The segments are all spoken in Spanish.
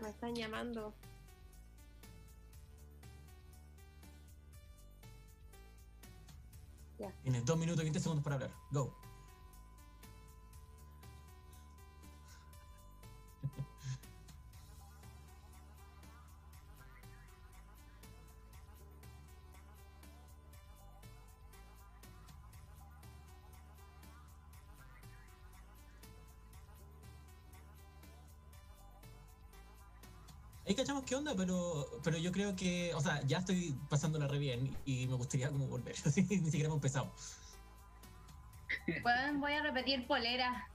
me están llamando. Tienes 2 minutos y 20 segundos para hablar. Go. Cachamos qué onda, pero, pero yo creo que, o sea, ya estoy pasándola re bien y me gustaría como volver. Así, ni siquiera hemos empezado. Bueno, voy a repetir polera.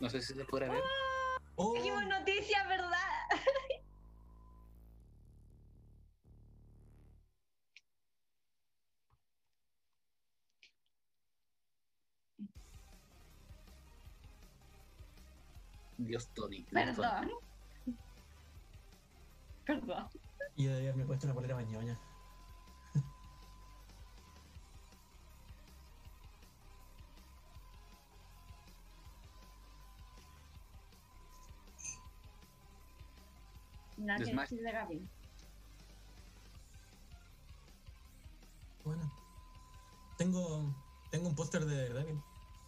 No sé si se podrá ver. Oh, Dijimos noticias, ¿verdad? Dios Tony. Perdón. Perdón. y de haberme puesto una polera bañoña. Nada que decir de Gaby. Bueno. Tengo, tengo un póster de David.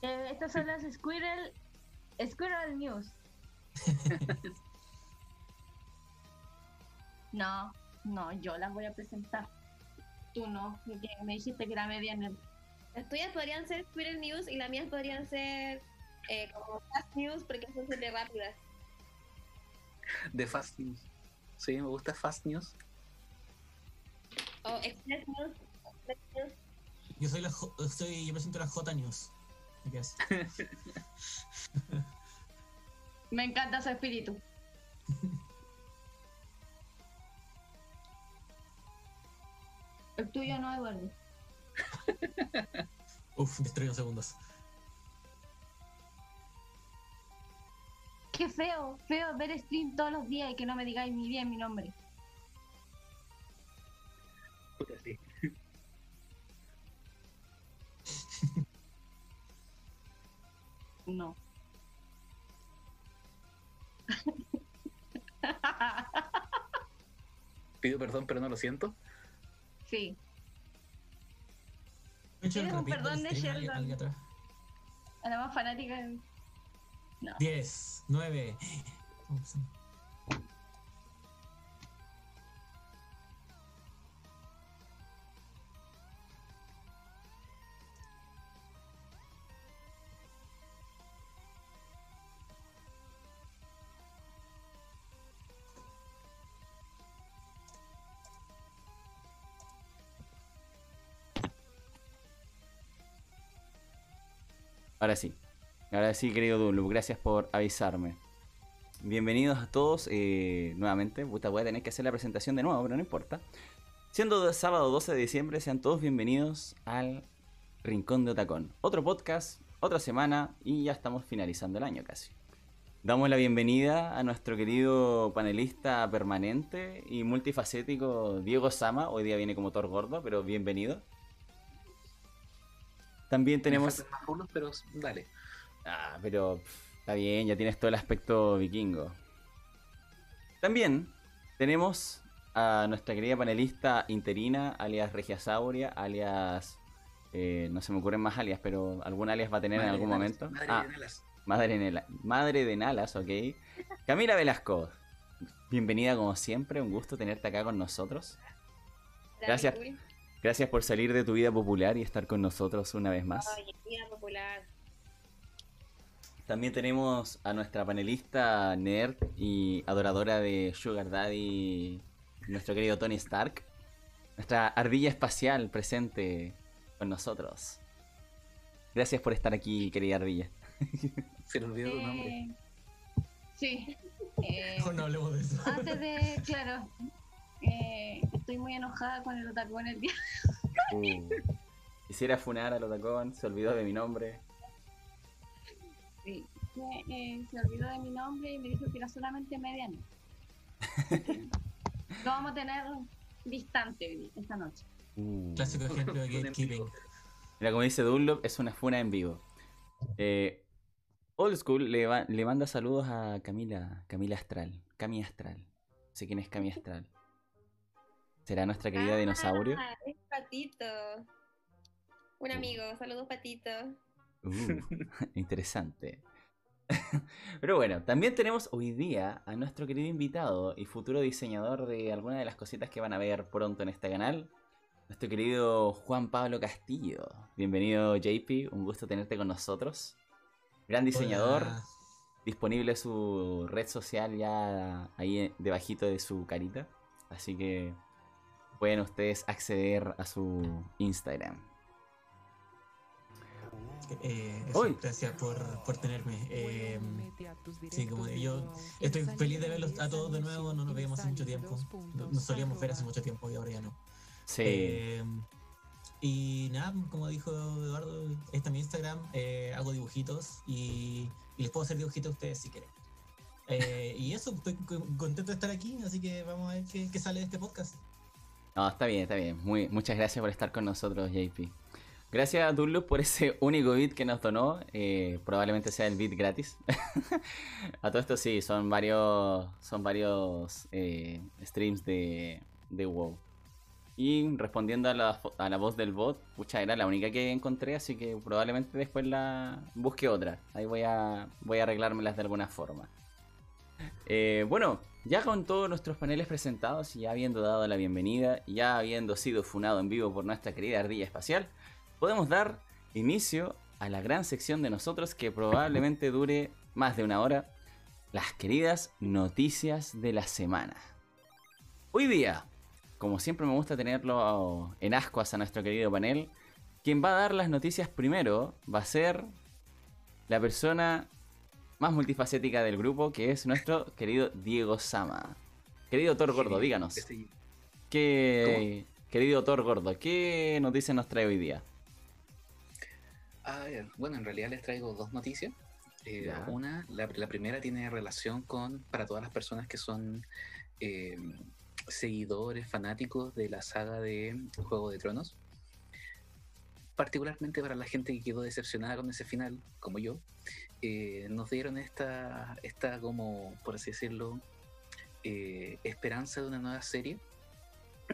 Eh, estas son las Squirrel, Squirrel News. no, no, yo las voy a presentar. Tú no, porque me dijiste que era media nerd. Las tuyas podrían ser Twitter News y las mías podrían ser eh, como Fast News porque son súper rápidas. De Fast News. Sí, me gusta Fast News. O Express News. Express News. Yo soy la soy, yo presento la J News. I guess. Me encanta su espíritu. El tuyo no, Eduardo. Uf, en segundos. Qué feo, feo ver stream todos los días y que no me digáis ni bien mi nombre. Puta, sí. No. Pido perdón, pero no lo siento. sí. Tienes un perdón de Sheldon. A la más fanática. de- 10, 9. Ahora sí. Ahora sí, querido Dunloop, gracias por avisarme. Bienvenidos a todos eh, nuevamente. Puta, voy a tener que hacer la presentación de nuevo, pero no importa. Siendo sábado 12 de diciembre, sean todos bienvenidos al Rincón de Otacón. Otro podcast, otra semana y ya estamos finalizando el año casi. Damos la bienvenida a nuestro querido panelista permanente y multifacético Diego Sama. Hoy día viene como Thor Gordo, pero bienvenido. También tenemos... Más rulos, pero dale. Ah, pero pff, está bien, ya tienes todo el aspecto vikingo. También tenemos a nuestra querida panelista interina, alias Regiasauria, alias... eh, no se me ocurren más alias, pero algún alias va a tener en algún de momento. Madre ah, de Nalas. madre, de Nalas, ok. Camila Velasco, bienvenida como siempre, un gusto tenerte acá con nosotros. Gracias. Cool. Gracias por salir de tu vida popular y estar con nosotros una vez más. Oye, vida popular. También tenemos a nuestra panelista nerd y adoradora de Sugar Daddy, nuestro querido Tony Stark. Nuestra ardilla espacial presente con nosotros. Gracias por estar aquí, querida ardilla. Se le olvidó tu nombre. Eh, sí. Eh, No, no hablemos de eso. antes de, claro, eh, estoy muy enojada con el otaku en el día. Uh, Quisiera funar al Otacón, se olvidó de mi nombre. Sí. que, eh, se olvidó de mi nombre y me dijo que era solamente mediano. Lo vamos a tener distante esta noche. Uh. Clásico ejemplo de gatekeeping. Mira, como dice Dunlop, es una funa en vivo. Eh, Old School le, va- le manda saludos a Camila, Camila Astral. Cami Astral. No sé quién es Cami Astral. ¿Será nuestra querida dinosaurio? Ah, es Patito. Un amigo, saludos Patito. Uh, interesante. Pero bueno, también tenemos hoy día a nuestro querido invitado y futuro diseñador de alguna de las cositas que van a ver pronto en este canal. Nuestro querido Juan Pablo Castillo. Bienvenido JP, un gusto tenerte con nosotros. Gran diseñador, Hola. disponible su red social ya ahí debajito de su carita. Así que pueden ustedes acceder a su Instagram. Eh, eso, gracias por, por tenerme. Eh, sí, como yo estoy feliz de verlos a todos de nuevo. No nos veíamos hace mucho tiempo. No- Nos solíamos ver hace mucho tiempo y ahora ya no. Sí. Eh, y nada, como dijo Eduardo, este es mi Instagram. eh, hago dibujitos y, y les puedo hacer dibujitos a ustedes si quieren. Eh, y eso, estoy co- contento de estar aquí, así que vamos a ver qué, qué sale de este podcast. No, está bien, está bien. Muchas gracias por estar con nosotros, JP. Gracias a Dunlup por ese único beat que nos donó. eh, probablemente sea el beat gratis. a todo esto sí, son varios. Son varios eh, streams de, WoW. Y respondiendo a la, a la voz del bot, pucha, era la única que encontré, así que probablemente después la busque otra. Ahí voy a, voy a arreglármelas de alguna forma. Eh, bueno, ya con todos nuestros paneles presentados y ya habiendo dado la bienvenida, ya habiendo sido funado en vivo por nuestra querida ardilla espacial, podemos dar inicio a la gran sección de nosotros que probablemente dure más de una hora, las queridas noticias de la semana. Hoy día, como siempre me gusta tenerlo en ascuas a nuestro querido panel, quien va a dar las noticias primero va a ser la persona más multifacética del grupo, que es nuestro querido Diego Sama. Querido Thor Gordo, díganos. ¿Qué, querido Thor Gordo, ¿qué noticias nos trae hoy día? A ver, bueno, en realidad les traigo dos noticias. Eh, una, la, la primera tiene relación con, para todas las personas que son eh, seguidores, fanáticos de la saga de Juego de Tronos. Particularmente para la gente que quedó decepcionada con ese final, como yo, eh, nos dieron esta, esta como, por así decirlo, eh, esperanza de una nueva serie.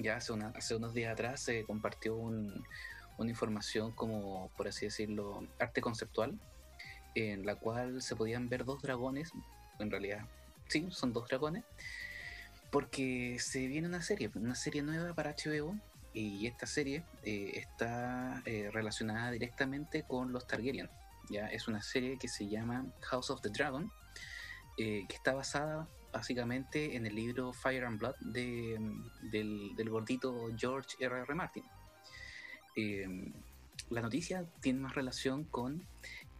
Ya hace, una- hace unos días atrás se compartió un, una información como, por así decirlo, arte conceptual, en la cual se podían ver dos dragones, en realidad, sí, son dos dragones, porque se viene una serie, una serie nueva para HBO, y esta serie eh, está eh, relacionada directamente con los Targaryen. Ya es una serie que se llama House of the Dragon, eh, que está basada básicamente en el libro Fire and Blood de, del, del gordito George R. R. Martin. La noticia tiene más relación con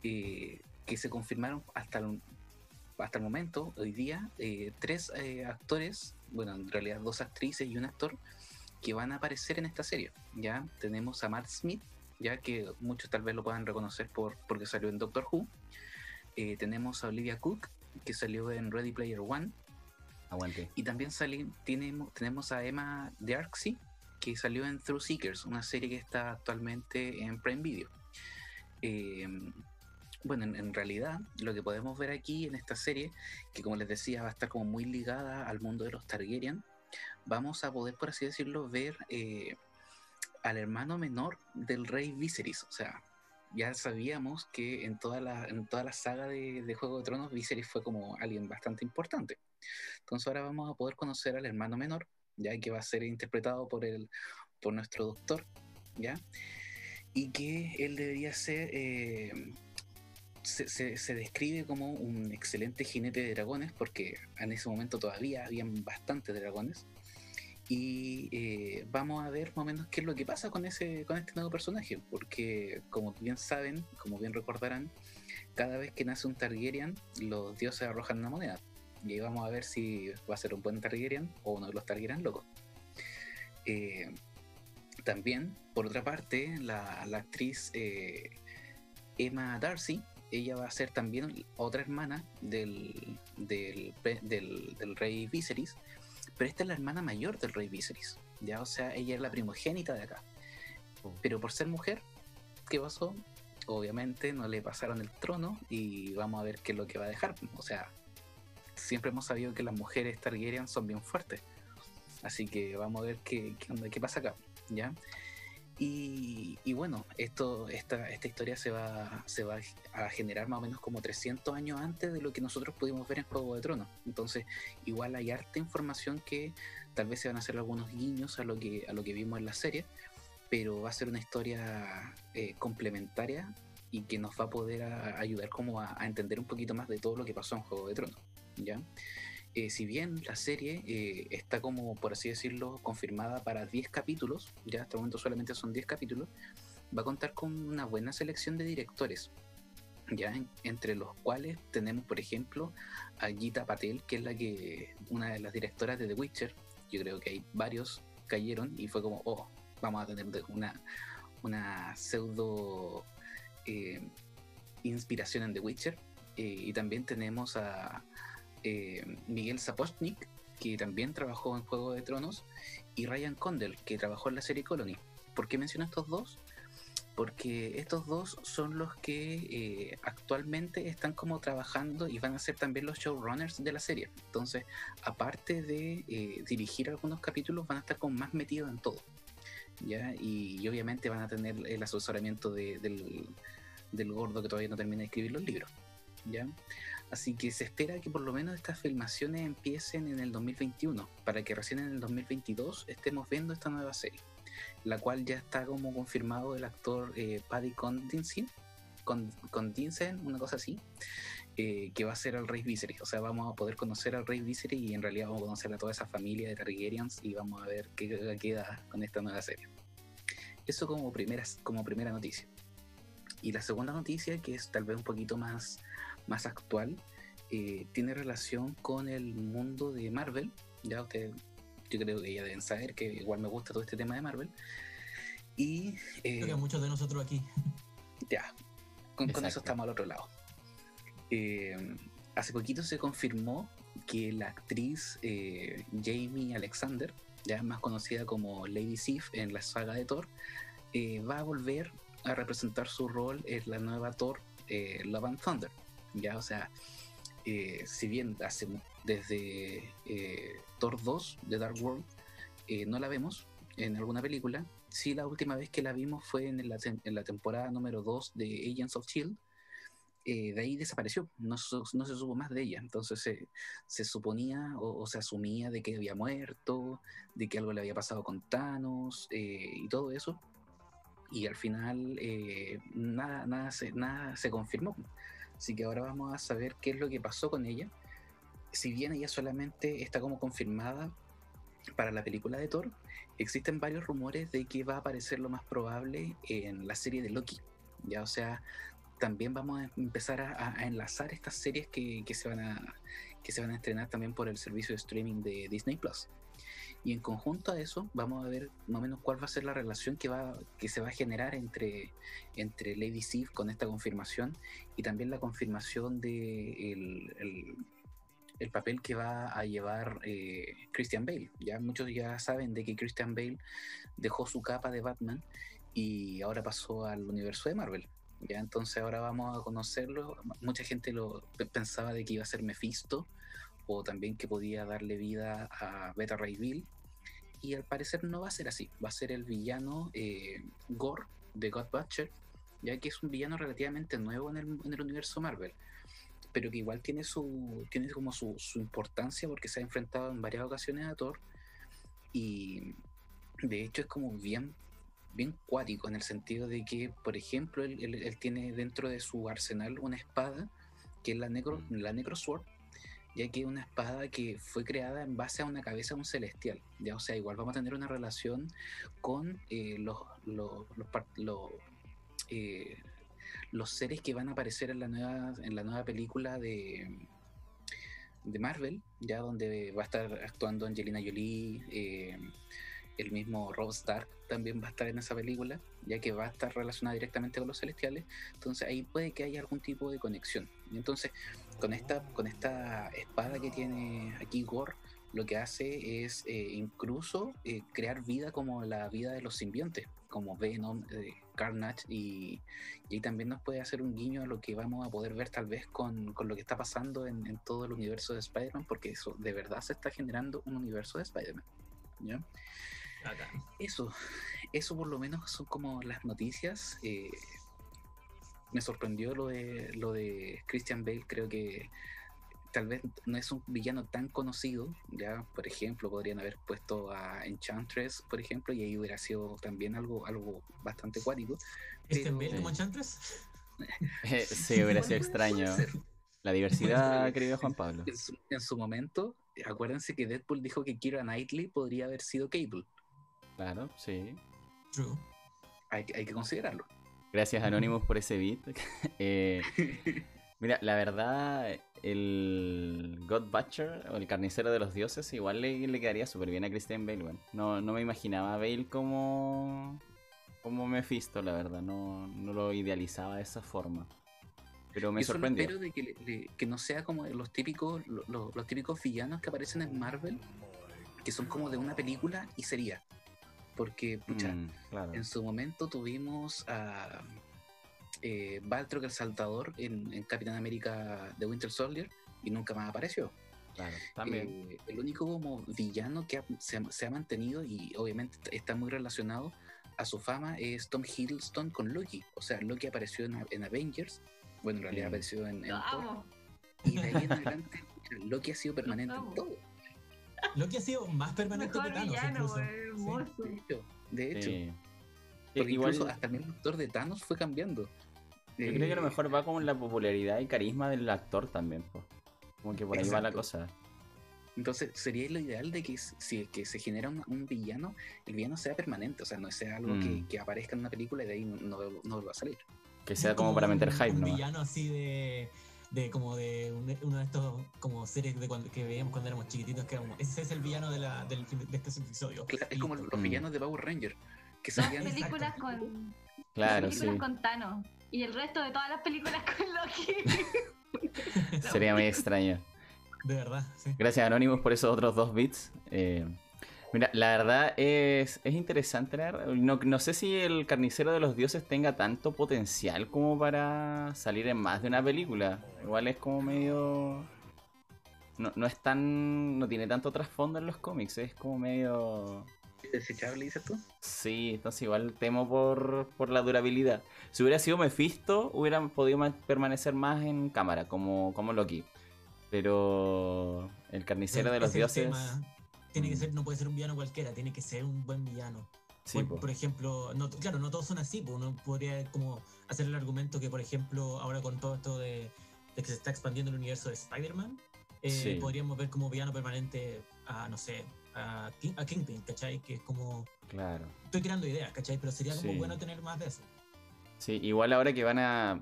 que se confirmaron hasta el, hasta el momento, hoy día, tres actores, bueno, en realidad dos actrices y un actor, que van a aparecer en esta serie. Ya tenemos a Matt Smith, ya que muchos tal vez lo puedan reconocer por, porque salió en Doctor Who. Eh, tenemos a Olivia Cook, que salió en Ready Player One. Aguante. Y también sali- tenemos, tenemos a Emma Darcy, que salió en Through Seekers, una serie que está actualmente en Prime Video. Eh, bueno, en, en realidad, lo que podemos ver aquí en esta serie, que como les decía, va a estar como muy ligada al mundo de los Targaryen, vamos a poder, por así decirlo, ver eh, al hermano menor del rey Viserys. O sea, ya sabíamos que en toda la, en toda la saga de, Juego de Tronos, Viserys fue como alguien bastante importante. Entonces ahora vamos a poder conocer al hermano menor, ya que va a ser interpretado por el, por nuestro doctor, ¿ya? Y que él debería ser, eh, se, describe como un excelente jinete de dragones, porque en ese momento todavía habían bastantes dragones. Y eh, vamos a ver más o menos qué es lo que pasa con, ese, con este nuevo personaje, porque como bien saben, como bien recordarán, cada vez que nace un Targaryen, los dioses arrojan una moneda. Y vamos a ver si va a ser un buen Targaryen o uno de los Targaryen locos. Eh, también, por otra parte, la, la actriz eh, Emma Darcy, ella va a ser también otra hermana del, del, del- del rey Viserys, pero esta es la hermana mayor del rey Viserys, ¿ya? O sea, ella es la primogénita de acá. Pero por ser mujer, ¿qué pasó? obviamente no le pasaron el trono y vamos a ver qué es lo que va a dejar. O sea, siempre hemos sabido que las mujeres Targaryen son bien fuertes. Así que vamos a ver qué, qué, qué pasa acá, ¿ya? Y, y bueno, esto, esta, esta historia se va, se va a generar más o menos como 300 años antes de lo que nosotros pudimos ver en Juego de Tronos. Entonces, igual hay harta información que tal vez se van a hacer algunos guiños a lo que, a lo que vimos en la serie, pero va a ser una historia eh, complementaria y que nos va a poder ayudar como a, a entender un poquito más de todo lo que pasó en Juego de Tronos, ¿ya? Eh, si bien la serie eh, está como, por así decirlo, confirmada para 10 capítulos, ya hasta el momento solamente son 10 capítulos, va a contar con una buena selección de directores, ya en- entre los cuales tenemos, por ejemplo, a Gita Patel, que es la que una de las directoras de The Witcher. Yo creo que hay varios cayeron y fue como, oh, vamos a tener una, una pseudo eh, inspiración en The Witcher. Y también tenemos a eh, Miguel Sapochnik, que también trabajó en Juego de Tronos, y Ryan Condell, que trabajó en la serie Colony. ¿Por qué menciono estos dos? Porque estos dos son los que eh, actualmente están como trabajando y van a ser también los showrunners de la serie. Entonces, aparte de eh, dirigir algunos capítulos, van a estar como más metidos en todo. ¿ya? Y, obviamente van a tener el asesoramiento de- del, del gordo que todavía no termina de escribir los libros. ¿ya? Así que se espera que por lo menos estas filmaciones empiecen en el 2021, para que recién en el 2022 estemos viendo esta nueva serie, la cual ya está como confirmado el actor eh, Paddy Considine, con, Considine, una cosa así, eh, que va a ser el Rey Viserys. O sea, vamos a poder conocer al Rey Viserys y en realidad vamos a conocer a toda esa familia de Targaryens y vamos a ver qué queda con esta nueva serie. Eso como, primeras, como primera noticia. Y la segunda noticia, que es tal vez un poquito más, más actual, eh, tiene relación con el mundo de Marvel. Ya ustedes, yo creo que ya deben saber que igual me gusta todo este tema de Marvel. Y eh, Creo que muchos de nosotros aquí. ya, con, con eso estamos al otro lado. Eh, hace poquito se confirmó que la actriz eh, Jamie Alexander, ya más conocida como Lady Sif en la saga de Thor, eh, va a volver a representar su rol en la nueva Thor eh, Love and Thunder. Ya, o sea, eh, si bien desde eh, Thor 2 de Dark World eh, no la vemos en alguna película, sí la última vez que la vimos fue en la, temporada número 2 de Agents of Shield. Eh, de ahí desapareció, no, no se supo más de ella. Entonces se, se suponía o, se asumía de que había muerto, de que algo le había pasado con Thanos eh, y todo eso. Y al final eh, nada, nada, nada se confirmó. Así que ahora vamos a saber qué es lo que pasó con ella. Si bien ella solamente está como confirmada para la película de Thor, existen varios rumores de que va a aparecer lo más probable en la serie de Loki. Ya, o sea, también vamos a empezar a, enlazar estas series que, que se van a, que se van a estrenar también por el servicio de streaming de Disney Plus. Y en conjunto a eso, vamos a ver más o menos cuál va a ser la relación que, va, que se va a generar entre, entre Lady Sif con esta confirmación y también la confirmación de el, el- el papel que va a llevar eh, Christian Bale. Ya muchos ya saben de que Christian Bale dejó su capa de Batman y ahora pasó al universo de Marvel. Ya entonces ahora vamos a conocerlo. Mucha gente lo pe- pensaba de que iba a ser Mephisto o también que podía darle vida a Beta Ray Bill. Y al parecer no va a ser así. Va a ser el villano eh, Gore de God Butcher, ya que es un villano relativamente nuevo en el, en el universo Marvel, pero que igual tiene su tiene como su, su importancia porque se ha enfrentado en varias ocasiones a Thor y de hecho es como bien bien cuático en el sentido de que por ejemplo él, él- él tiene dentro de su arsenal una espada que es la necro la necro sword ya que es una espada que fue creada en base a una cabeza de un celestial ya o sea igual vamos a tener una relación con eh, los, los, los, los, eh, los seres que van a aparecer en la nueva, en la nueva película de, de Marvel, ya donde va a estar actuando Angelina Jolie, eh, el mismo Rob Stark también va a estar en esa película, ya que va a estar relacionada directamente con los celestiales, entonces ahí puede que haya algún tipo de conexión. Entonces, con esta, con esta espada que tiene aquí Gore, lo que hace es eh, incluso eh, crear vida como la vida de los simbiontes, como Venom, eh, Carnage y, y también nos puede hacer un guiño a lo que vamos a poder ver tal vez con, con lo que está pasando en, en todo el universo de Spider-Man, porque eso de verdad se está generando un universo de Spider-Man. Eso, eso por lo menos son como las noticias. Me sorprendió lo de lo de Christian Bale, creo que tal vez no es un villano tan conocido, ya por ejemplo podrían haber puesto a Enchantress, por ejemplo, y ahí hubiera sido también algo algo bastante cuático. ¿Christian Bale como Enchantress? Eh, sí, hubiera sido extraño. La diversidad, querido Juan Pablo. En su, en su momento, acuérdense que Deadpool dijo que Kira Knightley podría haber sido Cable. Claro, sí. True. Hay, que- hay que considerarlo. Gracias Anonymous por ese beat. Eh, mira, la verdad, el God Butcher o el carnicero de los dioses igual le, le quedaría súper bien a Christian Bale. weón. No, no me imaginaba a Bale como, como Mephisto, la verdad. No, no lo idealizaba de esa forma. Pero me Yo solo sorprendió. espero de que, que no sea como los típicos, lo- lo- los típicos villanos que aparecen en Marvel, que son como de una película y sería. Porque, pucha, Mm, claro. en su momento tuvimos a eh, Baltrog el Saltador en, en Capitán América de Winter Soldier y nunca más apareció. Claro, también. Eh, el único como villano que ha- se, ha- se ha mantenido y obviamente está muy relacionado a su fama es Tom Hiddleston con Loki. O sea, Loki apareció en, en Avengers, bueno, en realidad Sí. apareció en, en Lo Thor, amo. y de ahí en adelante Loki ha sido permanente en todo. Lo que ha sido más permanente Mejor que Thanos, villano, incluso. weón, Sí. hermoso. De hecho, de hecho Sí. porque Igual, incluso hasta el mismo actor de Thanos fue cambiando. yo creo que a lo Eh, mejor va con la popularidad y carisma del actor también. po. Como que por ahí va la cosa. Entonces sería lo ideal de que si es que se genera un, un villano, el villano sea permanente, o sea, no sea algo que, Mm. que aparezca en una película y de ahí no, no, no va a salir. Que sea como para meter un- hype, un ¿no? villano así de, de como de un- uno de estos como series de cuando, que veíamos cuando éramos chiquititos que era como, ese es el villano de, la, del, de este episodio. Es como los Mm. villanos de Power Ranger, que Las salían Exacto. películas con. Claro, las sí. películas con Thanos. Y el resto de todas las películas con Loki. Sería muy extraño. De verdad, sí. Gracias Anonymous por esos otros dos bits. Eh, mira, la verdad es, es interesante. la verdad. No, no sé si el carnicero de los dioses tenga tanto potencial como para salir en más de una película. Igual es como medio... No, no es tan... No tiene tanto trasfondo en los cómics. Es como medio... desechable, dices tú. Sí, entonces igual temo por, por la durabilidad. Si hubiera sido Mephisto, hubiera podido ma- permanecer más en cámara, como, como Loki. Pero el carnicero de los dioses... tema. Tiene que Mm. ser, no puede ser un villano cualquiera, tiene que ser un buen villano. Sí, por, po. por ejemplo, no, claro, no todos son así, pues uno podría como hacer el argumento que, por ejemplo, ahora con todo esto de, de que se está expandiendo el universo de Spider-Man, eh, Sí. podríamos ver como villano permanente a, no sé, a, King- a Kingpin, ¿cachai? Que es como, Claro. estoy creando ideas, ¿cachai? Pero sería como Sí. bueno tener más de eso. Sí, igual ahora que van a,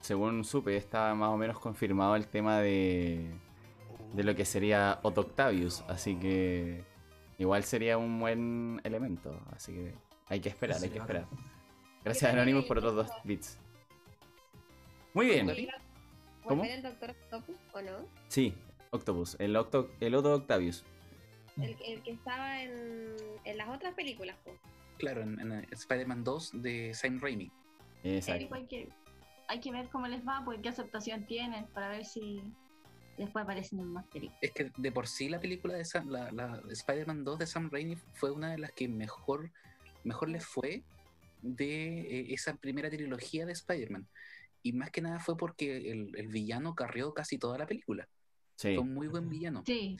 según supe, está más o menos confirmado el tema de, de lo que sería Otto Octavius, así que igual sería un buen elemento, así que hay que esperar, hay que esperar. Gracias Anonymous por otros dos bits. Muy bien, ¿Cómo? ¿Volver el Doctor Octopus o no? sí, Octopus, el, Octo, el Otto Octavius. El, el que estaba en, en las otras películas, po. Claro, en, en Spider-Man 2 de Sam Raimi. Exacto. Hay que, hay que ver cómo les va, pues qué aceptación tienen, para ver si después aparecen en más películas. Es que de por sí la película de Sam, la, la Spider-Man 2 de Sam Raimi fue una de las que mejor, mejor le fue de eh, esa primera trilogía de Spider-Man. Y más que nada fue porque el, el villano carrió casi toda la película. Sí, Fue un muy buen villano. Sí,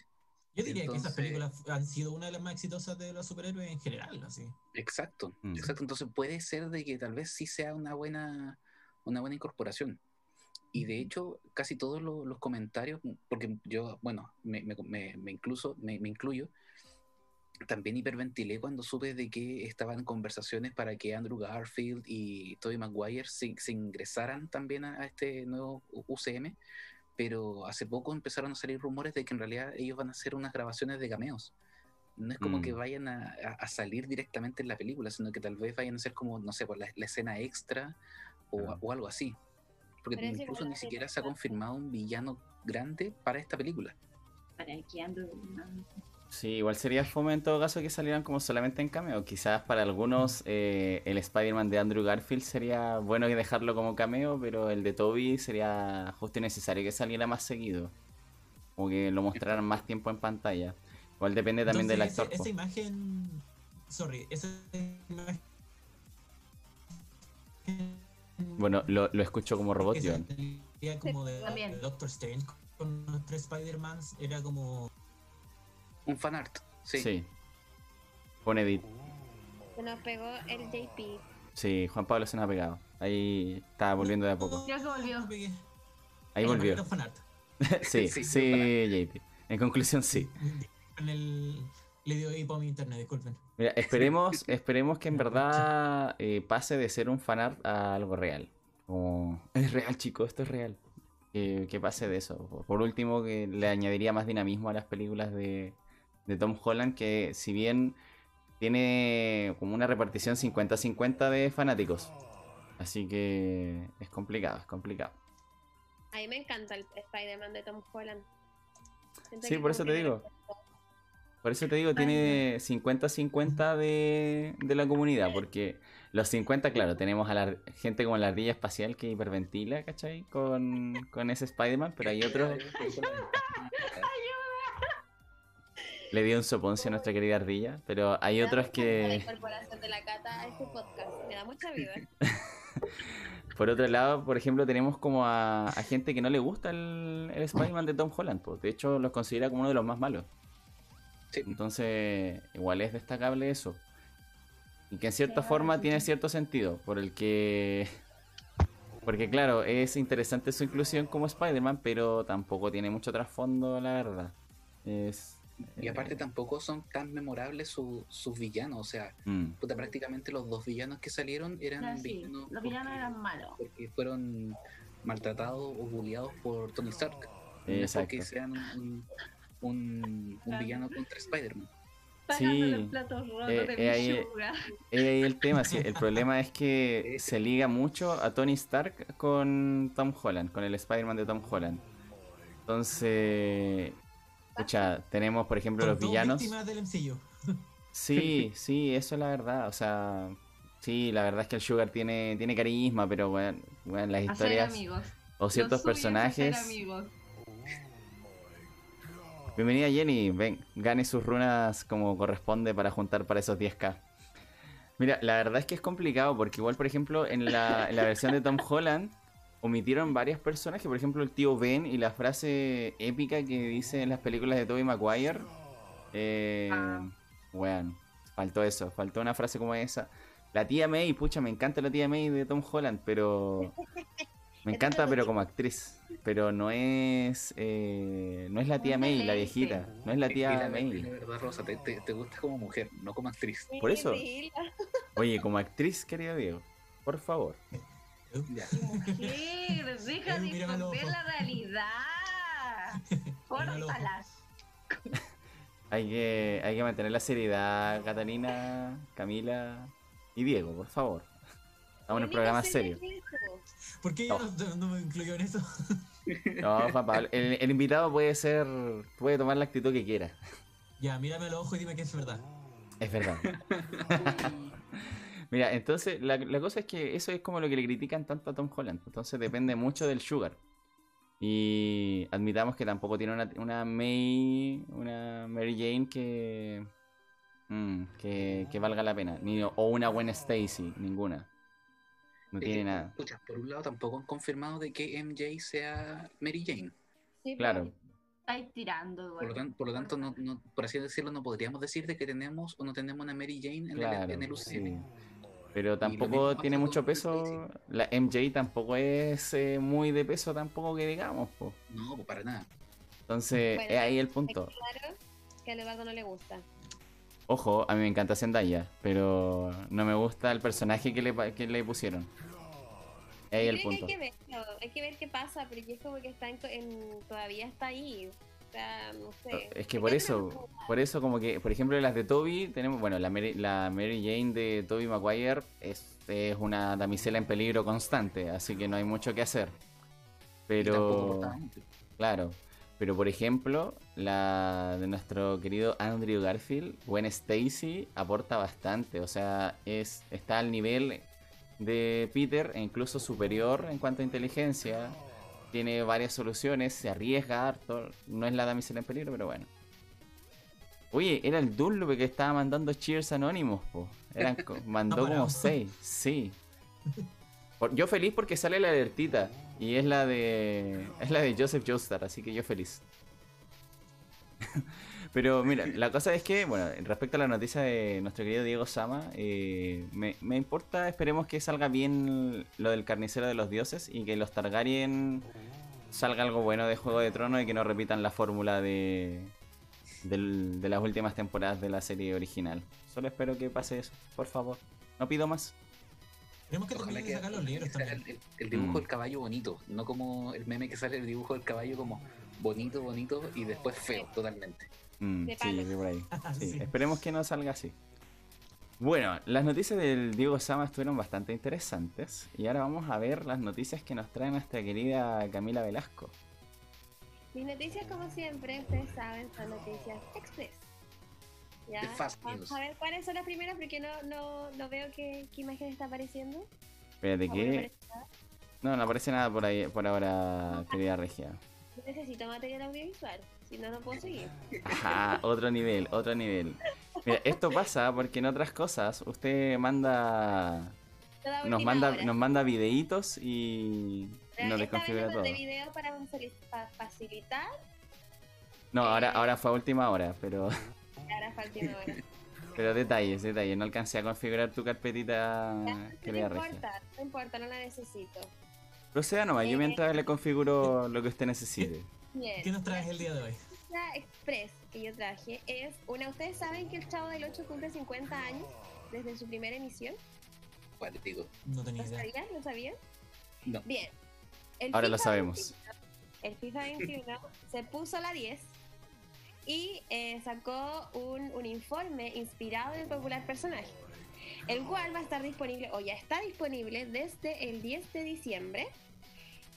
Yo diría que esas Entonces- películas han sido una de las más exitosas de los superhéroes en general, así. Exacto, Mm. exacto. Entonces puede ser de que tal vez sí sea una buena, una buena incorporación. Y de hecho, casi todos lo- los comentarios, porque yo, bueno, me, me, me- me incluso, me, me incluyo, también hiperventilé cuando supe de que estaban conversaciones para que Andrew Garfield y Tobey Maguire se, se ingresaran también a, a este nuevo UCM, pero hace poco empezaron a salir rumores de que en realidad ellos van a hacer unas grabaciones de cameos. No es como Mm. que vayan a, a- a salir directamente en la película, sino que tal vez vayan a ser como, no sé, por la, la escena extra o, o algo así. Porque Pero incluso ni siquiera se ha confirmado un villano grande para esta película. para que ando. no. Sí, igual sería fome en todo caso que salieran como solamente en cameo. Quizás para algunos eh, el Spider-Man de Andrew Garfield sería bueno que dejarlo como cameo, pero el de Toby sería justo y necesario que saliera más seguido. O que lo mostraran más tiempo en pantalla. Igual depende también del actor. po. Esa imagen. Sorry, esa imagen. Bueno, lo, lo escucho como robot, John. como de, También. de Doctor Strange con los tres Spider-Mans era como. Un fanart. Sí. Sí. Pone edit. Se nos pegó el JP. Sí, Juan Pablo se nos ha pegado. Ahí está volviendo de a poco. Creo que volvió. Ahí volvió. Sí, Sí, sí, JP. En conclusión, sí. En el. Le dio hipo a mi internet, disculpen. Mira, esperemos, esperemos que en verdad eh, pase de ser un fanart a algo real. Como, es real, chicos, esto es real. Que, que pase de eso. Por- último, que le añadiría más dinamismo a las películas de, de Tom Holland, que si bien tiene como una repartición 50-50 de fanáticos. Así que es complicado, es complicado. A mí me encanta el Spider-Man de Tom Holland. Siento Sí, por eso te digo. Por eso te digo, tiene 50-50 de, de la comunidad, porque los 50, claro, tenemos a la gente como la ardilla espacial que hiperventila, ¿cachai? Con, con ese Spider-Man, pero hay otros... Le dio un soponcio a nuestra querida ardilla, pero hay otros que... La incorporación de la cata a este podcast me da mucha vida. Por otro lado, por ejemplo, tenemos como a, a gente que no le gusta el, el Spider-Man de Tom Holland, pues. De hecho, los considera como uno de los más malos. Sí. Entonces, igual es destacable eso. Y que en cierta Sí, forma sí, tiene cierto sentido, por el que... Porque claro, es interesante su inclusión como Spider-Man, pero tampoco tiene mucho trasfondo, la verdad. Es... Y aparte tampoco son tan memorables su- sus villanos. O sea, Mm, puta, prácticamente los dos villanos que salieron eran Ah, sí, villanos los villanos porque- eran malos. porque fueron maltratados o bulleados por Tony Stark. No Exacto. porque sean un, un, un villano contra Spider-Man. Sí. Eh, de eh, ahí- ahí el tema, sí. El problema es que se liga mucho a Tony Stark con Tom Holland, con el Spider-Man de Tom Holland. Entonces, escucha, tenemos por ejemplo los villanos. del. Sí, sí, eso es la verdad. O sea, sí, la verdad es que el Sugar tiene, tiene carisma, pero bueno, bueno, las historias o ciertos personajes. Bienvenida Jenny, ven, gane sus runas como corresponde para juntar para esos 10k. Mira, la verdad es que es complicado porque igual, por ejemplo, en la, en la versión de Tom Holland omitieron varias personas, que por ejemplo el tío Ben y la frase épica que dice en las películas de Tobey Maguire. Eh, Ah. Weón, faltó eso, faltó una frase como esa. La tía May, pucha, me encanta la tía May de Tom Holland, pero... Me encanta, pero como actriz. Pero no es. eh, no es la tía May, la viejita. No es la tía May. la verdad, Rosa, te, te- te gusta como mujer, no como actriz. Por eso. Oye, como actriz, querido Diego, por favor. Ya. Mujer, deja de esconder la realidad. Córtalas. Hay que, hay que mantener la seriedad, Catalina, Camila y Diego, por favor. Estamos en un programa serio. ¿Por qué yo no, no me incluyó en eso? No, Juan Pablo, el, el invitado puede ser. puede tomar la actitud que quiera. Ya, mírame a los ojos y dime que es verdad. Es verdad. Mira, entonces la, la cosa es que eso es como lo que le critican tanto a Tom Holland. Entonces depende mucho del Sugar. Y admitamos que tampoco tiene una, una May, una Mary Jane que, mm, que, que valga la pena. Ni, o una buena Stacy, ninguna. No tiene Eh, nada. por un lado, tampoco han confirmado de que MJ sea Mary Jane. Claro. Estáis tirando, Por lo, tan- por lo tanto, no, no- por así decirlo, no podríamos decir de que tenemos o no tenemos una Mary Jane en, Claro, el, en el UCM. sí. Pero tampoco tiene mucho peso. La MJ tampoco es eh, muy de peso, tampoco que digamos. po. No, pues para nada. Entonces, Bueno, es ahí el Es punto. claro que a Leonardo no le gusta. Ojo, a mí me encanta Zendaya, pero no me gusta el personaje que le, pa- que le pusieron. Es ahí el punto. Hay que verlo, hay que ver qué pasa, porque es como que está en, en- todavía está ahí. O sea, no sé. Es que por eso, por eso como que, por ejemplo, las de Toby, tenemos, bueno, la Mary, la Mary Jane de Toby Maguire es, es una damisela en peligro constante, así que no hay mucho que hacer. Pero, claro, Pero por ejemplo, la de nuestro querido Andrew Garfield, Gwen Stacy, aporta bastante. O sea, es, está al nivel de Peter e incluso superior en cuanto a inteligencia. Tiene varias soluciones, se arriesga harto. No es la damisela en peligro, pero bueno. Oye, era el Dunlop que estaba mandando Cheers Anónimos, po. Eran, mandó No como seis, sí. Yo feliz porque sale la alertita. Y es la de. Es la de Joseph Joestar, así que yo feliz. Pero mira, la cosa es que, bueno, respecto a la noticia de nuestro querido Diego Sama, eh, me, me importa, esperemos que salga bien lo del carnicero de los dioses y que los Targaryen salga algo bueno de Juego de Tronos y que no repitan la fórmula de, del- de las últimas temporadas de la serie original. Solo espero que pase eso, por favor. No pido más. Tenemos que Ojalá terminar de que, sacar los libros también. el, dibujo Mm. del caballo bonito, no como el meme que sale el dibujo del caballo como bonito, bonito y después feo totalmente. Mm, De sí, por ahí. Sí, Sí. esperemos que no salga así. Bueno, las noticias del Diego Sama estuvieron bastante interesantes. Y ahora vamos a ver las noticias que nos trae nuestra querida Camila Velasco. Mis noticias, como siempre, ustedes saben, son noticias express. ¿Ya? De fast Vamos a ver cuáles son las primeras porque no, no, no veo qué, qué imagen está apareciendo. Espérate Ah, nada. No, no aparece nada por ahí por ahora, querida Regia. Yo necesito material audiovisual, si no, no puedo seguir. Ajá, otro nivel, otro nivel. Mira, esto pasa porque en otras cosas usted manda. Toda Nos manda, hora. nos manda videitos y Pero nos desconfigura todo. mandé video para facil- pa- facilitar, No, ahora, ahora fue a última hora, pero. ahora falta una hora. Pero detalles, detalles. No alcancé a configurar tu carpetita, no querida Regia. importa, no importa, no la necesito. Proceda nomás, yo Eh, mientras le configuro lo que usted necesite. Bien. ¿Qué nos traes el día de hoy? La express que yo traje es una. ¿Ustedes saben que el Chavo del 8 cumple 50 años desde su primera emisión? Digo, No tenía ¿Lo idea. sabían? ¿Lo sabían? No. Bien. El Ahora lo FIFA sabemos. 21 el FIFA 21 se puso la 10 y eh, sacó un, un informe inspirado en el popular personaje, el cual va a estar disponible, o ya está disponible, desde el 10 de diciembre,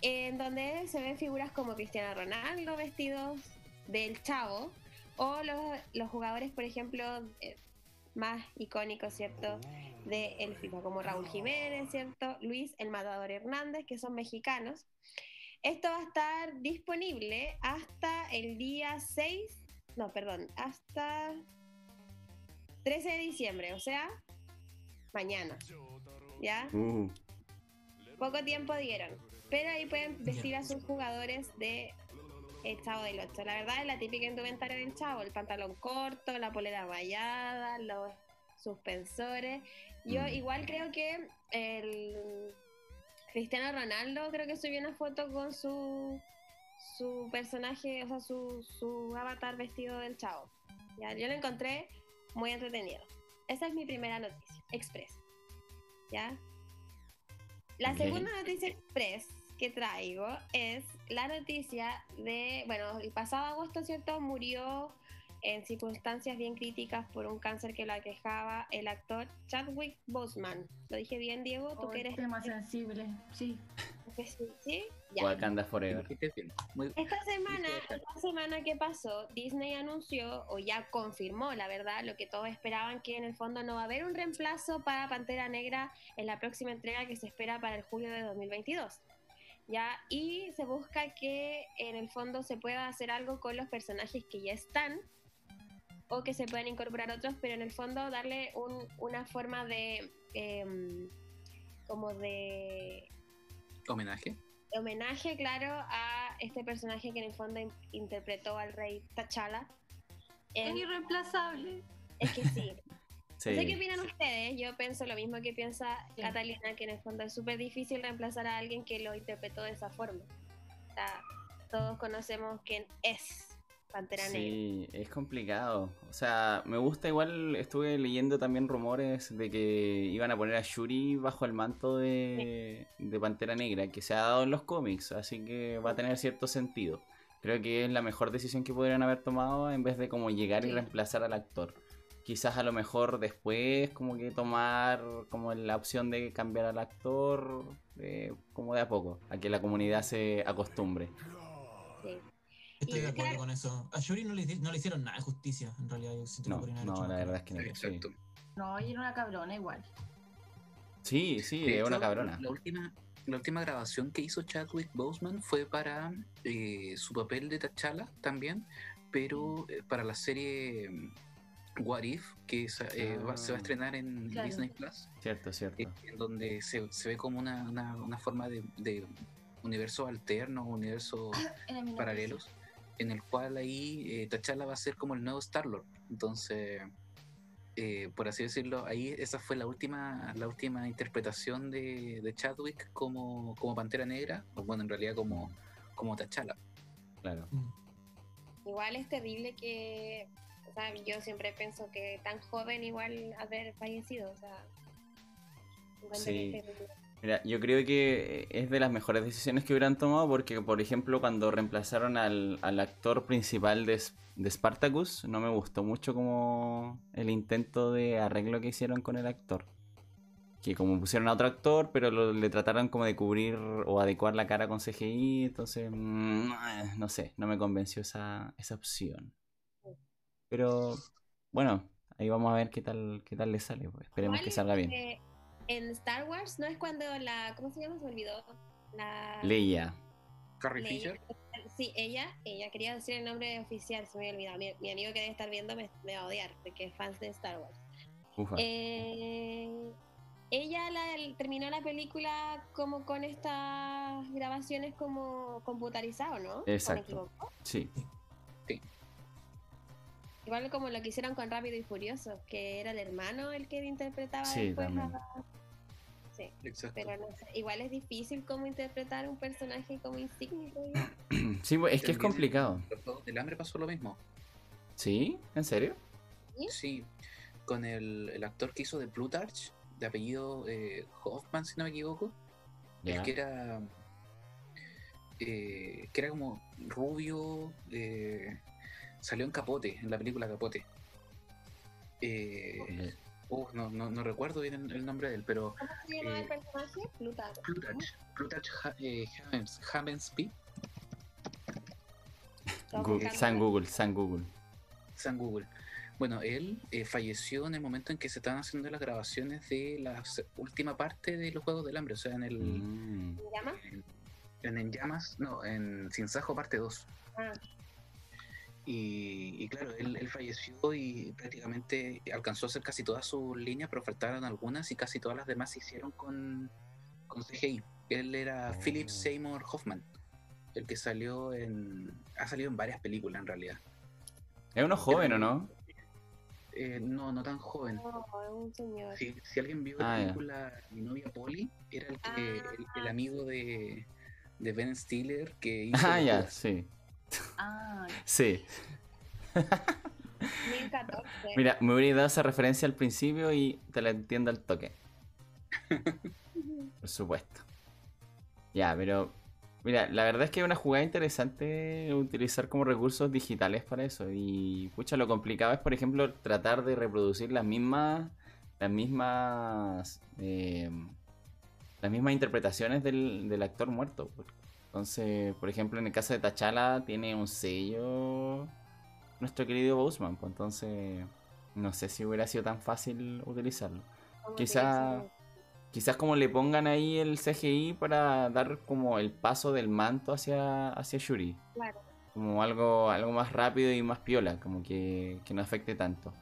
en donde se ven figuras como Cristiano Ronaldo vestidos del Chavo, o los, los jugadores, por ejemplo, eh, más icónicos, ¿cierto? De el FIFA, como Raúl Jiménez, ¿cierto? Luis El Matador Hernández, que son mexicanos. Esto va a estar disponible hasta el día 6, no, perdón, hasta 13 de diciembre, o sea, mañana. ¿Ya? Uh, Poco tiempo dieron. Pero ahí pueden vestir a sus jugadores de el Chavo del 8. La verdad es la típica indumentaria del Chavo, el pantalón corto, la polera rayada, los suspensores. Yo Mm. igual creo que el Cristiano Ronaldo creo que subió una foto con su su personaje, o sea, su, su avatar vestido del Chavo. Ya, yo lo encontré muy entretenido. Esa es mi primera noticia, express. ¿Ya? La segunda noticia express que traigo es la noticia de, bueno, el pasado agosto, ¿cierto? Murió en circunstancias bien críticas por un cáncer que lo aquejaba el actor Chadwick Boseman. ¿Lo dije bien, Diego? ¿Tú Oh, que eres? tema sensible, sí. Que sí? ¿Sí? Ya. Wakanda Forever. Muy- Esta semana, esta semana que pasó, Disney anunció o ya confirmó, la verdad, lo que todos esperaban que en el fondo no va a haber un reemplazo para Pantera Negra en la próxima entrega que se espera para el julio de 2022. Ya, y se busca que en el fondo se pueda hacer algo con los personajes que ya están o que se puedan incorporar otros, pero en el fondo darle un- una forma de em, como de Homenaje. homenaje, claro, a este personaje que en el fondo in- interpretó al rey T'Challa. Es irreemplazable. es que sí. Sí. No sé qué opinan ustedes. Yo pienso lo mismo que piensa Catalina, que en el fondo es súper difícil reemplazar a alguien que lo interpretó de esa forma. O sea, todos conocemos quién es Pantera Negra. Sí, es complicado. O sea, me gusta igual, estuve leyendo también rumores de que iban a poner a Shuri bajo el manto de, de Pantera Negra, que se ha dado en los cómics, así que va a tener cierto sentido. Creo que es la mejor decisión que podrían haber tomado en vez de como llegar y reemplazar al actor. Quizás a lo mejor después como que tomar como la opción de cambiar al actor eh, como de a poco, a que la comunidad se acostumbre. Sí. Estoy Y de acuerdo claro. con eso. A Shuri no le, hici- no le hicieron nada de justicia, en realidad. Yo siento que No, haber no, la verdad es que no. sí. Exacto. No, y era una cabrona igual. Sí, sí, es una cabrona. La última, la última grabación que hizo Chadwick Boseman fue para eh, su papel de T'Challa también, pero eh, para la serie mm, What If, que eh, va- se va a Ah. estrenar en Claro. Disney Plus, Cierto, cierto. eh, en donde se, se ve como una, una- una forma de, de universo alterno, universo Era mi paralelos, en el cual ahí eh, T'Challa va a ser como el nuevo Star-Lord. Entonces, eh, por así decirlo, ahí esa fue la última, la última interpretación de, de Chadwick como, como Pantera Negra, o bueno, en realidad como, como T'Challa. Claro. Mm. Igual es terrible que, o sea, yo siempre pienso que tan joven igual haber fallecido, o sea, Sí. que es terrible. Mira, yo creo que es de las mejores decisiones que hubieran tomado porque, por ejemplo, cuando reemplazaron al, al actor principal de, de Spartacus, no me gustó mucho como el intento de arreglo que hicieron con el actor. Que como pusieron a otro actor, pero lo- le trataron como de cubrir o adecuar la cara con CGI, entonces, mm, eh, no sé, no me convenció esa, esa opción. Pero, bueno, ahí vamos a ver qué tal, qué tal le sale, pues. Esperemos que salga bien. En Star Wars no es cuando la, ¿cómo se llama? Se me olvidó. La Leia. Carrie Leia. Fisher, Sí, ella, ella quería decir el nombre oficial, se me había olvidado. Mi, mi amigo que debe estar viendo me, me va a odiar porque es fan de Star Wars. Ufa. Eh, ella la- el- terminó la película como con estas grabaciones como computarizadas, ¿no? ¿O me Exacto. equivoco? Sí. Igual como lo que hicieron con Rápido y Furioso, que era el hermano el que interpretaba Sí, después también. a- Sí, exacto. pero no sé, igual es difícil como interpretar un personaje como yo. Sí, pues, es que es complicado. en Los Juegos del Hambre pasó lo mismo. ¿Sí? ¿En serio? ¿Sí? Sí, con el, el actor que hizo de Plutarch, de apellido eh, Hoffman, si no me equivoco. Ya. El que era. eh, que era como rubio. eh, salió en Capote, en la película Capote. Eh, oh, no, no, no recuerdo bien el, nombre de él, pero ¿Cómo se llama el Eh, personaje? Plutarch. Plutarch, Plutarch Ha- eh, Google, San Google, San Google. San Google. Bueno, él eh, falleció en el momento en que se estaban haciendo las grabaciones de la última parte de los Juegos del Hambre, o sea, en el. Mm, ¿Se llama? en, en En Llamas, no, en Sin Sajo parte 2. Ah, Y, y claro, él, él falleció y prácticamente alcanzó a hacer casi todas sus líneas, pero faltaron algunas y casi todas las demás se hicieron con, con CGI. Él era Oh. Philip Seymour Hoffman, el que salió en. ha salido en varias películas en realidad. Es uno joven, ¿o no? Eh, no, no tan joven. no, es un señor. Si, si alguien vio Ah, la ya. película Mi novia Polly, era el, que, Ah. el, el amigo de, de Ben Stiller que hizo. Ah, ya, sí. Ah, Sí. 2014. Mira, me hubiera dado esa referencia al principio y te la entiendo al toque. Por supuesto. Ya, pero. Mira, la verdad es que es una jugada interesante utilizar como recursos digitales para eso. Y, pucha, lo complicado es, por ejemplo, tratar de reproducir las mismas. Las mismas. eh, las mismas interpretaciones del, del actor muerto. Entonces, por ejemplo, en el caso de T'Challa, tiene un sello. Nuestro querido Boseman. Pues entonces. No sé si hubiera sido tan fácil utilizarlo. Como quizá- que dice, Quizás como le pongan ahí el CGI para dar como el paso del manto hacia, hacia Shuri. Claro. Como algo, algo más rápido y más piola, como que, que no afecte tanto.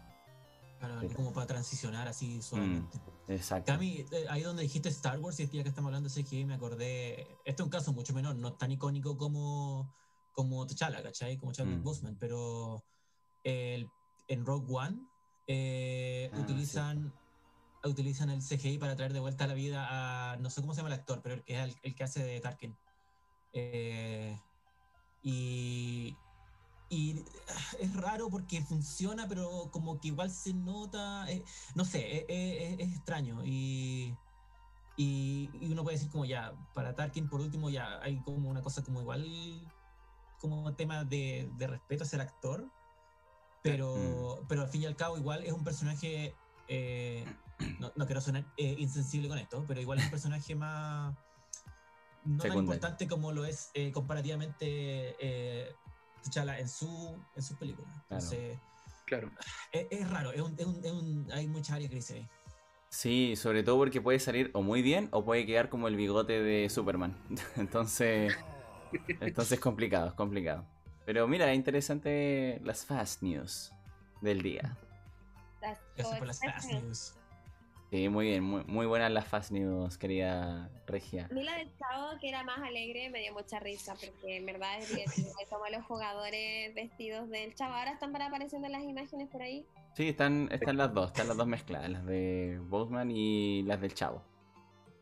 Claro, como para transicionar así suavemente. Exacto. Cami, eh, ahí donde dijiste Star Wars, y ya que estamos hablando de CGI, me acordé. Este es un caso mucho menor, no es tan icónico como, como T'Challa, ¿cachai? Como Chadwick Mm. Boseman, pero el- en Rogue One eh, Ah, utilizan, utilizan el CGI para traer de vuelta a la vida a. No sé cómo se llama el actor, pero el que es el, el que hace de Tarkin. Eh, y. Y ah, es raro porque funciona, pero como que igual se nota. eh, no sé, es, es- es extraño. Y, y, y uno puede decir como ya, para Tarkin por último ya hay como una cosa como igual, como tema de, de respeto hacia el actor. Pero, pero al fin y al cabo igual es un personaje, eh, no, no quiero sonar eh, insensible con esto, pero igual es un personaje más... No tan importante como lo es eh, comparativamente eh, T'Challa en su en sus películas. Entonces, Claro. es, es raro, es un, es un- es un- hay muchas áreas grises ahí. Sí, sobre todo porque puede salir o muy bien o puede quedar como el bigote de Superman. Entonces, entonces es complicado, es complicado. Pero mira, es interesante las fast news del día. Las Gracias por las fast news. Sí, muy bien, muy, muy buenas las fast news, querida Regia. A mí la del chavo, que era más alegre, me dio mucha risa, porque en verdad es. Es como los jugadores vestidos del chavo. Ahora están para apareciendo las imágenes por ahí. Sí, están, están las dos, están las dos mezcladas, las de Boatman y las del Chavo.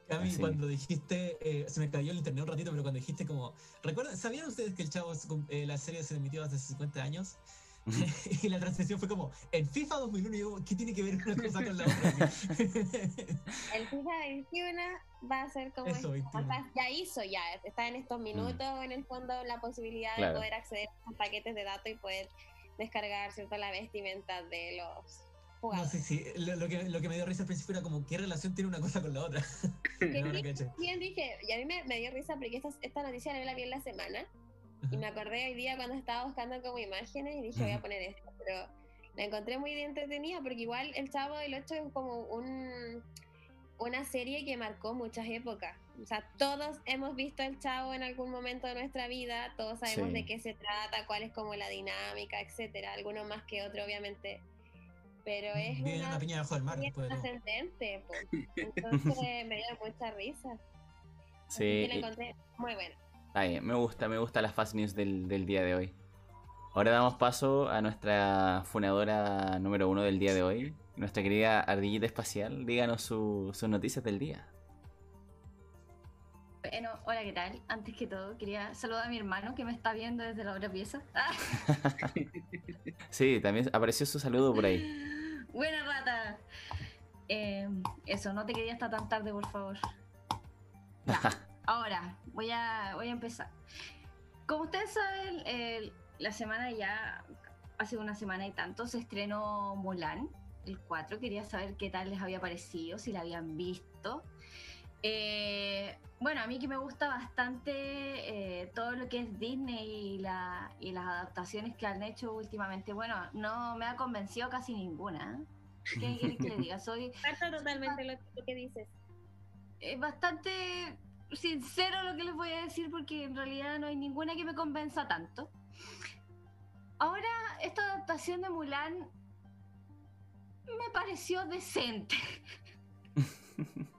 Cami, Así. cuando dijiste, eh, se me cayó el internet un ratito, pero cuando dijiste como, ¿recuerdan, ¿sabían ustedes que el Chavo, eh, la serie se emitió hace 50 años? y la transmisión fue como, en FIFA 2001, y yo, ¿qué tiene que ver una cosa con la otra? El FIFA 21 va a ser como. Eso, esto. 21. O sea, ya hizo, ya. Está en estos minutos, en el fondo, la posibilidad Claro. de poder acceder a paquetes de datos y poder descargar, ¿cierto? La vestimenta de los no jugadores. sé si, lo, lo que, lo que me dio risa al principio era como, ¿qué relación tiene una cosa con la otra? No, no sí, bien dije, y a mí me, me dio risa porque esta, esta noticia no la vi en la semana. Y me acordé hoy día cuando estaba buscando como imágenes y dije voy a poner esto, pero la encontré muy entretenida porque igual El Chavo del 8 es como un, una serie que marcó muchas épocas. O sea, todos hemos visto El Chavo en algún momento de nuestra vida, todos sabemos Sí. de qué se trata, cuál es como la dinámica, etcétera, algunos más que otros obviamente. Pero es una una piña bajo el mar, después trascendente, po. entonces me dio mucha risa. Sí, que la y- encontré muy buena. Está bien, me gusta, me gusta las fast news del, del día de hoy. Ahora damos paso a nuestra fundadora número uno del día de hoy, nuestra querida Ardillita Espacial. Díganos su- sus noticias del día. Bueno, hola, ¿qué tal? Antes que todo, quería saludar a mi hermano que me está viendo desde la otra pieza. Sí, también apareció su saludo por ahí. ¡Buena rata! Eh, eso, no te quería hasta tan tarde, por favor. ahora, voy a, voy a empezar. Como ustedes saben, el- la semana ya, hace una semana y tanto, se estrenó Mulan, el 4. Quería saber qué tal les había parecido, si la habían visto. Eh, bueno, a mí que me gusta bastante eh, todo lo que es Disney y, la, y las adaptaciones que han hecho últimamente. Bueno, no me ha convencido casi ninguna. ¿Qué queréis que le diga? Soy Comparto totalmente lo que dices. es bastante sincero lo que les voy a decir porque en realidad no hay ninguna que me convenza tanto. Ahora, esta adaptación de Mulan me pareció decente.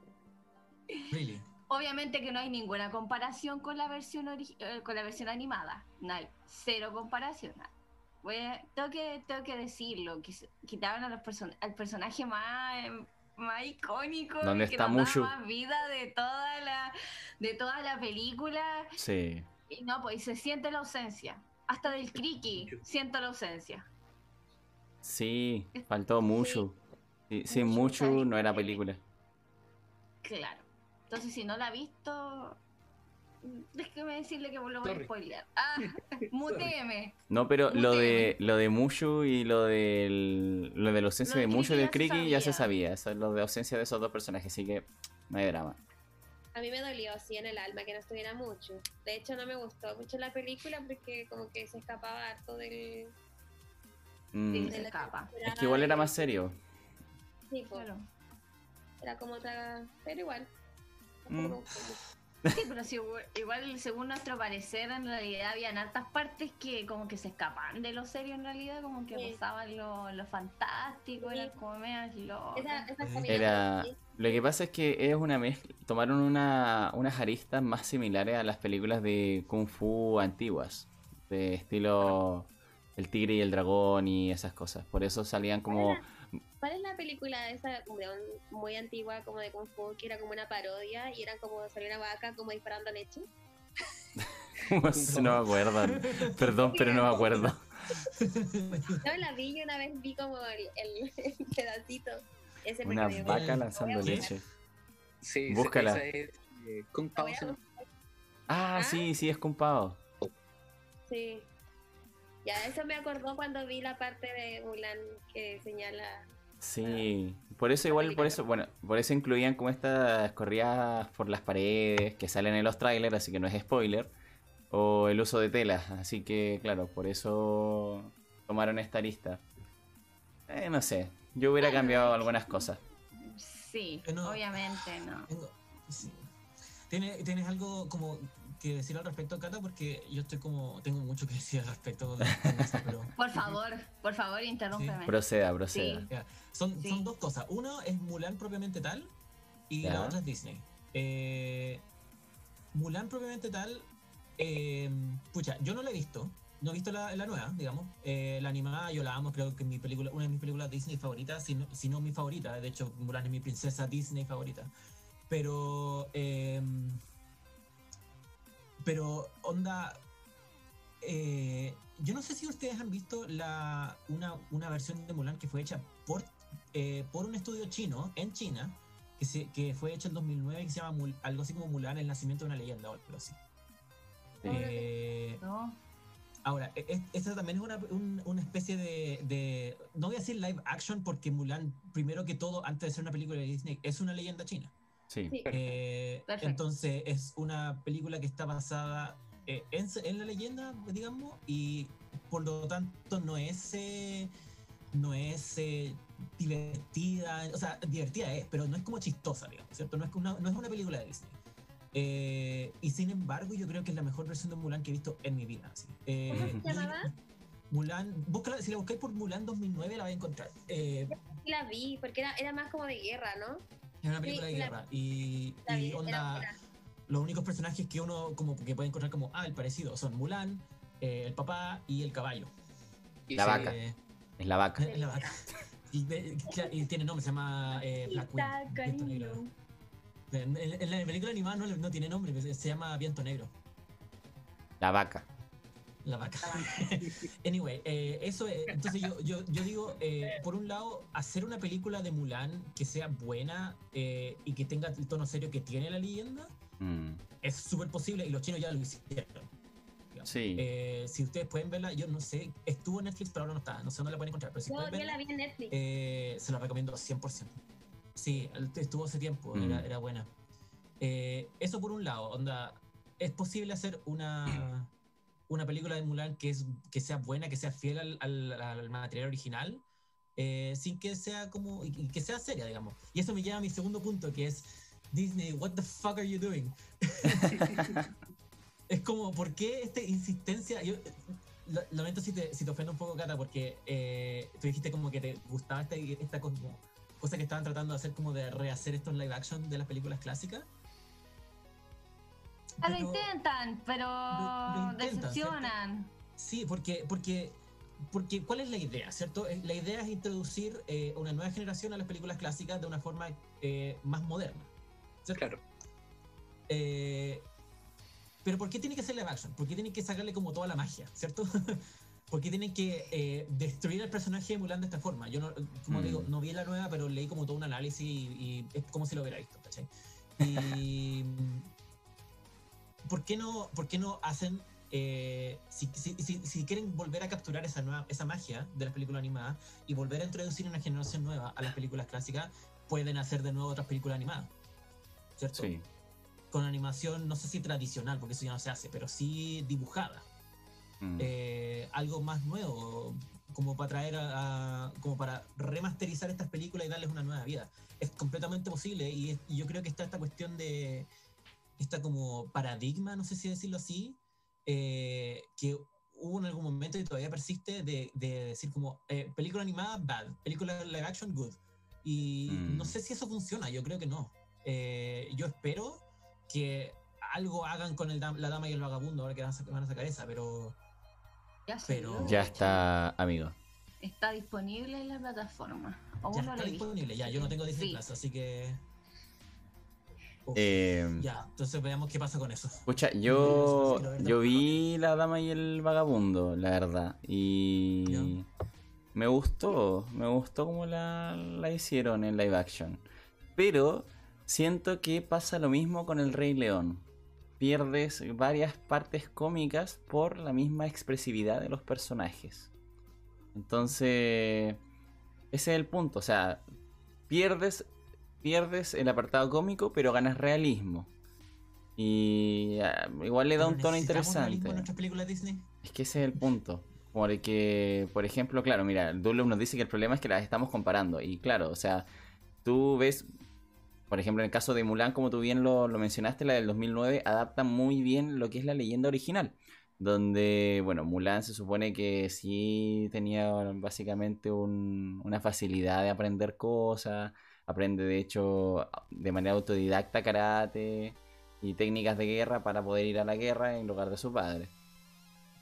Really. Obviamente que no hay ninguna comparación con la versión eh, con la versión animada. No hay cero comparación. Voy a- tengo que tengo que decirlo que quitaron a los person- al personaje más eh, más icónico ¿Dónde que está nos más vida de toda la de toda la película. Sí. y no pues y se siente la ausencia. Hasta del Kriki siento la ausencia. Sí, faltó mucho. Sí, sin Mushu, mucho ¿sabes no era película. claro. Entonces si no la ha visto déjeme decirle que lo voy a spoilear ah muteeme No, pero lo de lo de Mushu y lo del lo de la ausencia Lo de del Mushu y del Kriki Kriki ya se sabía. Eso es lo de ausencia de esos dos personajes, así que no hay drama. A mí me dolió, sí, en el alma que no estuviera mucho. De hecho, no me gustó mucho la película porque como que se escapaba harto del... Mm, Sí, de se la escapa. es que igual era más serio. Sí, pues, Claro. era como otra... Pero igual. Mm. Sí, pero sí, igual- según nuestro parecer, en realidad habían hartas partes que como que se escapaban de lo serio en realidad, como que Sí. rozaban lo, lo fantástico, Sí. eran como. Esa, esa Era- Era lo que pasa es que es una mezcla, tomaron una, unas aristas más similares a las películas de kung fu antiguas, de estilo El tigre y el dragón y esas cosas. Por eso salían como ¿Cuál es la película esa de un- muy antigua como de Kung Fu que era como una parodia y era como salía una vaca como disparando leche? no me acuerdo. Perdón, pero no me acuerdo. No, la vi y una vez vi como el, el- el pedacito. Ese Una vaca lanzando leche. Sí, Búscala. esa es eh, Kung Pao, Ah, ¿Ah? sí, sí, es con Pao. Sí. Ya eso me acordó cuando vi la parte de Mulan que señala. Sí, por eso igual, por eso, bueno, por eso incluían como estas corridas por las paredes que salen en los trailers, así que no es spoiler. o el uso de telas. Así que, claro, por eso tomaron esta lista. Eh, no sé, yo hubiera cambiado algunas cosas. Sí, Eh, no. obviamente no. Tengo- sí. ¿Tienes, ¿Tienes algo como que decir al respecto, Cata? Porque yo estoy como. Tengo mucho que decir al respecto de de eso, pero. Por favor, por favor, interrúmpeme. Proceda, proceda. Sí. ya. Son, Sí. son dos cosas. Uno es Mulan propiamente tal y Ya. la otra es Disney. Eh, Mulan propiamente tal. eh, pucha, yo no la he visto. No he visto la, la nueva, digamos. Eh, la animada yo la amo, creo que es mi película, una de mis películas Disney favoritas, si no, si no mi favorita. De hecho, Mulan es mi princesa Disney favorita. Pero. eh, pero, onda. eh, yo no sé si ustedes han visto la, una, una versión de Mulan que fue hecha por, eh, por un estudio chino en China, que, se, que fue hecho en 2009, que se llama Mul- algo así como Mulan, el nacimiento de una leyenda o algo así. Eh, No. Ahora, e- e- esta también es una, un- una especie de, de- No voy a decir live action porque Mulan, primero que todo, antes de ser una película de Disney, es una leyenda china. Sí. Sí. Eh, Perfecto. entonces es una película que está basada eh, en, en la leyenda, digamos, y por lo tanto no es, eh, no es eh, divertida, o sea, divertida es, pero no es como chistosa, digamos, ¿cierto? No es, una, no es una película de Disney. Eh, y sin embargo, yo creo que es la mejor versión de Mulan que he visto en mi vida. así. Eh, ¿Cómo se llamaba? Mulan, búscala, si la buscáis por Mulan 2009 la vais a encontrar. Eh, Sí la vi, porque era, era más como de guerra, ¿no? Es una película Sí, de guerra. Y, y onda, los únicos personajes que uno como que puede encontrar como ah el parecido son Mulan eh, el papá y el caballo Y La vaca. Eh, Es la vaca. la vaca y, tiene nombre se llama eh, Black Negro. en, en- en la película animada no, no tiene nombre se llama Viento Negro La vaca. La vaca anyway eh, eso es- entonces yo, yo, yo digo eh, por un lado hacer una película de Mulan que sea buena eh, y que tenga el tono serio que tiene la leyenda Mm, es súper posible y los chinos ya lo hicieron. Sí. Eh, si ustedes pueden verla, yo no sé, estuvo en Netflix, pero ahora no está, no sé dónde la pueden encontrar, pero si No, pueden yo verla, la vi en Netflix. eh, se la recomiendo 100%. Sí, estuvo hace tiempo, Mm. era, era buena. Eh, eso por un lado, onda, es posible hacer una, una película de Mulan que, es, que sea buena, que sea fiel al, al- al material original, eh, sin que sea como, y, que sea seria, digamos. Y eso me lleva a mi segundo punto, que es Disney, what the fuck are you doing? es como, ¿por qué esta insistencia? Yo lo- lamento si te, si te ofendo un poco, Cata, porque eh, tú dijiste como que te gustaba esta, esta como cosa que estaban tratando de hacer, como de rehacer estos live action de las películas clásicas. Ah, lo intentan, pero lo- lo intentan, decepcionan. Sí, porque, porque, porque ¿cuál es la idea? ¿Cierto? Eh, La idea es introducir eh, una nueva generación a las películas clásicas de una forma eh, más moderna. ¿cierto? Claro. Eh, pero ¿por qué tiene que ser live action? ¿Por qué tienen que sacarle como toda la magia? ¿Cierto? ¿Por qué tienen que eh, destruir al personaje de Mulan de esta forma? Yo, no, como Mm. digo, no vi la nueva, pero leí como todo un análisis y, y es como si lo hubiera visto, ¿cachai? Y... ¿Por qué no, por qué no hacen... eh, si, si, si, si quieren volver a capturar esa, nueva, esa magia de las películas animadas y volver a introducir una generación nueva a las películas clásicas, pueden hacer de nuevo otras películas animadas. ¿Cierto? Sí. con animación, no sé si tradicional, porque eso ya no se hace, pero sí dibujada. Mm. Eh, algo más nuevo, como para traer a, a- como para remasterizar estas películas y darles una nueva vida. Es completamente posible y, es- y yo creo que está esta cuestión de esta como paradigma, no sé si decirlo así, eh, que hubo en algún momento y todavía persiste de, de decir como eh, película animada bad, película live action good. Y Mm. no sé si eso funciona, yo creo que no. Eh, yo espero que algo hagan con el la dama y el vagabundo ahora que van a, sac- van a sacar esa, pero Ya Pero- Ya está, amigo. Está disponible en la plataforma. Aún ya no está disponible. Ya, yo no tengo Disney Sí. Plus, así que. Eh, Ya, entonces veamos qué pasa con eso. Escucha, yo, yo vi La Dama y el Vagabundo, la verdad. Y Ya. me gustó, me gustó como la, la hicieron en live action. Pero siento que pasa lo mismo con El Rey León. Pierdes varias partes cómicas por la misma expresividad de los personajes. Entonces, ese es el punto. O sea, pierdes, pierdes el apartado cómico, pero ganas realismo. Y ah, igual le da Pero un tono ¿necesitamos realismo interesante. en nuestras películas Disney? Es que ese es el punto. Porque, por ejemplo, claro, mira, Dunlop nos dice que el problema es que las estamos comparando. Y claro, o sea, tú ves, por ejemplo, en el caso de Mulan, como tú bien lo, lo mencionaste, la del 2009, adapta muy bien lo que es la leyenda original. Donde, bueno, Mulan se supone que sí tenía básicamente un- una facilidad de aprender cosas. Aprende, de hecho, de manera autodidacta karate y técnicas de guerra para poder ir a la guerra en lugar de su padre.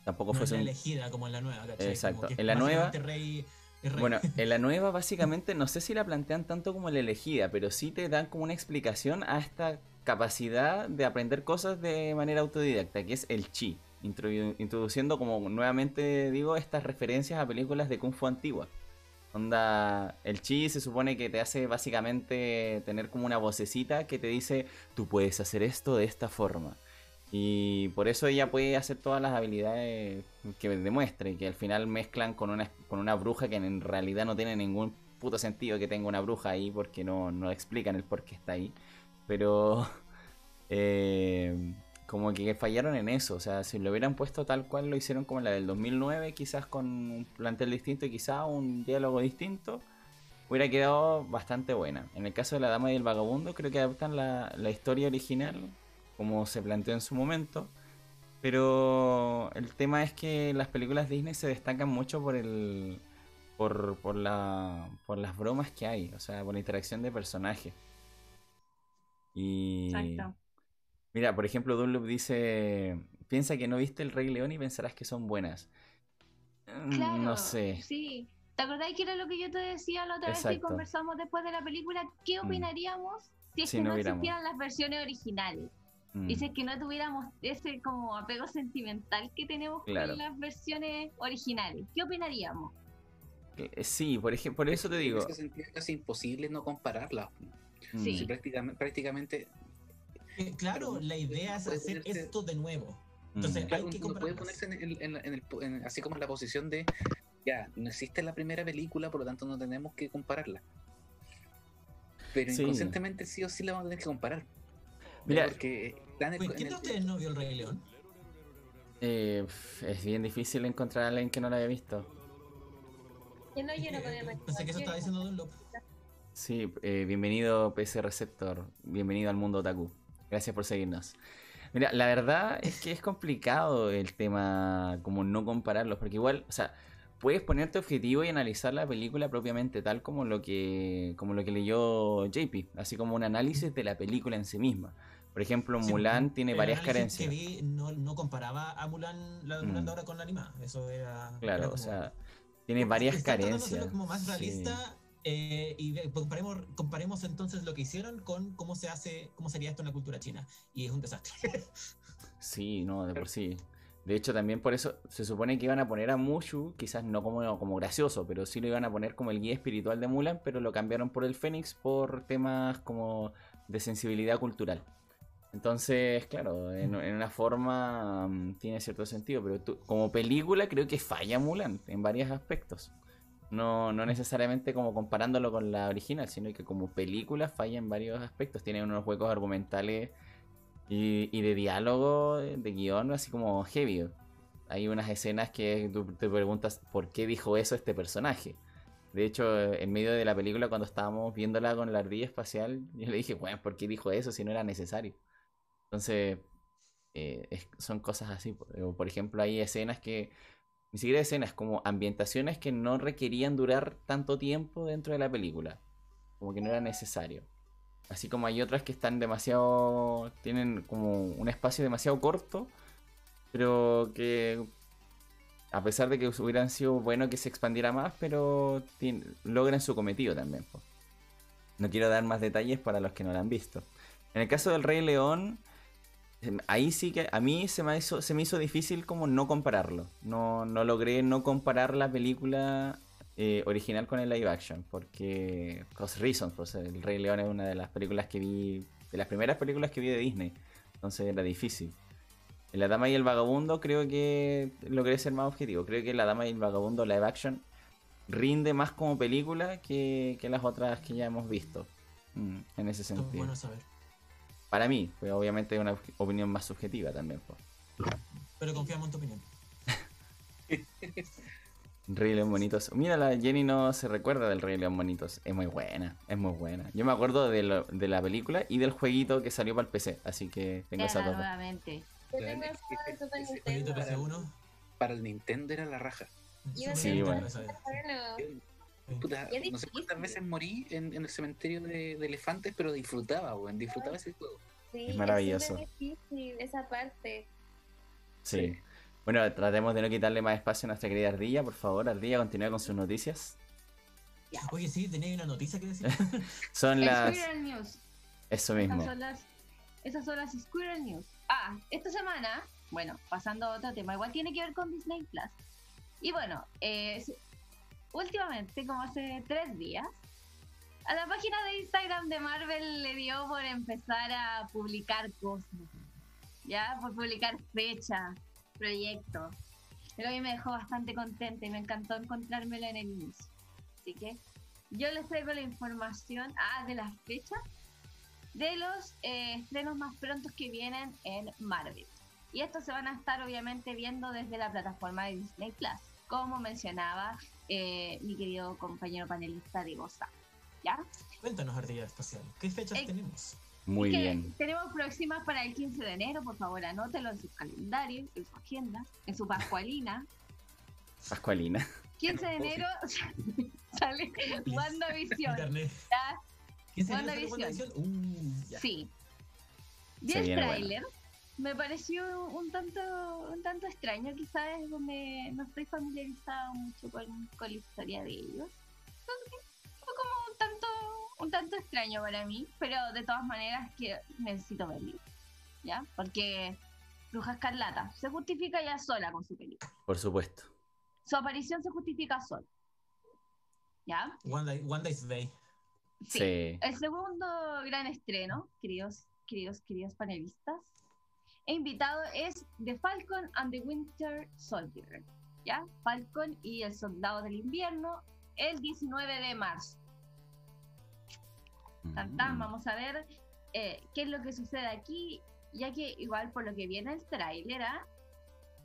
Tampoco No fue es un- elegida como en la nueva, ¿cachai? Exacto. Como que En la nueva- Rey, rey. Bueno, en la nueva básicamente no sé si la plantean tanto como la elegida, pero sí te dan como una explicación a esta capacidad de aprender cosas de manera autodidacta, que es el chi, introdu- introduciendo como nuevamente digo estas referencias a películas de kung fu antigua. Onda, el chi se supone que te hace básicamente tener como una vocecita que te dice, tú puedes hacer esto de esta forma. Y por eso ella puede hacer todas las habilidades que demuestre, que al final mezclan con una, con una bruja que en realidad no tiene ningún puto sentido que tenga una bruja ahí porque no, no explican el por qué está ahí. Pero eh, como que fallaron en eso, o sea, si lo hubieran puesto tal cual lo hicieron como la del 2009, quizás con un plantel distinto y quizás un diálogo distinto, hubiera quedado bastante buena. En el caso de La Dama y el Vagabundo, creo que adaptan la, historia original como se planteó en su momento. Pero el tema es que las películas Disney se destacan mucho por el. por, por la. por las bromas que hay, o sea, por la interacción de personajes. Y. Exacto. Mira, por ejemplo, Dunlop dice. Piensa que no viste El Rey León y pensarás que son buenas. Mm, Claro, No sé. Sí. ¿Te acordás que era lo que yo te decía la otra vez que conversamos después de la película? ¿Qué Mm. opinaríamos si es Si que no no, existieran las versiones originales? Mm, Y si es que no tuviéramos ese como apego sentimental que tenemos Claro. con las versiones originales. ¿Qué opinaríamos? eh, Sí, por ejemplo, por eso te digo. En ese sentido es casi imposible no compararlas. mm, Sí. Si prácticamente, prácticamente Eh, claro, Pero la idea es hacer ponerse- esto de nuevo. Entonces, Claro, hay que uno puede ponerse en el- en la- en el pu- en- así como en la posición de, ya, no existe la primera película, por lo tanto no tenemos que compararla. Pero Sí. inconscientemente sí o sí la vamos a tener que comparar. Mira, porque están ¿Quién de el- ustedes no vio el Rey León? eh, es bien difícil encontrar a alguien que no la haya visto. Yo no, yo no Eh, podía Pensé que eso estaba diciendo Dunlop. Sí, eh, bienvenido PC Receptor, bienvenido al mundo otaku. Gracias por seguirnos. Mira, la verdad es que es complicado el tema como no compararlos, porque igual, o sea, puedes ponerte objetivo y analizar la película propiamente tal como lo que como lo que leyó JP, así como un análisis de la película en sí misma. Por ejemplo, Sí, Mulan tiene varias carencias. que vi no, no comparaba a Mulan, la de Mulan Mm. de ahora con la animada. Eso era. Claro, era o sea, tiene varias carencias. como más realista eh, y comparemos, comparemos entonces lo que hicieron con cómo se hace, cómo sería esto en la cultura china. Y es un desastre. Sí, no, de por sí. De hecho, también por eso se supone que iban a poner a Mushu, quizás no como, como gracioso, pero sí lo iban a poner como el guía espiritual de Mulan, pero lo cambiaron por el Fénix por temas como de sensibilidad cultural. Entonces, claro, en, una forma mm, tiene cierto sentido, pero como película creo que falla Mulan en varios aspectos. No, no necesariamente como comparándolo con la original, sino que como película falla en varios aspectos. Tiene unos huecos argumentales y, y de diálogo, de guion, así como heavy. Hay unas escenas que tú te preguntas por qué dijo eso este personaje. De hecho, en medio de la película, cuando estábamos viéndola con la ardilla espacial, yo le dije, bueno, ¿por qué dijo eso si no era necesario? Entonces, eh, son cosas así. Por ejemplo, hay escenas que, ni siquiera escenas, como ambientaciones que no requerían durar tanto tiempo dentro de la película. Como que no era necesario. Así como hay otras que están demasiado. tienen como un espacio demasiado corto, pero que. A pesar de que hubieran sido bueno que se expandiera más, pero tien- logran su cometido también. No quiero dar más detalles para los que no la han visto. En el caso del Rey León, ahí sí que a mí se me hizo, se me hizo difícil como no compararlo. No, no logré no comparar la película eh, original con el live action, porque cause reasons, pues el Rey León es una de las películas que vi, de las primeras películas que vi de Disney, entonces era difícil. En La Dama y el Vagabundo creo que logré ser más objetivo, creo que La Dama y el Vagabundo live action rinde más como película que, que las otras que ya hemos visto, mm, en ese sentido. bueno saber. Para mí, pues obviamente es una opinión más subjetiva también. pues. Pero confiamos en tu opinión. Rey León Bonitos. Mira, la Jenny no se recuerda del Rey León Bonitos. Es muy buena, es muy buena. Yo me acuerdo de, lo- de la película y del jueguito que salió para el PC, así que tengo Claro, dos. nuevamente. Yo Claro, tengo es esa que- de Super ese Jueguito Nintendo. PC1. Para el Nintendo era la raja. Yo Sí, bueno. Puta, es no sé cuántas veces morí en, en el cementerio de, de elefantes, pero disfrutaba, weón. Disfrutaba ese juego. Sí, Es maravilloso. súper difícil esa parte. Sí. Bueno, tratemos de no quitarle más espacio a nuestra querida Ardilla, por favor. Ardilla, continúa con sus noticias. Oye, sí, tenéis una noticia que decir. Son las... Squirrel News. Eso Esas mismo. son las, esas son las Squirrel News. Ah, esta semana, bueno, pasando a otro tema, igual tiene que ver con Disney Plus. Y bueno, eh, últimamente, como hace tres días, a la página de Instagram de Marvel le dio por empezar a publicar cosas. Ya, por publicar fechas, proyectos. Pero a mí me dejó bastante contenta y me encantó encontrármelo en el inicio. Así que yo les traigo la información ah, de las fechas de los eh, estrenos más prontos que vienen en Marvel. Y estos se van a estar obviamente viendo desde la plataforma de Disney Plus, como mencionaba eh, mi querido compañero panelista de Goza. ¿Ya? Cuéntanos, Ardilla Espacial. ¿Qué fechas Eh, tenemos? Muy bien. Tenemos próximas para el 15 de enero, por favor, anótelo en su calendario, en su agenda, en su pascualina. Pascualina. 15 de enero sale WandaVision. Internet. ¿ya? ¿Quién se WandaVision. WandaVision? Uh, ya. Sí. Se Vi el viene tráiler. Me pareció un tanto, un tanto extraño, quizás donde no estoy familiarizado mucho con, con la historia de ellos. Entonces, fue como un tanto, un tanto extraño para mí, pero de todas maneras que necesito verlo. ¿Ya? Porque Bruja Escarlata se justifica ya sola con su película. Por supuesto. Su aparición se justifica sola. ¿Ya? Wanda, Wanda is Bay. Sí. El segundo gran estreno, queridos, queridos, queridos panelistas, e invitado es The Falcon and the Winter Soldier. ¿Ya? Falcon y el Soldado del Invierno, el 19 de marzo. Tan, tan, Mm. vamos a ver eh, qué es lo que sucede aquí, ya que igual por lo que viene el tráiler, ¿ah?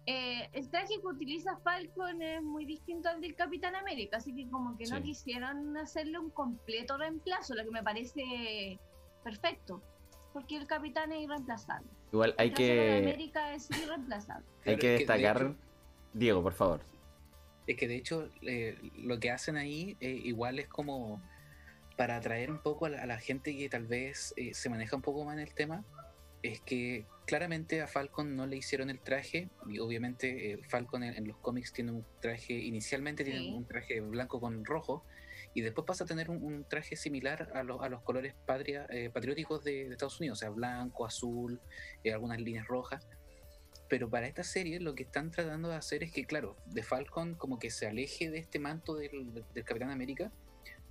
Eh, el traje que utiliza Falcon es muy distinto al del Capitán América, así que como que no quisieron hacerle un completo reemplazo, lo que me parece perfecto, porque el Capitán es irreemplazable. Igual hay que, América es irreemplazable. hay que es de destacar. hecho- Diego, por favor. Es que de hecho eh, lo que hacen ahí eh, igual es como para atraer un poco a la, a la gente que tal vez eh, se maneja un poco más en el tema, es que claramente a Falcon no le hicieron el traje y obviamente eh, Falcon en, en los cómics tiene un traje, inicialmente Sí. tiene un traje blanco con rojo y después pasa a tener un, un traje similar a, los- a los colores patria, eh, patrióticos de, de Estados Unidos, o sea, blanco, azul, eh, algunas líneas rojas. Pero para esta serie lo que están tratando de hacer es que, claro, de Falcon como que se aleje de este manto del, del Capitán América,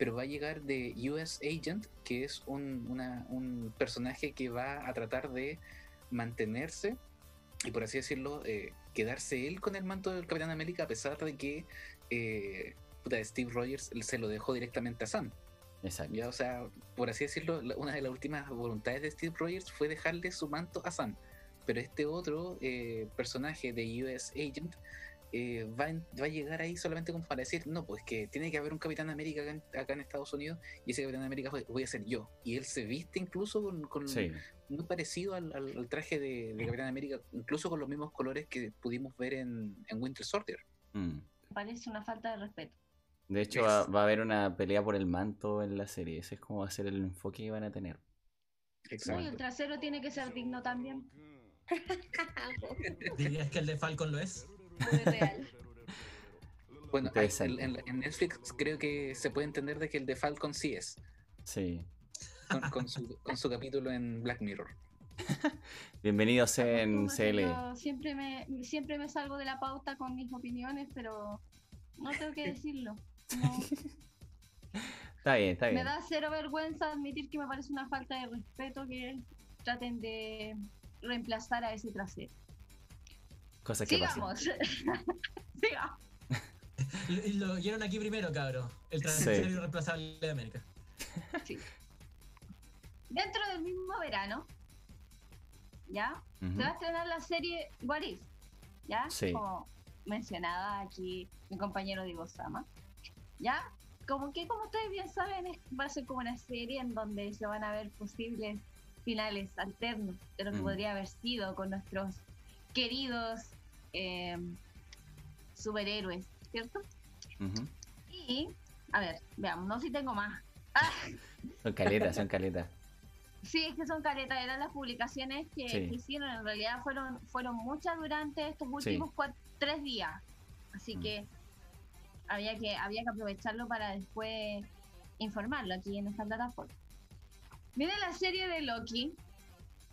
pero va a llegar de US Agent, que es un, una- un personaje que va a tratar de mantenerse y, por así decirlo, eh, quedarse él con el manto del Capitán América, a pesar de que eh, puta, Steve Rogers se lo dejó directamente a Sam. Exacto. Ya, o sea, por así decirlo, una de las últimas voluntades de Steve Rogers fue dejarle su manto a Sam. Pero este otro eh, personaje de US Agent eh, va, en- va a llegar ahí solamente como para decir, no, pues que tiene que haber un Capitán América acá en, acá en Estados Unidos y ese Capitán América voy, a ser yo. Y él se viste incluso con, con- Sí. muy parecido al, al- al traje de, de Capitán América, incluso con los mismos colores que pudimos ver en, en Winter Soldier. Mm. Parece una falta de respeto. De hecho, va, va a haber una pelea por el manto en la serie. Ese es como va a ser el enfoque que van a tener. No, y el trasero tiene que ser digno también. ¿Dirías que el de Falcon lo es? Muy real. Bueno, hay- Interesante. en, en Netflix creo que se puede entender de que el de Falcon sí es. Sí. con, con su, con su capítulo en Black Mirror. Bienvenidos en CL. yo siempre me, siempre me salgo de la pauta con mis opiniones, pero no tengo que decirlo. No. Está bien, está Me bien. da cero vergüenza admitir que me parece una falta de respeto que traten de reemplazar a ese trasero. Cosas que pasan. Sigamos. Sigamos. Lo, lo oyeron aquí primero, cabrón. El Sí. trasero irreemplazable de América. Sí. Dentro del mismo verano, ¿ya? Se va a estrenar la serie What If, ¿ya? Sí. Como mencionaba aquí mi compañero Diego Sama, ¿ya? Como que, como ustedes bien saben, es- va a ser como una serie en donde se van a ver posibles finales alternos de lo que Mm. podría haber sido con nuestros queridos eh, superhéroes, ¿cierto? Y, a ver, veamos, no sé si tengo más. Ah, Son caletas, son caletas. Sí, es que son caretas, eran las publicaciones que, Sí. que hicieron, en realidad fueron fueron muchas durante estos últimos cua- tres días, así Mm. que había que había que aprovecharlo para después informarlo aquí en esta plataforma. Viene la serie de Loki,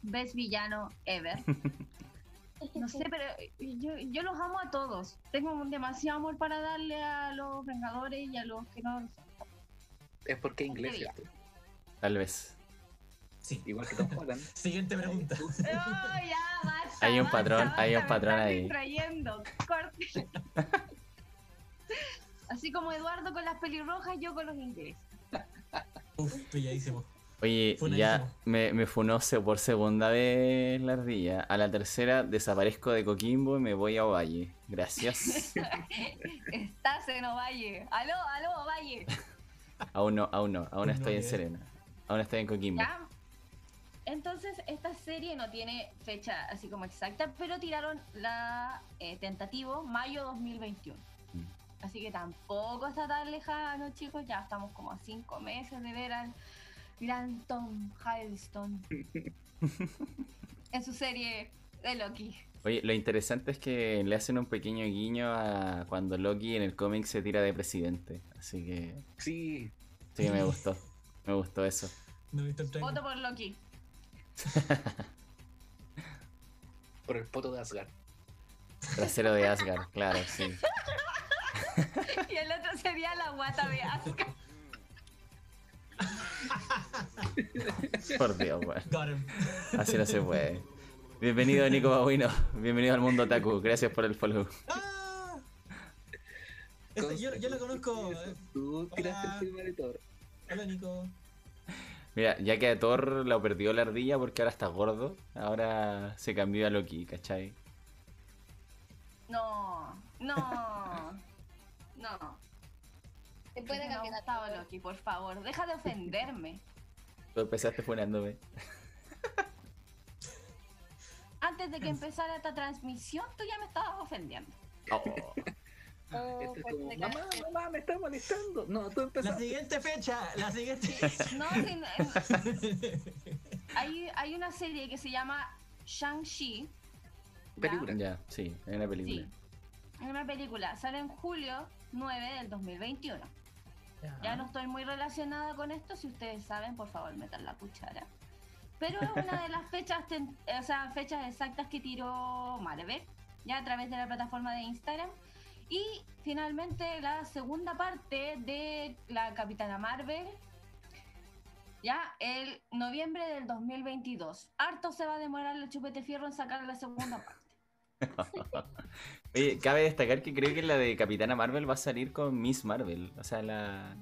Best Villano Ever. No sé, pero yo, yo los amo a todos. Tengo un demasiado amor para darle a los Vengadores y a los que no. Es porque es inglés. Tal vez. Sí. Igual que Tom Holland. Siguiente pregunta. ¡Oh, ya, basta, Hay un basta, patrón, basta, hay un patrón ahí. corte. Así como Eduardo con las pelirrojas, yo con los ingleses. Uf, pilladísimo. Oye, Funadísimo. ya me, me funó por segunda vez la ardilla. A la tercera desaparezco de Coquimbo y me voy a Ovalle. Gracias. Estás en Ovalle. Aló, aló, Ovalle. aún no, aún no. Aún No, estoy en. Serena. Aún estoy en Coquimbo. ¿Ya? Entonces, esta serie no tiene fecha así como exacta, pero tiraron la eh, tentativo mayo 2021. Mm. Así que tampoco está tan lejano, chicos. Ya estamos como a cinco meses de ver al gran Tom Hiddleston en su serie de Loki. Oye, lo interesante es que le hacen un pequeño guiño a cuando Loki en el cómic se tira de presidente. Así que Sí, sí, me gustó. Me gustó eso. No he visto el. Voto por Loki. por el poto de Asgard. Trasero de Asgard, claro, sí. Y el otro sería la guata de Asuka. Por Dios, weón. Así no se puede. Bienvenido, Nico Babuino. Bienvenido al mundo Taku. Gracias por el follow. ¡Ah! Esa- yo, yo la conozco. eh. Tú tiraste Hola. el primer Thor. Hola, Nico. Mira, ya que a Thor lo perdió la ardilla porque ahora está gordo, ahora se cambió a Loki, ¿cachai? No, no, no. Se puede no me ha cambiar gustado todo. Loki, por favor. Deja de ofenderme. Tú empezaste funándome. Antes de que empezara esta transmisión, tú ya me estabas ofendiendo. Oh, Oh, Este es pues, como, te mamá, mamá, me está molestando. No, tú La empezaste. siguiente fecha. La siguiente. No, sin- en- hay, hay una serie que se llama Shang-Chi. Película. ya, sí, hay una película. Sí. Es una película. Sale en julio 9 del 2021. Ya no estoy muy relacionada con esto. Si ustedes saben, por favor, metan la cuchara. Pero es una de las fechas, ten- o sea, fechas exactas que tiró Marvel, ya a través de la plataforma de Instagram. Y finalmente la segunda parte de la Capitana Marvel, ya el noviembre del 2022. Harto se va a demorar el chupete fierro en sacar la segunda parte. Oye, cabe destacar que creo que la de Capitana Marvel va a salir con Miss Marvel, o sea, la,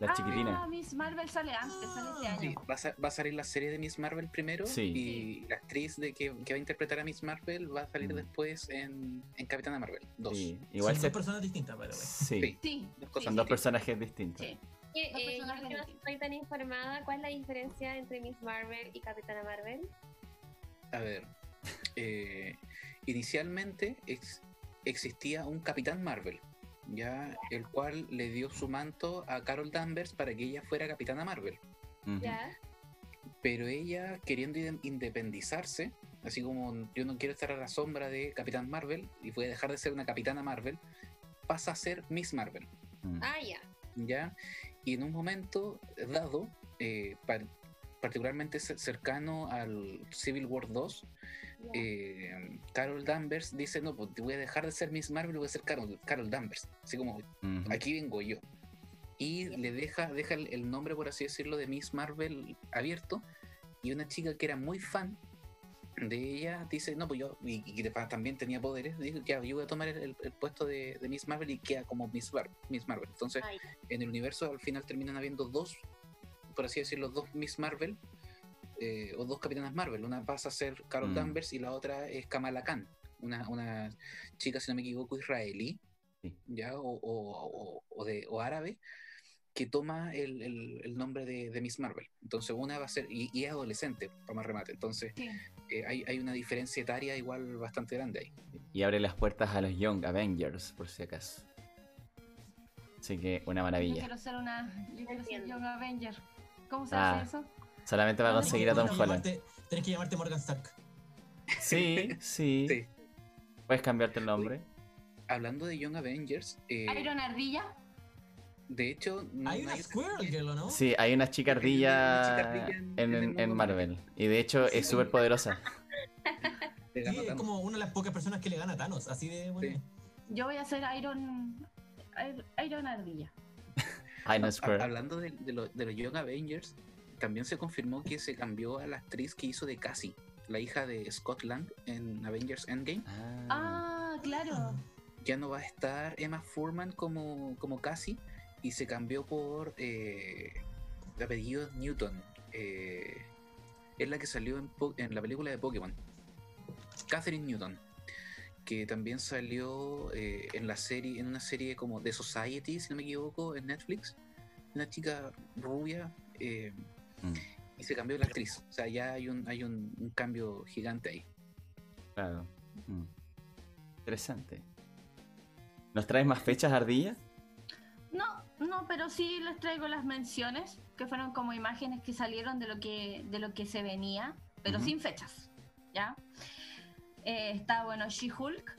la Ah, chiquitina. Miss Marvel sale antes, sale este año. Sí, va, a, sa- va a salir la serie de Miss Marvel primero Sí. y la actriz de que, que va a interpretar a Miss Marvel va a salir Mm. después en, en Capitana Marvel 2. Sí, igual Son se... dos personas distintas, by the way. Sí, Sí. Sí, Dos sí, cosas son sí, dos sí. personajes distintos. Sí. Eh, eh, yo no estoy tan informada, ¿cuál es la diferencia entre Miss Marvel y Capitana Marvel? A ver, eh, inicialmente ex- existía un Capitán Marvel, ya el cual le dio su manto a Carol Danvers para que ella fuera Capitana Marvel. ¿Ya? Pero ella queriendo inde- independizarse, así como yo no quiero estar a la sombra de Capitán Marvel y voy a dejar de ser una Capitana Marvel, pasa a ser Miss Marvel. Ah, ya. ¿ya? Y en un momento dado, eh, par- particularmente cer- cercano al Civil War 2, ya. Eh, Carol Danvers dice, no, pues voy a dejar de ser Miss Marvel y voy a ser Carol, Carol Danvers. Así como, aquí vengo yo. Y le deja, deja el, el nombre, por así decirlo, de Miss Marvel abierto. Y una chica que era muy fan de ella dice, no, pues yo, y, y que también tenía poderes, dijo, ya, yo voy a tomar el, el puesto de, de Miss Marvel y queda como Miss, Bar- Miss Marvel. Entonces, Ay, en el universo al final terminan habiendo dos, por así decirlo, dos Miss Marvel, eh, o dos capitanas Marvel. Una pasa a ser Carol Mm. Danvers y la otra es Kamala Khan, una, una chica, si no me equivoco, israelí, Sí. ya, o, o- o- o de, o árabe, que toma el, el- el nombre de, de Miss Marvel. Entonces una va a ser, y, y es adolescente, para más remate. Entonces Sí. eh, hay, hay una diferencia etaria igual bastante grande ahí. Y abre las puertas a los Young Avengers, por si acaso. Así que una Yo maravilla. quiero ser una. Yo quiero ser Entiendo. Young Avenger. ¿Cómo se Ah. hace eso? Solamente va a Ah, conseguir a Tom Holland. llamarte- Tienes que llamarte Morgan Stark. Sí, sí. Sí. Puedes cambiarte el nombre. Hablando de Young Avengers, eh, Iron Ardilla. de hecho, no Hay una hay- Squirrel Girl, ¿o no? Sí, hay una chica Hay una chica ardilla ardilla en, en- en Marvel. Y de hecho es súper poderosa. Sí, es como una de las pocas personas que le gana a Thanos, así de bueno. Sí. Yo voy a ser Iron. Iron Ardilla. Iron Square. Hablando de, de lo- de los Young Avengers, también se confirmó que se cambió a la actriz que hizo de Cassie, la hija de Scott Lang en Avengers Endgame. Ah, Ah, claro. Ya no va a estar Emma Furman como, como Cassie y se cambió por eh, el apellido Newton. Eh, es la que salió en, la película de Pokémon. Catherine Newton. Que también salió eh, en la serie, en una serie como The Society, si no me equivoco, en Netflix. Una chica rubia. Mm, y se cambió la actriz. O sea, ya hay un, hay un, un cambio gigante ahí. claro. Mm. Interesante. ¿Nos traes más fechas, Ardilla? No, no, pero sí les traigo las menciones, que fueron como imágenes que salieron de lo que, de lo que se venía, pero sin fechas. ¿Ya? Eh, está bueno She-Hulk.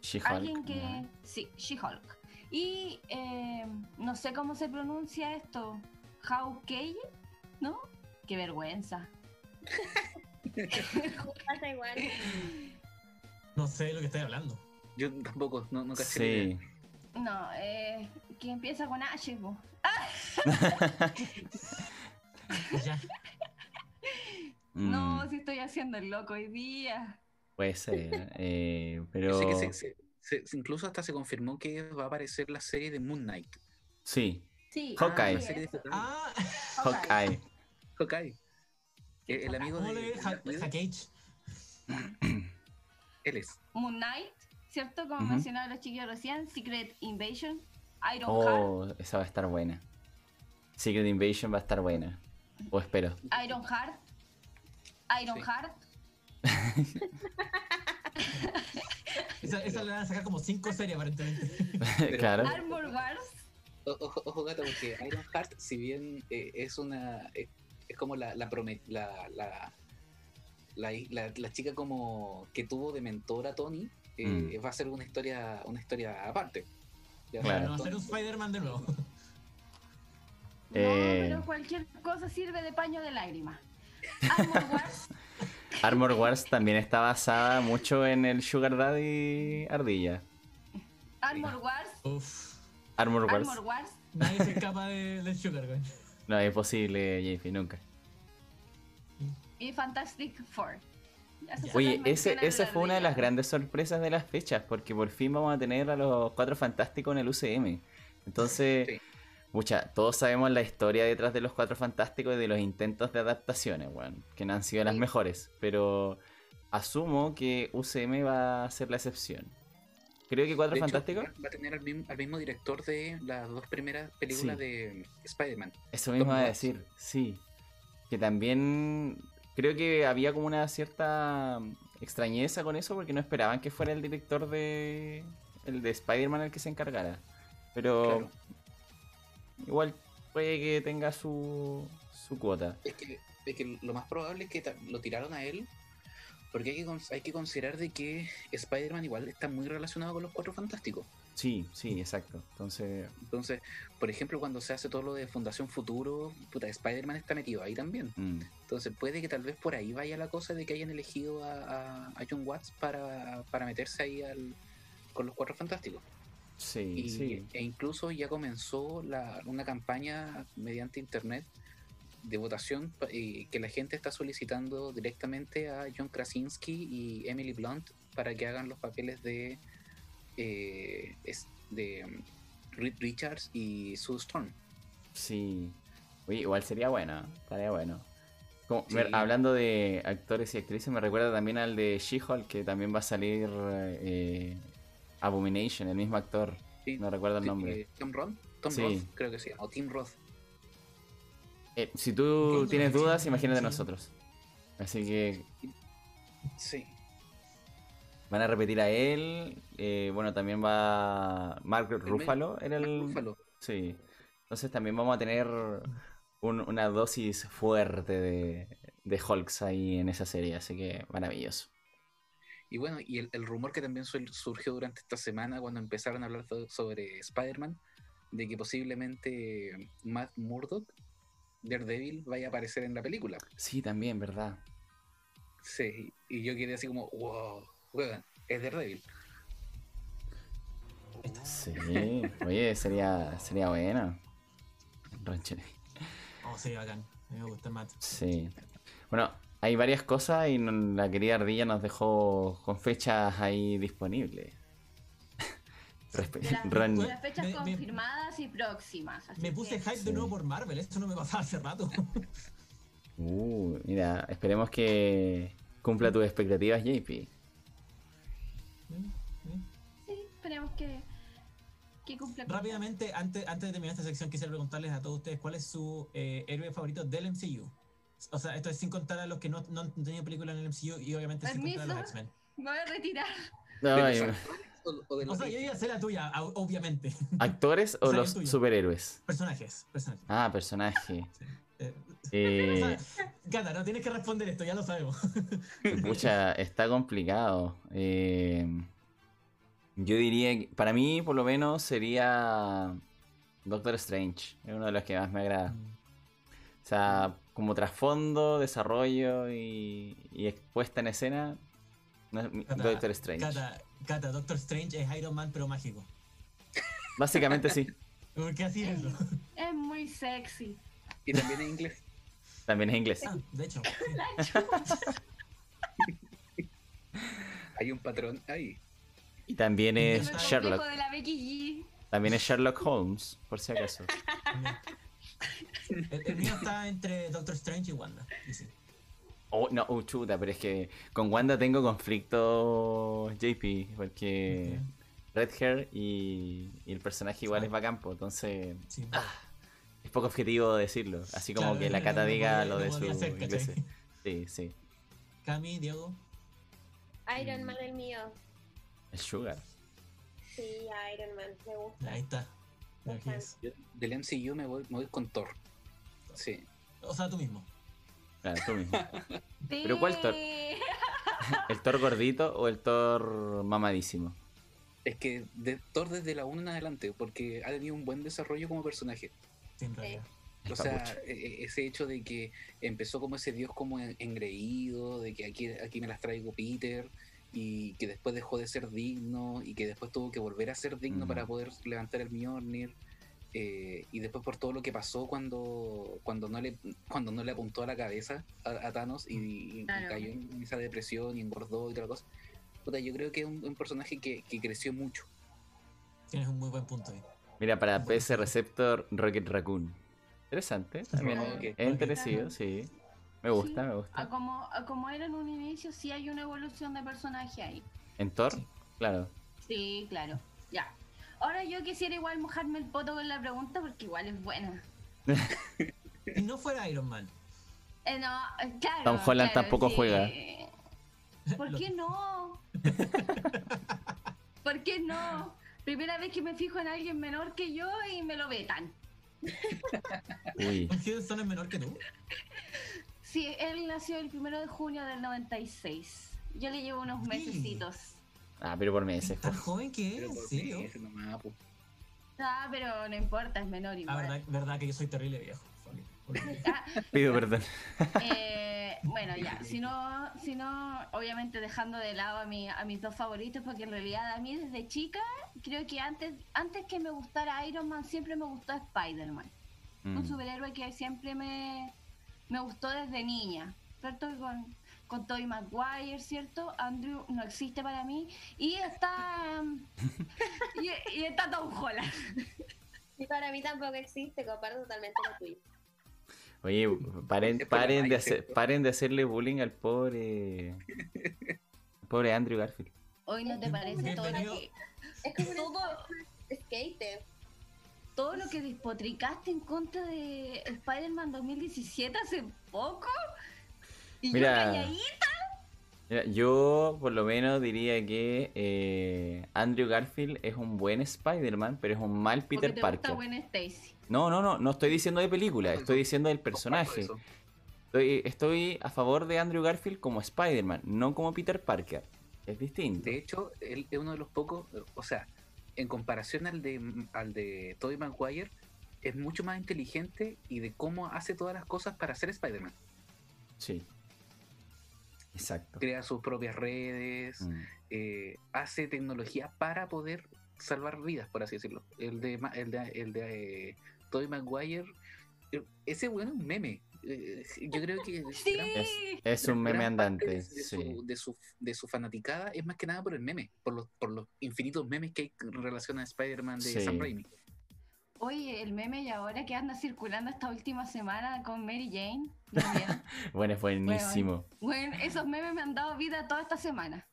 She-Hulk. Alguien que. Sí, She-Hulk. Y eh, no sé cómo se pronuncia esto. Hawkeye, ¿no? Qué vergüenza. Pasa igual. No sé de lo que estoy hablando. Yo tampoco, no, la idea. Sí. No, eh, que empieza con H. Ya. No, Mm, si estoy haciendo el loco hoy día. Puede ser. eh, Yo pero. sé que se- se- se- se- incluso hasta se confirmó que va a aparecer la serie de Moon Knight. Sí, Sí. Hawkeye. de Hawkeye. Ah, Hawkeye. Hawkeye. El, el amigo ¿cómo de. Hackage? Él es. Moon Knight, ¿cierto? Como mencionaron los chiquillos recién, Secret Invasion, Iron Heart, Oh, esa va a estar buena. Secret Invasion va a estar buena. O espero. Iron Heart, Iron Sí. Heart, Esa, esa le van a sacar como 5 series aparentemente. claro. Armor Wars, Ojo, ojo, gato, porque Ironheart, si bien eh, es una. Es, es como la la, prome- la, la, la, la- la chica como que tuvo de mentor a Tony, eh, va a ser una historia, una historia aparte. Ya, Claro. No va a ser un Spider-Man de nuevo. no, Eh. pero cualquier cosa sirve de paño de lágrima. Armor Wars, Armor Wars también está basada mucho en el Sugar Daddy Ardilla. Armor Wars, Uf. Armor Wars. Armor Wars, Nadie se escapa de, del Sugar, güey. No es posible, JP, nunca. y Fantastic Four. Oye, ese, esa fue una de las grandes sorpresas de las fechas, porque por fin vamos a tener a los cuatro fantásticos en el UCM. Entonces, Sí. mucha, todos sabemos la historia detrás de los cuatro fantásticos y de los intentos de adaptaciones, weón, que no han sido las mejores, pero asumo que UCM va a ser la excepción. Creo que cuatro fantásticos, va a tener al mismo, al mismo director de las dos primeras películas Sí. de Spider-Man. eso mismo iba a decir, sí. Que también creo que había como una cierta extrañeza con eso porque no esperaban que fuera el director de el de Spider-Man el que se encargara. Pero Claro. igual puede que tenga su, su cuota. Es que, es que lo más probable es que lo tiraron a él, porque hay que, hay que considerar de que Spider-Man igual está muy relacionado con los Cuatro Fantásticos. Sí, sí, exacto. Entonces, Entonces, por ejemplo, cuando se hace todo lo de Fundación Futuro, puta, Spider-Man está metido ahí también. mm, Entonces puede que tal vez por ahí vaya la cosa de que hayan elegido a, a- a John Watts para, para meterse ahí al, con los Cuatro Fantásticos. sí, Y, sí. E incluso ya comenzó la- una campaña mediante internet de votación que la gente está solicitando directamente a John Krasinski y Emily Blunt para que hagan los papeles de, eh, es- de um, Reed Richards y Sue Storm. Sí. Oye, igual sería bueno, estaría bueno. Como- Sí. me- hablando de actores y actrices, me recuerda también al de She-Hulk, que también va a salir eh, Abomination, el mismo actor. Sí, No recuerdo el nombre. eh, Tom Roth. Tom Sí. Roth, creo que sí. O Tim Roth. Eh, si tú tienes dudas, imagínate nosotros. Así que Sí. van a repetir a él. eh, bueno, también va El Ruffalo en el. Ruffalo. Sí. Entonces también vamos a tener un- una dosis fuerte de, de Hulks ahí en esa serie. Así que maravilloso. Y bueno, y el, el rumor que también surgió durante esta semana cuando empezaron a hablar so- sobre Spider-Man, de que posiblemente Matt Murdock, Daredevil, vaya a aparecer en la película. Sí, también, ¿verdad? Sí, y yo quedé así como, wow, es Daredevil. Sí. Oye, sería, sería bueno. Oh, sí, bacán. Me gusta Matt. Sí. Bueno, hay varias cosas y la querida Ardilla nos dejó con fechas ahí disponibles. De las, Ran- de las fechas Me- me- confirmadas y próximas. así Me puse que- hype Sí. de nuevo por Marvel, esto no me pasaba hace rato. Uh, mira, esperemos que cumpla tus expectativas, JP. Sí, esperemos que, que cumpla. Rápidamente, antes, antes de terminar esta sección, quisiera preguntarles a todos ustedes cuál es su eh, héroe favorito del MCU. O sea, esto es sin contar a los que no, no han tenido película en el MCU y obviamente sin contar a los. X-Men. Me voy a retirar. ¿De Ay, los actores o, de O sea, yo ya sé la tuya, obviamente. ¿Actores o O sea, los superhéroes? Personajes, personajes. Ah, personaje. Eh, Eh, sea, Gata, no tienes que responder esto, ya lo sabemos. Pucha, está complicado. Eh, yo diría que para mí, por lo menos, sería Doctor Strange. Es uno de los que más me agrada. O sea, como trasfondo, desarrollo y, y expuesta en escena, Cata, Doctor Strange. Cata, Cata, Doctor Strange es Iron Man, pero mágico. Básicamente sí. ¿Por qué así es? Es muy sexy. Y también en inglés. También es inglés. Ah, de hecho. Hay un patrón ahí. Y también es Sherlock. complejo de la Becky G. También es Sherlock Holmes, por si acaso. El, el mío está entre Doctor Strange y Wanda. y sí. Oh, no, uh, chuta, pero es que con Wanda tengo conflicto JP, porque Red Hair y, y el personaje igual es bacán, pues, entonces Sí. es poco objetivo decirlo. Así como Claro, que la Cata no diga lo no de su. Sí, sí. Cami, Diego. Iron Man el mío. El Sugar. Sí, Iron Man, me gusta. Ahí está. Es. Yo del MCU me voy, me voy con Thor. Sí. O sea, tú mismo. Claro, tú mismo. Sí. ¿Pero cuál Thor? ¿El Thor gordito o el Thor mamadísimo? Es que de Thor desde la 1 en adelante, porque ha tenido un buen desarrollo como personaje. Sí. El O sea, e- e- ese hecho de que empezó como ese dios como en- engreído, de que aquí, aquí me las traigo Peter, y que después dejó de ser digno, y que después tuvo que volver a ser digno Mm. para poder levantar el Mjolnir, eh, y después por todo lo que pasó cuando, cuando, no, le, cuando no le apuntó a la cabeza a, a Thanos y, y Claro. cayó en esa depresión y engordó y toda la cosa. Yo creo que es un, un personaje que, que creció mucho. Tienes un muy buen punto ahí. Mira, para PC Receptor, Rocket Raccoon. Interesante, también. Oh. Es interesante, sí. Me gusta, Sí. me gusta. como, como era en un inicio, sí hay una evolución de personaje ahí. ¿En Thor? Sí. Claro. Sí, claro. Ya. Ahora yo quisiera igual mojarme el poto con la pregunta porque igual es buena. Si no fuera Iron Man, Eh, no, eh, claro. Tom Holland claro, tampoco sí. juega. ¿Por qué no? ¿Por qué no? Primera vez que me fijo en alguien menor que yo y me lo vetan. Uy. Hiddleston es menor que tú. Sí, él nació el primero de junio del 96. Yo le llevo unos Sí. mesecitos. Ah, pero por meses. Tan joven que es, ¿en serio? meses nomás, po. Ah, pero no importa, es menor Ah, igual. verdad, verdad que yo soy terrible viejo. Ah, Pido perdón. eh, bueno, ya, si no, si no, obviamente dejando de lado a, mi, a mis dos favoritos, porque en realidad a mí desde chica, creo que antes, antes que me gustara Iron Man, siempre me gustó Spider-Man. Un Mm. superhéroe que siempre me, me gustó desde niña, ¿cierto? Con, con Tobey Maguire, ¿cierto? Andrew no existe para mí. Y está. y, y está Tom Holland. Y para mí tampoco existe, comparto totalmente lo tuyo. Oye, paren, paren, de hacer, paren de hacerle bullying al pobre. al pobre Andrew Garfield. Hoy no te parece todo lo que, Es como todo, un skater. todo lo que despotricaste en contra de Spider-Man 2017 hace poco. Y Mira. yo calladita. Mira, yo por lo menos diría que eh, Andrew Garfield es un buen Spider-Man, pero es un mal Porque Peter te Parker. gusta Gwen Stacy. No, no, no, no estoy diciendo de película, estoy diciendo del personaje. Estoy, estoy a favor de Andrew Garfield como Spider-Man, no como Peter Parker. Es distinto. De hecho, él es uno de los pocos, o sea, en comparación al de al de Tobey Maguire, es mucho más inteligente y de cómo hace todas las cosas para ser Spider-Man. Sí. Exacto. Crea sus propias redes, Mm. eh, hace tecnología para poder salvar vidas, por así decirlo. El de Ma- el de, el de eh, Tobey Maguire, eh, ese bueno es un meme. Eh, yo creo que Sí. Es, es un meme andante, de, de sí. su, de, su, de su fanaticada es más que nada por el meme, por los, por los infinitos memes que hay en relación a Spider-Man de Sí. Sam Raimi. Oye, el meme y ahora que anda circulando esta última semana con Mary Jane. Bueno, es buenísimo. bueno, esos memes me han dado vida toda esta semana.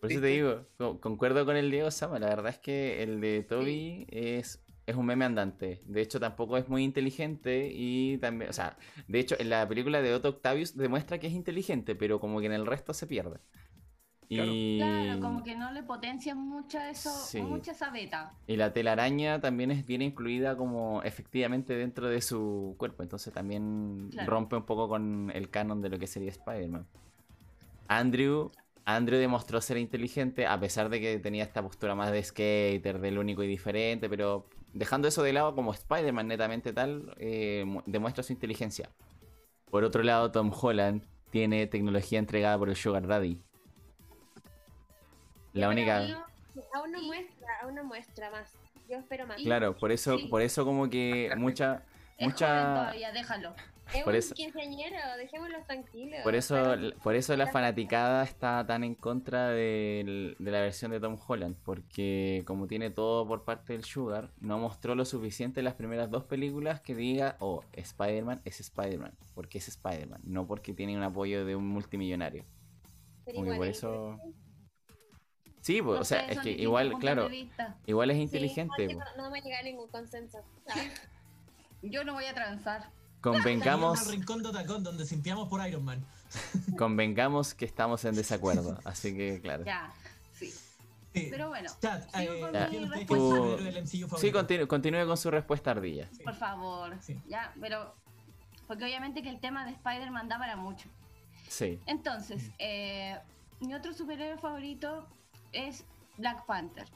Por eso te digo, co- concuerdo con el Diego Sama, la verdad es que el de Toby es, es un meme andante. De hecho, tampoco es muy inteligente y también, o sea, de hecho, en la película de Otto Octavius demuestra que es inteligente, pero como que en el resto se pierde. Claro. Y, Claro, como que no le potencian mucho eso, Sí. mucha esa beta. y la telaraña también es bien incluida como efectivamente dentro de su cuerpo, entonces también Claro. rompe un poco con el canon de lo que sería Spider-Man. Andrew, Andrew demostró ser inteligente a pesar de que tenía esta postura más de skater, del único y diferente, pero dejando eso de lado como Spider-Man netamente tal, eh, mu- demuestra su inteligencia. Por otro lado, Tom Holland tiene tecnología entregada por el Sugar Daddy. La única... Aún no muestra, aún no muestra más. Yo espero más. Claro, por eso, Sí. por eso como que mucha, Es mucha, todavía, déjalo. Es por un eso- quinceañero, dejémoslo tranquilo. por eso, Pero- por eso la fanaticada está tan en contra de la versión de Tom Holland, porque como tiene todo por parte del Sugar, no mostró lo suficiente en las primeras dos películas que diga, oh, Spider-Man es Spider-Man, porque es Spider-Man, no porque tiene un apoyo de un multimillonario. pero Como que igual, por es eso, sí, pues, No o sea, sé, es que igual, claro, igual es Sí, inteligente. no, no vamos a ningún consenso. Yo no voy a transar. Convengamos, rincón de donde simpiamos por Iron Man. convengamos que estamos en desacuerdo, así que claro. Ya, sí. Sí. Pero bueno, Chat, sigo eh, con ¿quién mi ustedes respuesta. creen que es el Tú- héroe del MCU Sí, continúe, continúe con su respuesta ardilla. Sí. por favor. Sí. Ya, pero. Porque obviamente que el tema de Spider-Man da para mucho. Sí. Entonces, eh, mi otro superhéroe favorito es Black Panther.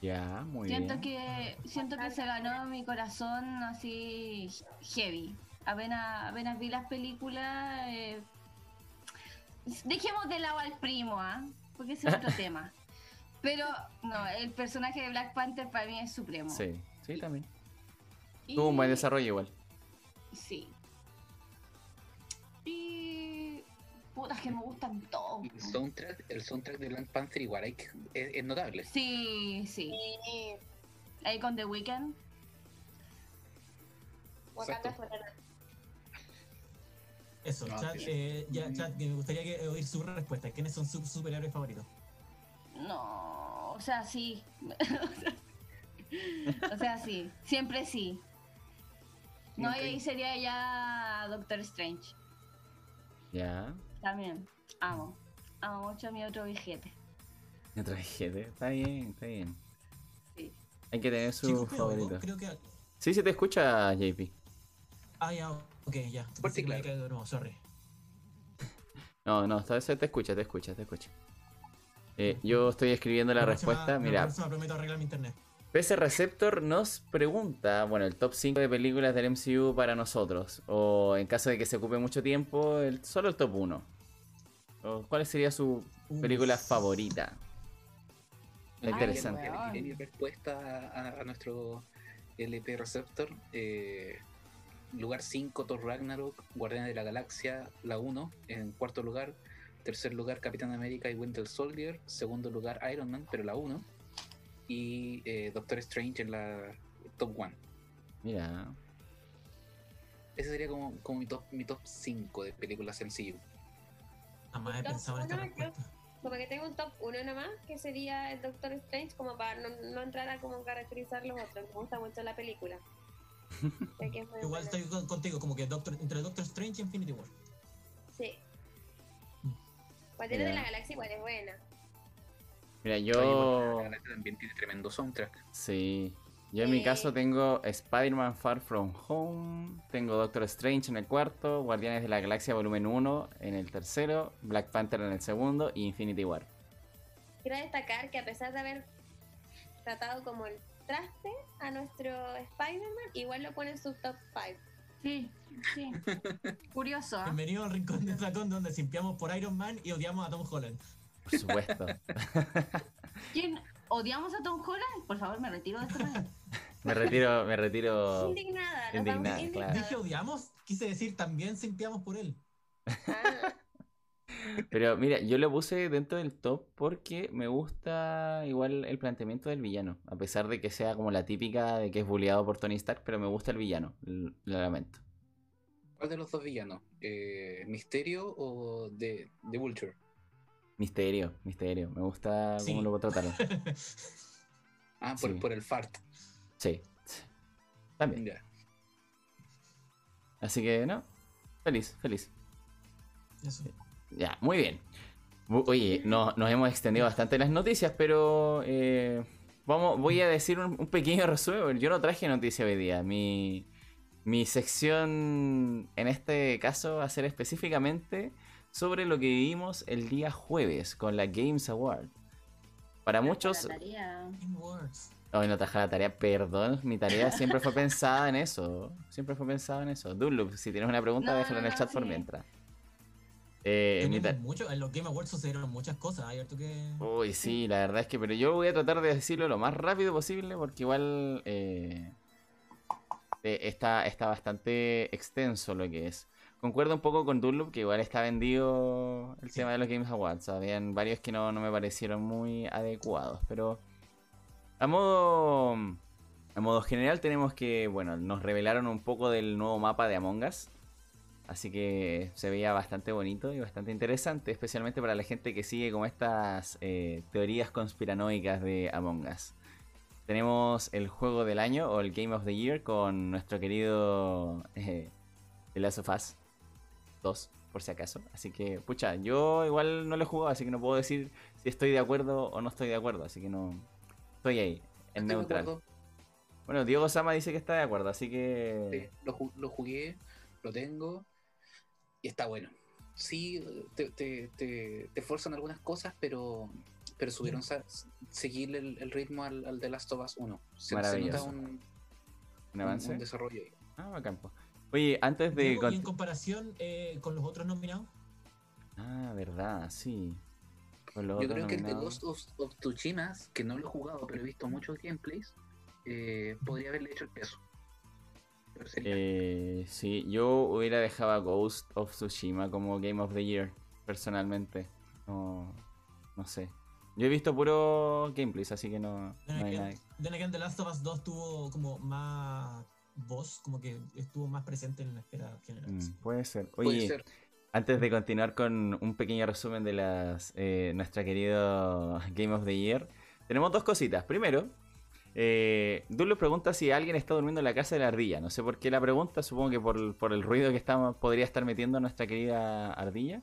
Ya, muy siento bien. que siento que se ganó mi corazón así heavy. Apenas, apenas vi las películas. eh, dejemos de lado al primo, ¿ah? Porque ese es otro tema. Pero no, el personaje de Black Panther para mí es supremo. Sí, sí, también. Y- Tuvo un buen desarrollo igual. Sí. Y. Putas que me gustan todos. El soundtrack, el soundtrack de Black Panther igual hay que- es, es notable. Sí, sí. Ahí con The Weeknd. Wakanda Exacto. Forever. Eso, No, chat, sí. eh, ya, chat, me gustaría que, oír su respuesta. ¿Quiénes son sus superhéroes favoritos? No, o sea, sí. o sea, sí. Siempre sí. No, y ahí sería ya Doctor Strange. Ya. También. Amo. Amo mucho a mi otro vejete. Otra gente. Está bien, está bien. Sí. Hay que tener su creo, favorito. creo que... Sí, se te escucha, JP. Ah, ya, ok, ya. Que me claro. de nuevo, sorry. No, no, esta vez se te escucha, te escucha, te escucha. Eh, yo estoy escribiendo la próxima- respuesta. la Mira, próxima prometo arreglar mi internet. PC Receptor nos pregunta, bueno, el top 5 de películas del MCU para nosotros. O en caso de que se ocupe mucho tiempo, el, solo el top 1. O, ¿Cuál sería su Uf. película favorita? Ay, interesante. mi respuesta a, a nuestro LP Receptor. eh, lugar 5, Thor Ragnarok, Guardianes de la Galaxia, la 1. En cuarto lugar, tercer lugar, Capitán América y Winter Soldier. Segundo lugar, Iron Man, pero la 1. Y eh, Doctor Strange en la top 1. Mira. ese sería como, como mi top mi top 5 de películas MCU. Jamás he pensado en esta respuesta. Como que tengo un top 1 nomás, que sería el Doctor Strange, como para no, no entrar a como caracterizar los otros. Me gusta mucho la película. Igual buena. estoy con- contigo, como que Doctor, entre Doctor Strange y Infinity War. Sí. Mm. Guardianes de la Galaxia igual es buena. Mira, yo. la también tiene tremendo soundtrack. Sí. Yo en mi caso tengo Spider-Man Far From Home, tengo Doctor Strange en el cuarto, Guardianes de la Galaxia Volumen 1 en el tercero, Black Panther en el segundo y Infinity War. Quiero destacar que a pesar de haber tratado como el traste a nuestro Spider-Man, igual lo pone en su top 5. Sí, sí. Curioso, ¿ah? Bienvenido al rincón de Flacón, donde simpiamos por Iron Man y odiamos a Tom Holland. Por supuesto. ¿Quién odiamos a Tom Holland? Por favor, me retiro de este panel. me retiro, me retiro. Indignada, Indignada, indignadas. Dije odiamos, quise decir también simpiamos por él. Ah, Pero mira, yo lo puse dentro del top porque me gusta igual el planteamiento del villano. A pesar de que sea como la típica de que es bulleado por Tony Stark, pero me gusta el villano. Lo lamento. ¿Cuál de los dos villanos? Eh, ¿Misterio o de, de Vulture? Misterio, misterio. Me gusta Sí. cómo lo trataron. Ah, por, Sí. por el fart. Sí. También. Ya. Así que, no. Feliz, feliz. Eso. Ya, muy bien. Oye, no- nos hemos extendido bastante en las noticias, pero eh, vamos, voy a decir un, un pequeño resumen. Yo no traje noticia hoy día. Mi, mi sección en este caso va a ser específicamente sobre lo que vivimos el día jueves con la Games Award. Para muchos, La tarea. Hoy no traje la tarea, perdón. Mi tarea siempre fue pensada en eso. Siempre fue pensada en eso. Dunloop, si tienes una pregunta, No, déjala en el chat por mientras. Eh, mucho, en los Game Awards sucedieron muchas cosas. Que. Uy, sí, la verdad es que, pero yo voy a tratar de decirlo lo más rápido posible porque igual eh, eh, está, está bastante extenso lo que es. Concuerdo un poco con Dunlop que igual está vendido el tema de los Games Awards. Habían varios que no, no me parecieron muy adecuados, pero a modo, a modo general tenemos que, bueno, nos revelaron un poco del nuevo mapa de Among Us. Así que se veía bastante bonito y bastante interesante, especialmente para la gente que sigue como estas eh, teorías conspiranoicas de Among Us. Tenemos el juego del año o el Game of the Year con nuestro querido eh, The Last of Us 2, por si acaso. Así que, pucha, yo igual no lo he jugado, así que no puedo decir si estoy de acuerdo o no estoy de acuerdo. Así que no. Estoy ahí, en Estoy de neutral. Bueno, Diego Sama dice que está de acuerdo, así Sí, que. lo, ju- lo jugué, lo tengo y está bueno. Sí, te, te, te, te forzan algunas cosas, pero, pero subieron sa- seguir el, el ritmo al, al The Last of Us 1. Se, se nota un, ¿Un un- avance? un desarrollo. Ah, bacán. Oye, antes de. Diego, y en comparación eh, con los otros nominados, Ah, verdad, sí. Con los Yo creo que el de. Ghost of, of Tsushima, que no lo he jugado, pero he visto muchos gameplays, eh, podría haberle hecho el peso. Eh, sí, yo hubiera dejado a Ghost of Tsushima como Game of the Year, personalmente. No, no sé. Yo he visto puro gameplays, así que no, no hay nada. then again, The Last of Us 2 tuvo como más voz, como que estuvo más presente en la esfera general. Mm, puede ser. puede Oye, ser. antes de continuar con un pequeño resumen de las eh, nuestra querido Game of the Year, tenemos dos cositas. Primero, eh, Dulo pregunta si alguien está durmiendo en la casa de la ardilla. No sé por qué la pregunta, supongo que por, por el ruido que estamos, podría estar metiendo nuestra querida ardilla.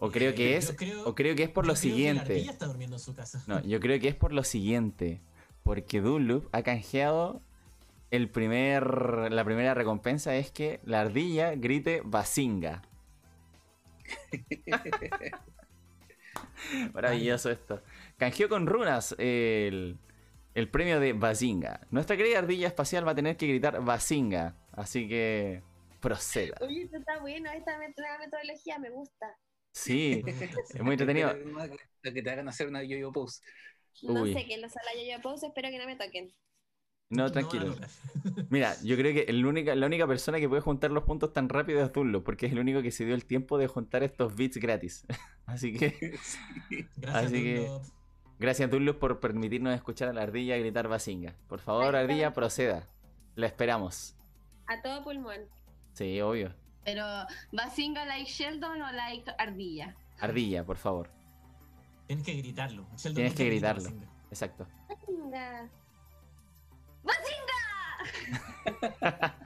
O creo Eh, que yo es, creo- o creo que es por lo creo que la siguiente. ardilla está durmiendo en su casa. No, yo creo que es por lo siguiente. Porque Dunloop ha canjeado el primer. La primera recompensa es que la ardilla grite Basinga. Maravilloso esto. Canjeó con runas el, el premio de Basinga. Nuestra querida ardilla espacial va a tener que gritar Basinga. Así que proceda. Oye, esto está bueno, esta metodología me gusta. Sí, es muy entretenido. La que te hagan hacer una yo-yo pose. No Uy. sé quién lo sala yo yo pose, espero que no me toquen. No, tranquilo. Mira, yo creo que el única, la única persona que puede juntar los puntos tan rápido es Dunlop, porque es el único que se dio el tiempo de juntar estos bits gratis. Así que, Gracias, Así que- gracias Dunlop por permitirnos escuchar a la ardilla gritar Basinga. Por favor, ardilla, proceda. La esperamos. A todo pulmón. Sí, obvio. Pero, ¿Basinga like Sheldon o like Ardilla? Ardilla, por favor. Tienes que gritarlo. Sheldon Tienes que grita gritarlo. Bazinga. Exacto. Venga.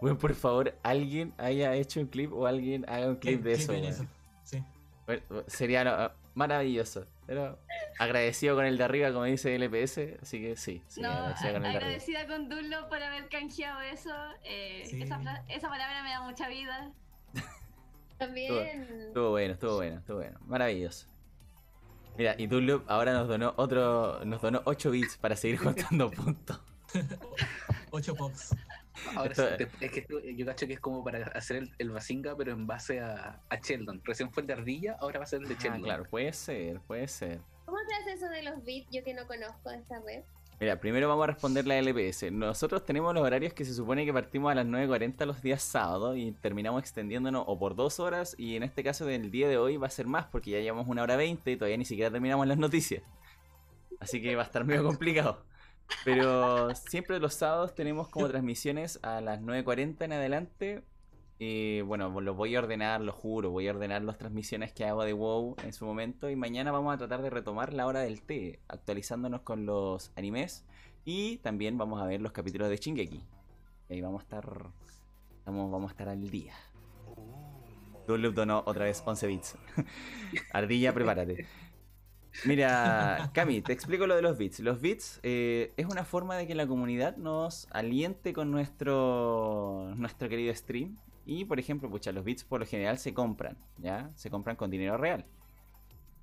bueno, por favor, alguien haya hecho un clip o alguien haga un clip El de eso. Sí. Bueno, sería no, maravilloso. Pero agradecido con el de arriba, como dice LPS. Así que sí, sí, no, agradecido con el agradecida con Dunlop por haber canjeado eso. eh, Sí. esa, fra- esa palabra me da mucha vida. También. Estuvo bueno, estuvo bueno, estuvo bueno. Maravilloso. Mira, y Dunlop ahora nos donó otro, nos donó 8 bits para seguir contando puntos. 8 pops. Ahora Esto- sí, es que esto- yo cacho que es como para hacer el, el Bazinga, pero en base a, a Sheldon. Recién fue el de Ardilla, ahora va a ser el de Ah, Sheldon. claro, puede ser, puede ser. ¿Cómo se hace eso de los bits? Yo que no conozco esta red. Mira, primero vamos a responder la LPS. Nosotros tenemos los horarios que se supone que partimos a las 9.40 los días sábados y terminamos extendiéndonos o por dos horas y en este caso del día de hoy va a ser más porque ya llevamos una hora 20 y todavía ni siquiera terminamos las noticias. Así que va a estar medio complicado. Pero siempre los sábados tenemos como transmisiones a las 9.40 en adelante. Y bueno, los voy a ordenar, lo juro, voy a ordenar las transmisiones que hago de WoW en su momento. Y mañana vamos a tratar de retomar la hora del té, actualizándonos con los animes. Y también vamos a ver los capítulos de Shingeki. Y ahí vamos a estar. Vamos, vamos a estar al día. Dunloop donó otra vez 11 bits. Ardilla, prepárate. Mira, Cami, te explico lo de los bits. Los bits eh, es una forma de que la comunidad nos aliente con nuestro, nuestro querido stream. Y, por ejemplo, pucha, los bits por lo general se compran, ¿ya? Se compran con dinero real.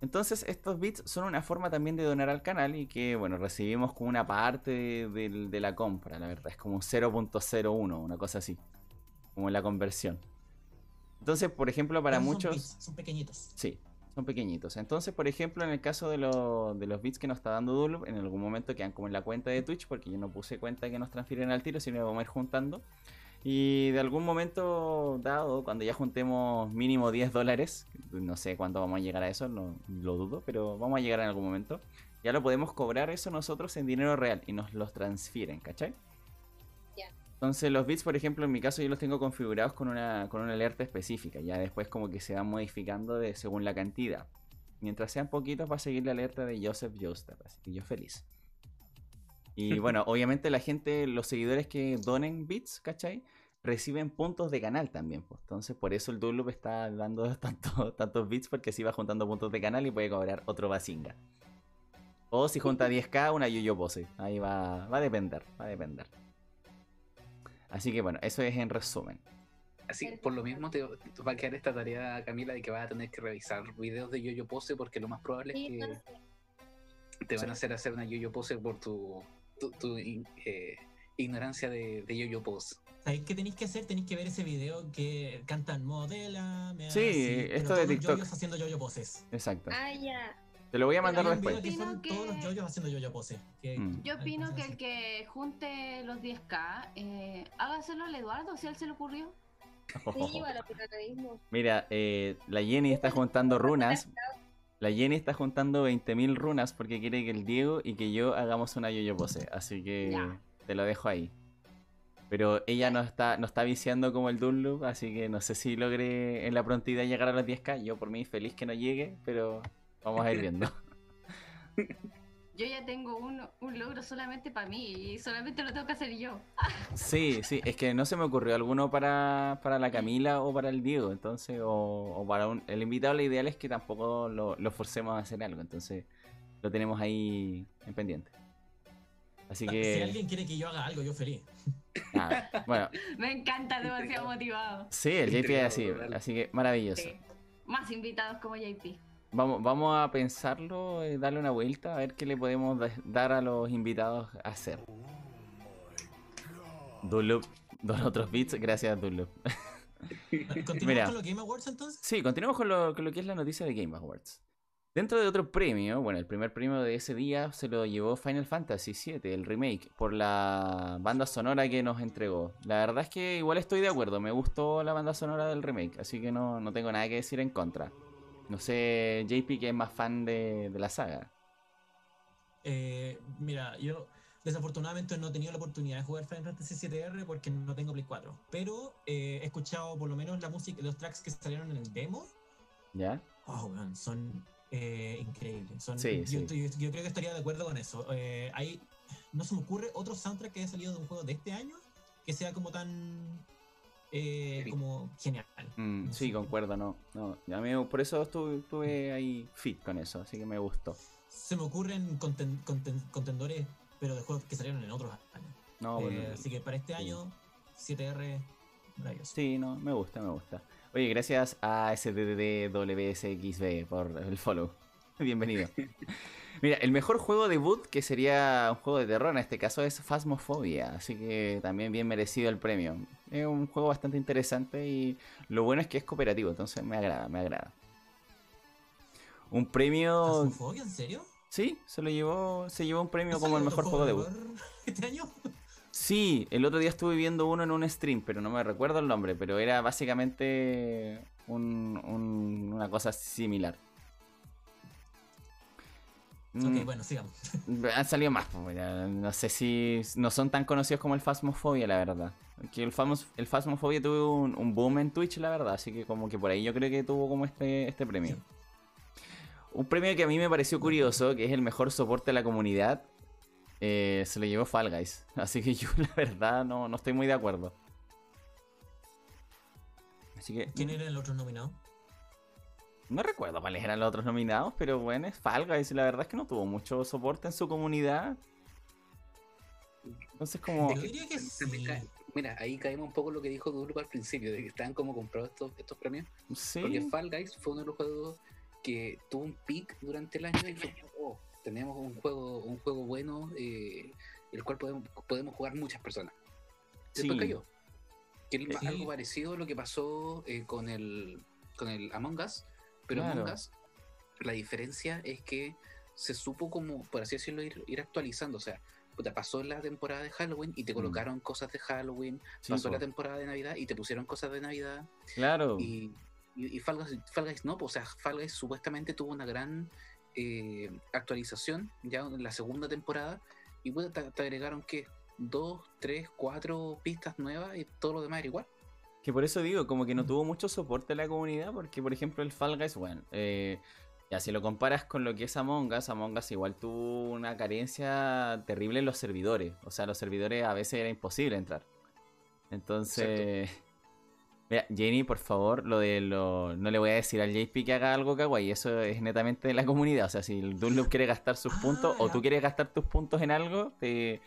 Entonces, estos bits son una forma también de donar al canal y que, bueno, recibimos como una parte de, de- de la compra, la verdad. Es como un 0.01, una cosa así. Como la conversión. Entonces, por ejemplo, para Esos son muchos... bits, Son pequeñitos. Sí, son pequeñitos. Entonces, por ejemplo, en el caso de, lo- de los bits que nos está dando Dunlop, en algún momento quedan como en la cuenta de Twitch, porque yo no puse cuenta que nos transfieren al tiro, sino que vamos a ir juntando. Y de algún momento dado, cuando ya juntemos mínimo 10 dólares, no sé cuánto vamos a llegar a eso, no lo dudo, pero vamos a llegar en algún momento, ya lo podemos cobrar eso nosotros en dinero real y nos los transfieren, ¿cachai? Entonces los bits, por ejemplo, en mi caso yo los tengo configurados con una, con una alerta específica. Ya después como que se van modificando de, según la cantidad. Mientras sean poquitos va a seguir la alerta de Joseph Joestar. Así que yo feliz. Y bueno, obviamente la gente, los seguidores que donen bits, ¿cachai? Reciben puntos de canal también. Pues. Entonces por eso el Dunloop está dando tanto- tantos bits porque así va juntando puntos de canal y puede cobrar otro Basinga. O si junta 10k, una Yoyo Pose. Ahí va, va a depender, va a depender. Así que bueno, eso es en resumen. Así, por lo mismo te, te va a quedar esta tarea, Camila, de que vas a tener que revisar videos de Yoyo Pose porque lo más probable es no que sé. te van a hacer hacer una Yoyo Pose por tu, tu, tu in- eh, ignorancia de, de Yoyo Pose. ¿Sabéis qué tenéis que hacer? Tenéis que ver ese video que cantan modela. me Sí, así, esto de TikTok. haciendo yoyo poses. Exacto. Ah, ya. Te lo voy a mandar después. que son Opino todos los que- yoyos haciendo yoyo pose. que- Mm. Yo opino que el que junte los 10k, eh, hágaselo al Eduardo si a él se le ocurrió. Sí. Mira, eh, la Jenny está juntando runas. La Jenny está juntando 20.000 runas porque quiere que el Diego y que yo hagamos una yo-yo pose. Así que Ya. te lo dejo ahí. Pero ella no está, no está viciando como el Dunloop, así que no sé si logré en la prontidad llegar a los 10k. Yo por mí feliz que no llegue, pero vamos a ir viendo. Yo ya tengo un, un logro solamente para mí y solamente lo tengo que hacer yo. Sí, sí, es que no se me ocurrió alguno para, para la Camila o para el Diego, entonces, o, o para un, el invitado, lo ideal es que tampoco lo, lo forcemos a hacer algo, entonces lo tenemos ahí en pendiente. Así Si que, alguien quiere que yo haga algo, yo feliz. nada, bueno, Me encanta, demasiado motivado. sí, el JP es así, así que maravilloso. Sí. Más invitados como JP. Vamos, vamos a pensarlo, eh, darle una vuelta, a ver qué le podemos da- dar a los invitados a hacer. Dunloop, dos otros bits, gracias Dunloop. ¿Continuamos Mira. con los Game Awards entonces? Sí, continuamos con lo, con lo que es la noticia de Game Awards. Dentro de otro premio, bueno, el primer premio de ese día se lo llevó Final Fantasy VII, el remake, por la banda sonora que nos entregó. La verdad es que igual estoy de acuerdo, me gustó la banda sonora del remake, así que no, no tengo nada que decir en contra. No sé, JP, que es más fan de, de la saga. Eh, mira, yo Desafortunadamente no he tenido la oportunidad de jugar Final Fantasy VII-R porque no tengo Play 4. Pero eh, he escuchado por lo menos la música, los tracks que salieron en el demo. ¿Ya? Oh, weón, son eh, increíbles. Son, Sí, yo, sí. yo- yo creo que estaría de acuerdo con eso. Eh, hay, no se me ocurre otro soundtrack que haya salido de un juego de este año que sea como tan eh, Sí. como genial. Mm, sí, sé. concuerdo, no. no. A mí por eso estuve, estuve ahí fit con eso, así que me gustó. Se me ocurren conten- conten- contendores, pero de juegos que salieron en otros años. No, Eh, bueno, así que para este sí. año, 7R, maravilloso. Sí, no, me gusta, me gusta. Oye, gracias a SDDWSXB por el follow. Bienvenido. Mira, el mejor juego debut, que sería un juego de terror en este caso, es Phasmophobia. Así que también bien merecido el premio. Es un juego bastante interesante y lo bueno es que es cooperativo, entonces me agrada, me agrada. Un premio. ¿Phasmophobia, en serio? Sí, se lo llevó. Se llevó un premio ¿No como el mejor juego de debut. este año? Sí, el otro día estuve viendo uno en un stream, pero no me recuerdo el nombre, pero era básicamente un- un- una cosa similar. Ok, Mm, bueno, sigamos. Han salido más, pues, no sé si no son tan conocidos como el Phasmophobia, la verdad. Que el, Phasmos- el Phasmophobia tuvo un, un boom en Twitch, la verdad, así que como que por ahí yo creo que tuvo como este, este premio. Sí. Un premio que a mí me pareció curioso, que es el mejor soporte de la comunidad, eh, se lo llevó Fall Guys. Así que yo la verdad no, no estoy muy de acuerdo. Así que ¿Quién era el otro nominado? No recuerdo cuáles eran los otros nominados, pero bueno, es Fall Guys y la verdad es que no tuvo mucho soporte en su comunidad. Entonces como... Yo diría que También sí. cae- Mira, ahí caemos un poco en lo que dijo Dulco al principio, de que estaban como comprados estos, estos premios. Porque Sí, Fall Guys fue uno de los juegos que tuvo un peak durante el año y fue, oh, tenemos un juego, un juego bueno, eh, el cual podemos, podemos jugar muchas personas. Después Sí. cayó. Que es Sí. algo parecido a lo que pasó eh, con el con el Among Us, pero Claro. Among Us, la diferencia es que se supo como, por así decirlo, ir, ir actualizando. O sea, puta, pasó la temporada de Halloween y te Mm. colocaron cosas de Halloween, sí, pasó la temporada de Navidad y te pusieron cosas de Navidad. claro. Y, y, y Fall, Guys, Fall Guys no, o sea, Fall Guys supuestamente tuvo una gran eh, actualización ya en la segunda temporada y pues, te, te agregaron que dos, tres, cuatro pistas nuevas y todo lo demás era igual. Que por eso digo, como que no tuvo mucho soporte en la comunidad, porque por ejemplo el Fall Guys, bueno, eh, ya si lo comparas con lo que es Among Us, Among Us igual tuvo una carencia terrible en los servidores. O sea, los servidores a veces era imposible entrar. Entonces... Mira, Jenny, por favor, lo de lo... No le voy a decir al JP que haga algo kawaii, eso es netamente de la comunidad. O sea, si el Dunlop quiere gastar sus Ah, puntos o ya. tú quieres gastar tus puntos en algo, te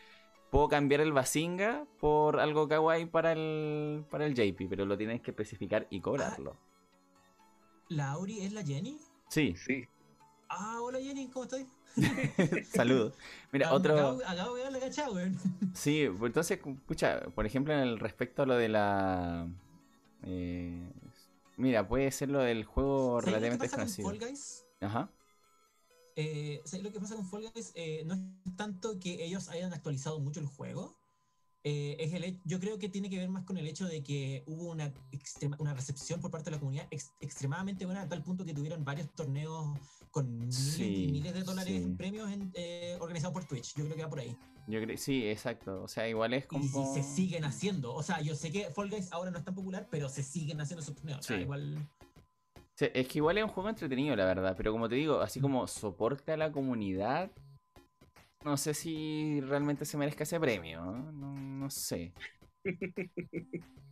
puedo cambiar el Basinga por algo kawaii para el, para el JP, pero lo tienes que especificar y cobrarlo. ¿La Auri es la Jenny? Sí, Sí. Ah, hola Jenny, ¿cómo estás? saludos. Mira, Ah, otro... Acabo, acabo de ver la cachada, weón. Sí, pues entonces, escucha, por ejemplo, en el respecto a lo de la... eh, mira, puede ser lo del juego ¿Sabes lo que relativamente pasa con desconocido. Fall Guys? Ajá. Eh, ¿sabes lo que pasa con Fall Guys? Eh, no es tanto que ellos hayan actualizado mucho el juego. eh, es el, yo creo que tiene que ver más con el hecho de que hubo una, extrema- una recepción por parte de la comunidad ex- extremadamente buena, a tal punto que tuvieron varios torneos con miles Sí, y miles de dólares sí. en premios eh, organizados por Twitch. Yo creo que va por ahí. Yo creo, sí, exacto. O sea, igual es como... Y, se siguen haciendo. O sea, yo sé que Fall Guys ahora no es tan popular, pero se siguen haciendo esos torneos. O sea, Sí. igual. Sí, es que igual es un juego entretenido, la verdad. Pero como te digo, así como soporte a la comunidad, no sé si realmente se merezca ese premio. ¿no? No, no sé.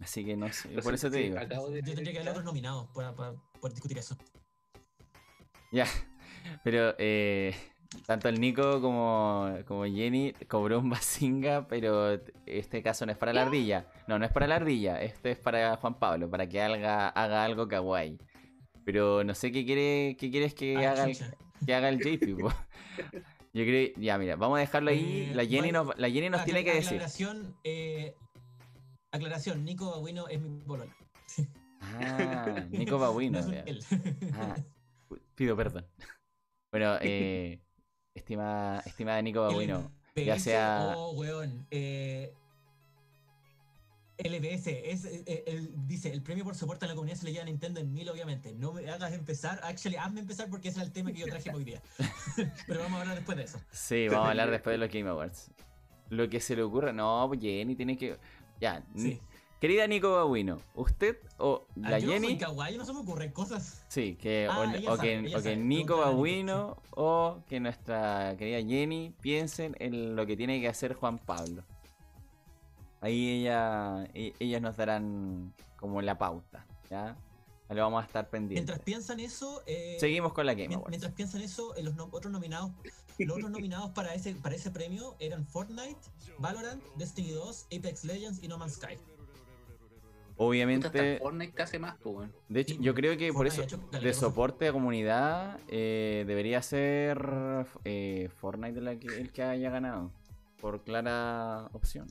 Así que no sé. Por eso te Sí, digo. acabo de Yo tendría que haber otros nominados para, para poder discutir eso. Ya. Pero eh, tanto el Nico como, como Jenny cobró un Basinga, pero este caso no es para la ardilla. No, no es para la ardilla. Este es para Juan Pablo, para que haga, haga algo kawaii. Pero no sé qué quiere, qué quieres que Ah, haga el, que haga el JP. po. Yo creo, ya mira, vamos a dejarlo ahí. Eh, La Jenny nos, la Jenny nos tiene que decir. Aclaración, eh, aclaración, Nico Aguino es mi polola. Ah, Nico Babuino. No. Ah, pido perdón. Bueno, eh, estimada, estimada Nico Babuino. Ya sea- Oh, weón. Eh, LBS, es, eh, eh, el- dice, el premio por soporte a la comunidad se le lleva a Nintendo en mil, obviamente. No me hagas empezar, actually, hazme empezar porque ese era el tema que yo traje hoy día. Pero vamos a hablar después de eso. Sí, vamos a hablar después de los Game Awards. lo que se le ocurra. No, Jenny tiene que. Ya. Sí. Querida Nico Babuino, ¿usted o Ah, la yo no soy Jenny? kawaii, no se me ocurren cosas. Sí, que Ah, o, ella o sabe, que, ella o que Nico, Babuino o que nuestra querida Jenny piensen en lo que tiene que hacer Juan Pablo. Ahí ella, e- ellas nos darán como la pauta, ¿ya? Ahí lo vamos a estar pendientes. Mientras piensan eso, eh, Seguimos con la Game Awards. mientras piensan eso, eh, los no- otros nominados, los otros nominados para ese para ese premio eran Fortnite, Valorant, Destiny 2, Apex Legends y No Man's Sky. Obviamente, Fortnite te hace más, pues, de hecho, Sí, yo creo que por eso, de soporte a comunidad, eh, debería ser eh, Fortnite la que- el que haya ganado. Por clara opción.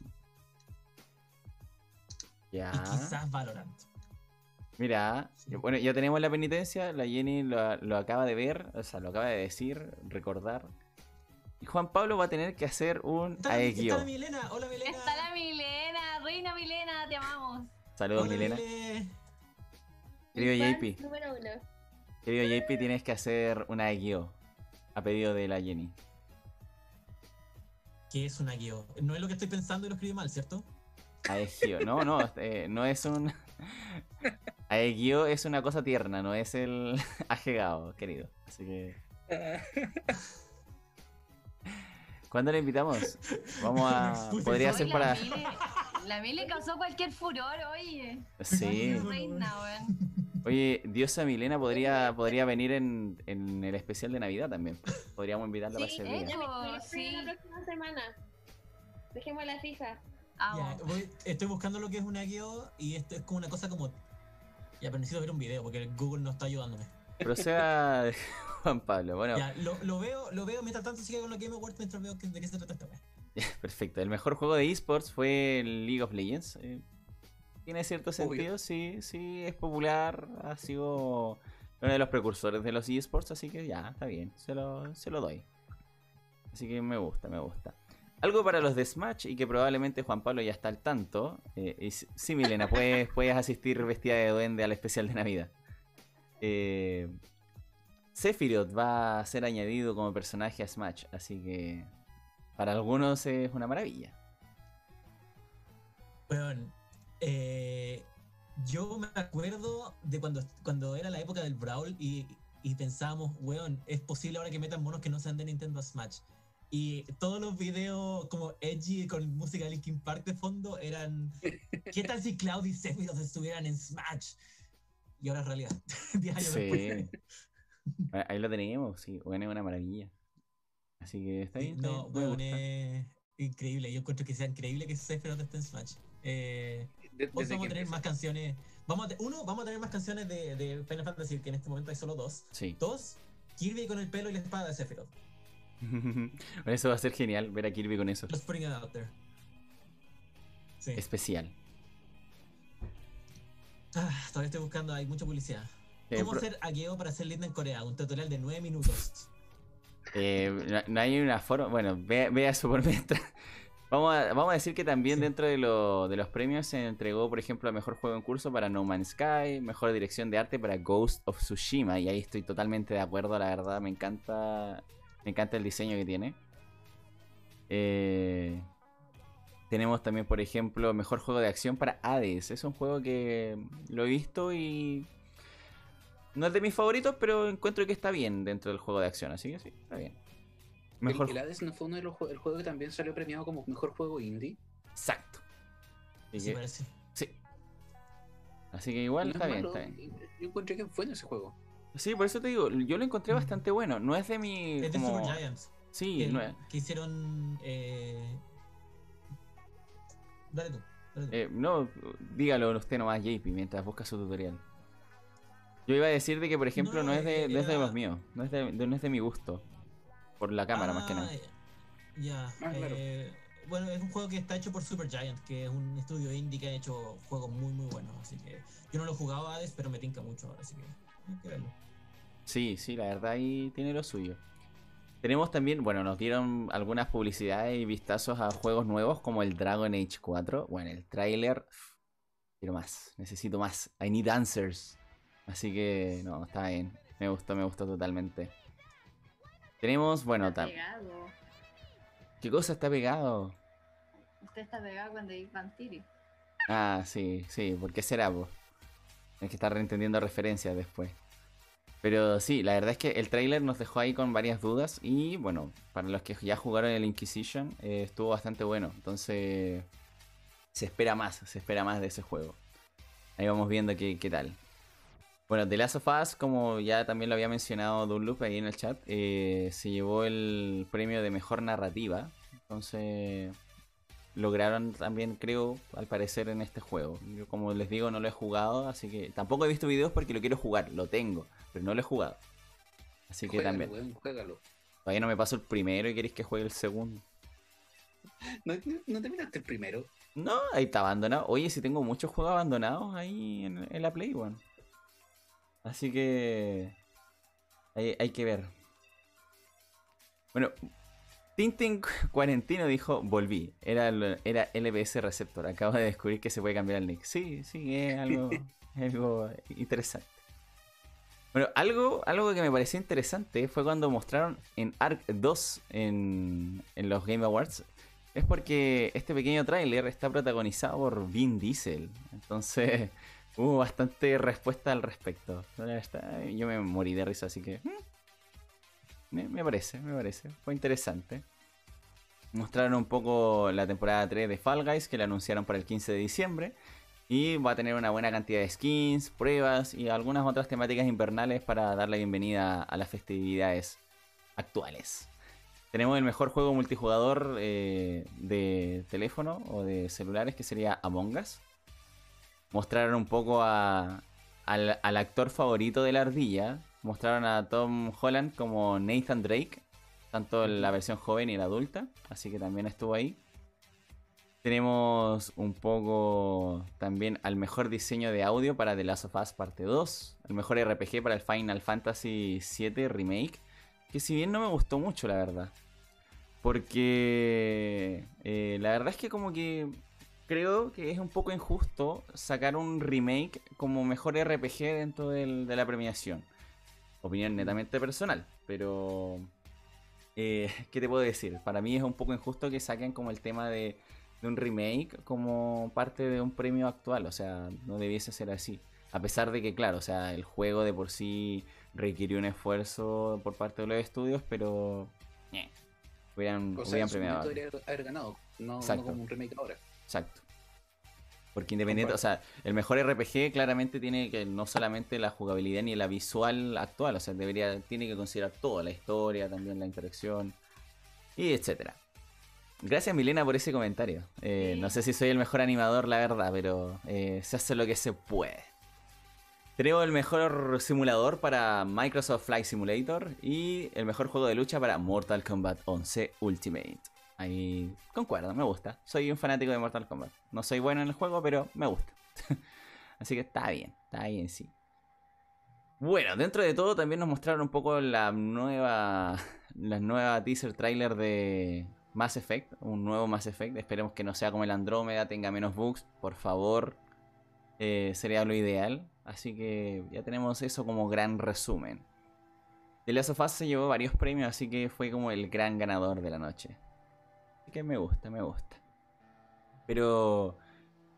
Ya. Y quizás Valorant. Mira, Sí. bueno, ya tenemos la penitencia, la Jenny lo, lo acaba de ver, o sea, lo acaba de decir, recordar. Y Juan Pablo va a tener que hacer un Está la, está la Aegyo. Milena, hola Milena. Está la Milena, reina Milena, te amamos. Saludos, Hola, Milena. Mile. Querido JP, Número uno. querido JP, tienes que hacer un Aegyo a pedido de la Jenny. ¿Qué es una guío? No es lo que estoy pensando y lo escribí mal, ¿cierto? Aegyo, no, no, eh, no es un... Aegyo es una cosa tierna, no es el ajegado, querido. Así que... ¿Cuándo le invitamos? Vamos a... Podría ser para... La Mile, la Mile causó cualquier furor, oye. Sí. Reina. Oye, Diosa Milena podría, podría venir en, en el especial de Navidad también. Podríamos invitarla para ese Sí, día. sí. la próxima semana. Dejémosla fija. Voy- estoy buscando lo que es una guío y esto es como una cosa como. Ya, pero necesito ver un video porque Google no está ayudándome. Proceda Juan Pablo. Bueno, Ya, lo, lo veo, lo veo mientras tanto sigue con los Game Awards mientras veo que de qué se trata esta wea. perfecto. El mejor juego de esports fue League of Legends. Eh, tiene cierto sentido, sí, sí, es popular. Ha sido uno de los precursores de los esports, así que ya, está bien. Se lo, se lo doy. Así que me gusta, me gusta. Algo para los de Smash y que probablemente Juan Pablo ya está al tanto. eh, y sí, Milena, puedes, puedes asistir vestida de duende al especial de Navidad. Eh, Sephiroth va a ser añadido como personaje a Smash, así que para algunos es una maravilla. Weón, eh, yo me acuerdo de cuando, cuando era la época del Brawl y, y pensábamos, weón, es posible ahora que metan monos que no sean de Nintendo Smash. Y todos los videos como edgy con música de Linkin Park de fondo eran ¿Qué tal si Cloud y Sephiroth estuvieran en Smash? Y ahora es realidad. 10 años después. Sí. Ah, Ahí lo tenemos, sí, bueno, es una maravilla. Así que está bien. no, gusta. es increíble. Yo encuentro que sea increíble que Sephiroth esté en Smash. Eh, desde vamos a tener empezó. más canciones. Vamos a te- uno, vamos a tener más canciones de, de Final Fantasy, que en este momento hay solo dos. Sí. Dos, Kirby con el pelo y la espada de Sephiroth. Eso va a ser genial ver a Kirby con eso. Just putting it out there. Sí. Especial. Ah, todavía estoy buscando, hay mucha publicidad. Eh, ¿Cómo hacer Ageo para ser linda en Corea? Un tutorial de 9 minutos. Eh, no, hay una forma. Bueno, vea, vea eso por mientras. Vamos a, vamos a decir que también Sí. dentro de, lo- de los premios se entregó, por ejemplo, el mejor juego en curso para No Man's Sky, mejor dirección de arte para Ghost of Tsushima. Y ahí estoy totalmente de acuerdo, la verdad. Me encanta, me encanta el diseño que tiene. Eh, tenemos también, por ejemplo, mejor juego de acción para Hades. Es un juego que lo he visto y no es de mis favoritos, pero encuentro que está bien dentro del juego de acción. Así que sí, está bien. Mejor El, el Hades no fue uno de los el juego que también salió premiado como mejor juego indie. Exacto. Así Sí, que, parece. sí. Así que igual No es está bien, malo, está bien. Yo encontré que fue en ese juego. Sí, por eso te digo, yo lo encontré Mm. bastante bueno. No es de mi. Es de como- Super Giants. Sí, que, no es- que hicieron. Eh... Dale tú. Dale tú. eh, no, dígalo usted nomás, JP, mientras busca su tutorial. Yo iba a decir de que, por ejemplo, no, No, es de, no es de era- los míos. No es de, de- no es de mi gusto. Por la cámara, más que nada. Ah, Ya. Ah, claro. eh, bueno, es un juego que está hecho por Super Giant, que es un estudio indie que ha hecho juegos muy, muy buenos. Así que yo no lo jugaba Hades, pero me tinca mucho ahora, así que hay que verlo. Sí, sí, la verdad ahí tiene lo suyo. Tenemos también, bueno, nos dieron algunas publicidades y vistazos a juegos nuevos como el Dragon Age 4. Bueno, el tráiler, quiero más, necesito más. I need answers. Así que, no, está bien. Me gustó, me gustó totalmente. Tenemos, bueno, Está pegado. ¿qué cosa está pegado? Usted está pegado con David Bantiri. Ah, sí, sí, ¿por qué será, po? Es que está reentendiendo referencias después. Pero sí, la verdad es que el trailer nos dejó ahí con varias dudas y bueno, para los que ya jugaron el Inquisition, eh, estuvo bastante bueno. Entonces, se espera más, se espera más de ese juego. Ahí vamos viendo qué, qué tal. Bueno, The Last of Us, como ya también lo había mencionado Dunloop ahí en el chat, eh, se llevó el premio de mejor narrativa. Entonces, lograron también, creo, al parecer en este juego. Yo, como les digo, no lo he jugado, así que tampoco he visto videos porque lo quiero jugar, lo tengo, pero no lo he jugado. Así que Juégalo, también. weón, juégalo. Todavía no me paso el primero y queréis que juegue el segundo. ¿No, no, no terminaste el primero? No, ahí está abandonado. Oye, si tengo muchos juegos abandonados ahí en, en la Play One. Así que. Hay, hay que ver. Bueno, Tintin Cuarentino dijo: Volví. Era, era LBS Receptor. Acabo de descubrir que se puede cambiar el nick. Sí, sí, es algo, es algo interesante. Bueno, algo, algo que me pareció interesante fue cuando mostraron en Ark 2 en, en los Game Awards. Es porque este pequeño tráiler está protagonizado por Vin Diesel. Entonces hubo bastante respuesta al respecto. Yo me morí de risa, así que... mm, Me, me parece, me parece. Fue interesante. Mostraron un poco la temporada 3 de Fall Guys que la anunciaron para el 15 de diciembre. Y va a tener una buena cantidad de skins, pruebas y algunas otras temáticas invernales para dar la bienvenida a las festividades actuales. Tenemos el mejor juego multijugador eh, de teléfono o de celulares que sería Among Us. Mostraron un poco al actor favorito de la ardilla. Mostraron a Tom Holland como Nathan Drake, tanto la versión joven y la adulta. Así que también estuvo ahí. Tenemos un poco también al mejor diseño de audio para The Last of Us Parte 2. El mejor RPG para el Final Fantasy VII Remake. Que si bien no me gustó mucho, la verdad. Porque eh, la verdad es que como que creo que es un poco injusto sacar un remake como mejor RPG dentro de la premiación. Opinión netamente personal, pero... eh, ¿Qué te puedo decir? Para mí es un poco injusto que saquen como el tema de, de un remake como parte de un premio actual. O sea, no debiese ser así. A pesar de que, claro, o sea, el juego de por sí requirió un esfuerzo por parte de los estudios, pero... eh, hubieran, O sea, hubieran premiado. haber ganado, no, como un remake ahora. Exacto. Porque independiente, o sea, el mejor RPG claramente tiene que no solamente la jugabilidad ni la visual actual, o sea, debería, tiene que considerar todo, la historia, también la interacción, y etcétera. Gracias Milena por ese comentario. Eh, Sí. No sé si soy el mejor animador, la verdad, pero eh, se hace lo que se puede. Tenemos el mejor simulador para Microsoft Flight Simulator y el mejor juego de lucha para Mortal Kombat 11 Ultimate. Ahí concuerdo, me gusta. Soy un fanático de Mortal Kombat. No soy bueno en el juego, pero me gusta. Así que está bien, está bien, sí. Bueno, dentro de todo también nos mostraron un poco la nueva, la nueva teaser trailer de Mass Effect, un nuevo Mass Effect. Esperemos que no sea como el Andrómeda, tenga menos bugs, por favor. Eh, sería lo ideal. Así que ya tenemos eso como gran resumen. The Last of Us se llevó varios premios, así que fue como el gran ganador de la noche. Así que me gusta, me gusta. Pero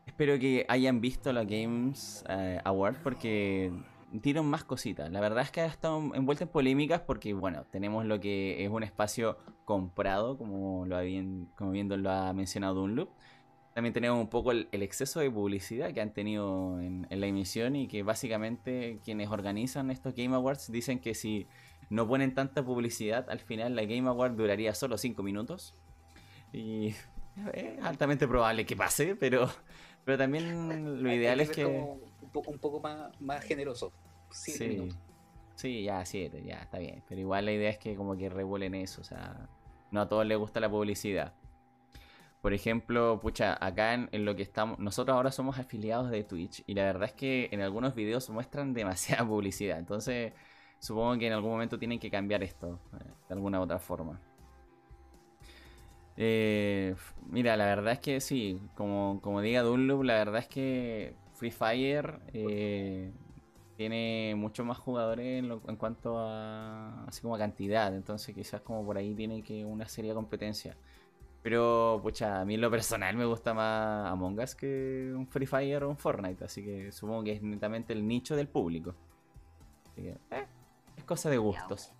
espero que hayan visto la Games eh, Award porque dieron más cositas. La verdad es que ha estado envuelta en polémicas porque, bueno, tenemos lo que es un espacio comprado, como lo habían, como viendo lo ha mencionado Dunloop. También tenemos un poco el, exceso de publicidad que han tenido en, en la emisión y que básicamente quienes organizan estos Game Awards dicen que si no ponen tanta publicidad, al final la Game Award duraría solo 5 minutos. Y es altamente probable que pase, pero, pero también lo ideal es que... un, poco, un poco más, más generoso. Siete Sí, minutos. sí, ya, siete, ya, está bien. Pero igual la idea es que como que revuelen eso, o sea, no a todos les gusta la publicidad. Por ejemplo, pucha, acá en, en lo que estamos, nosotros ahora somos afiliados de Twitch y la verdad es que en algunos videos muestran demasiada publicidad, entonces supongo que en algún momento tienen que cambiar esto, eh, de alguna u otra forma. Eh, mira, la verdad es que sí, como, como diga Dunloop, la verdad es que Free Fire eh, tiene muchos más jugadores en, lo- en cuanto a así como a cantidad, entonces quizás como por ahí tiene que una seria competencia. Pero, pucha, a mí en lo personal me gusta más Among Us que un Free Fire o un Fortnite, así que supongo que es netamente el nicho del público. Así que, eh, es cosa de gustos.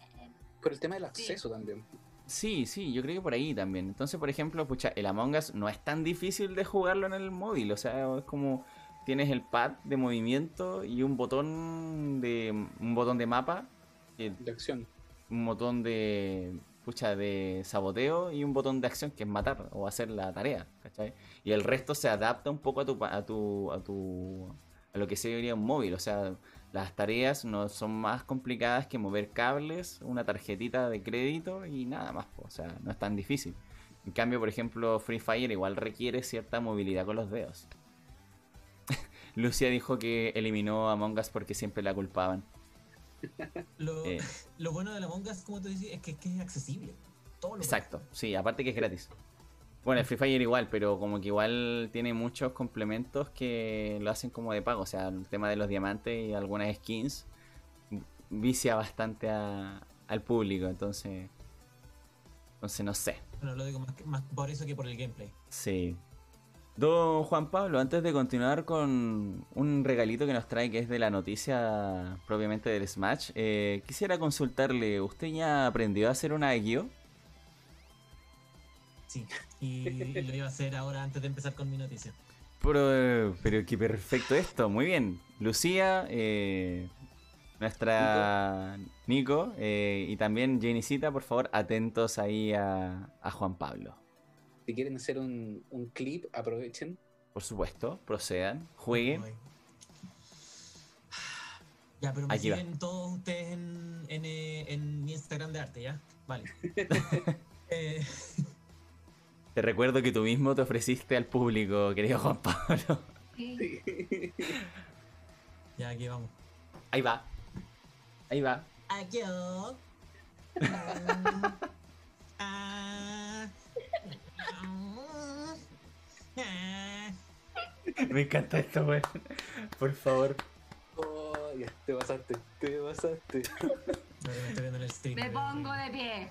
Por el tema del acceso también. Sí, sí, yo creo que por ahí también. Entonces, por ejemplo, pucha, el Among Us no es tan difícil de jugarlo en el móvil, o sea, es como tienes el pad de movimiento y un botón de un botón de mapa, De acción. un botón de pucha de saboteo y un botón de acción que es matar o hacer la tarea, ¿cachai? Y el resto se adapta un poco a tu a tu a tu a lo que sería un móvil, o sea, las tareas no son más complicadas que mover cables, una tarjetita de crédito y nada más, o sea, no es tan difícil. En cambio, por ejemplo, Free Fire igual requiere cierta movilidad con los dedos. Lucia dijo que eliminó a Among Us porque siempre la culpaban. Lo, Eh. lo bueno de la Among Us, como tú dices, es que, es que es accesible. Todo lo Exacto, sí, aparte que es gratis. Bueno, el Free Fire igual, pero como que igual tiene muchos complementos que lo hacen como de pago. O sea, el tema de los diamantes y algunas skins vicia bastante a- al público. Entonces, entonces no sé. Bueno, lo digo más, que- más por eso que por el gameplay. Sí. Don Juan Pablo, antes de continuar con un regalito que nos trae que es de la noticia propiamente del Smash, eh, quisiera consultarle, ¿usted ya aprendió a hacer una guío? Sí. Y, y lo iba a hacer ahora antes de empezar con mi noticia. Pero, pero qué perfecto esto, muy bien. Lucía, eh, nuestra Nico, eh, y también Jenicita, por favor, atentos ahí a, a Juan Pablo. Si quieren hacer un, un clip, aprovechen. Por supuesto, procedan, jueguen. Ya, pero me Aquí va. siguen todos ustedes en, en, eh, en mi Instagram de arte, ¿ya? Vale. Eh, Te recuerdo que tú mismo te ofreciste al público, querido Juan Pablo. Sí. ya, aquí vamos. Ahí va. Ahí va. Aquí. Ah. Ah. Me encanta esto, weón. Por favor. Oh, ya, te pasaste, te pasaste. Me estoy viendo en el stream. Me pongo de pie.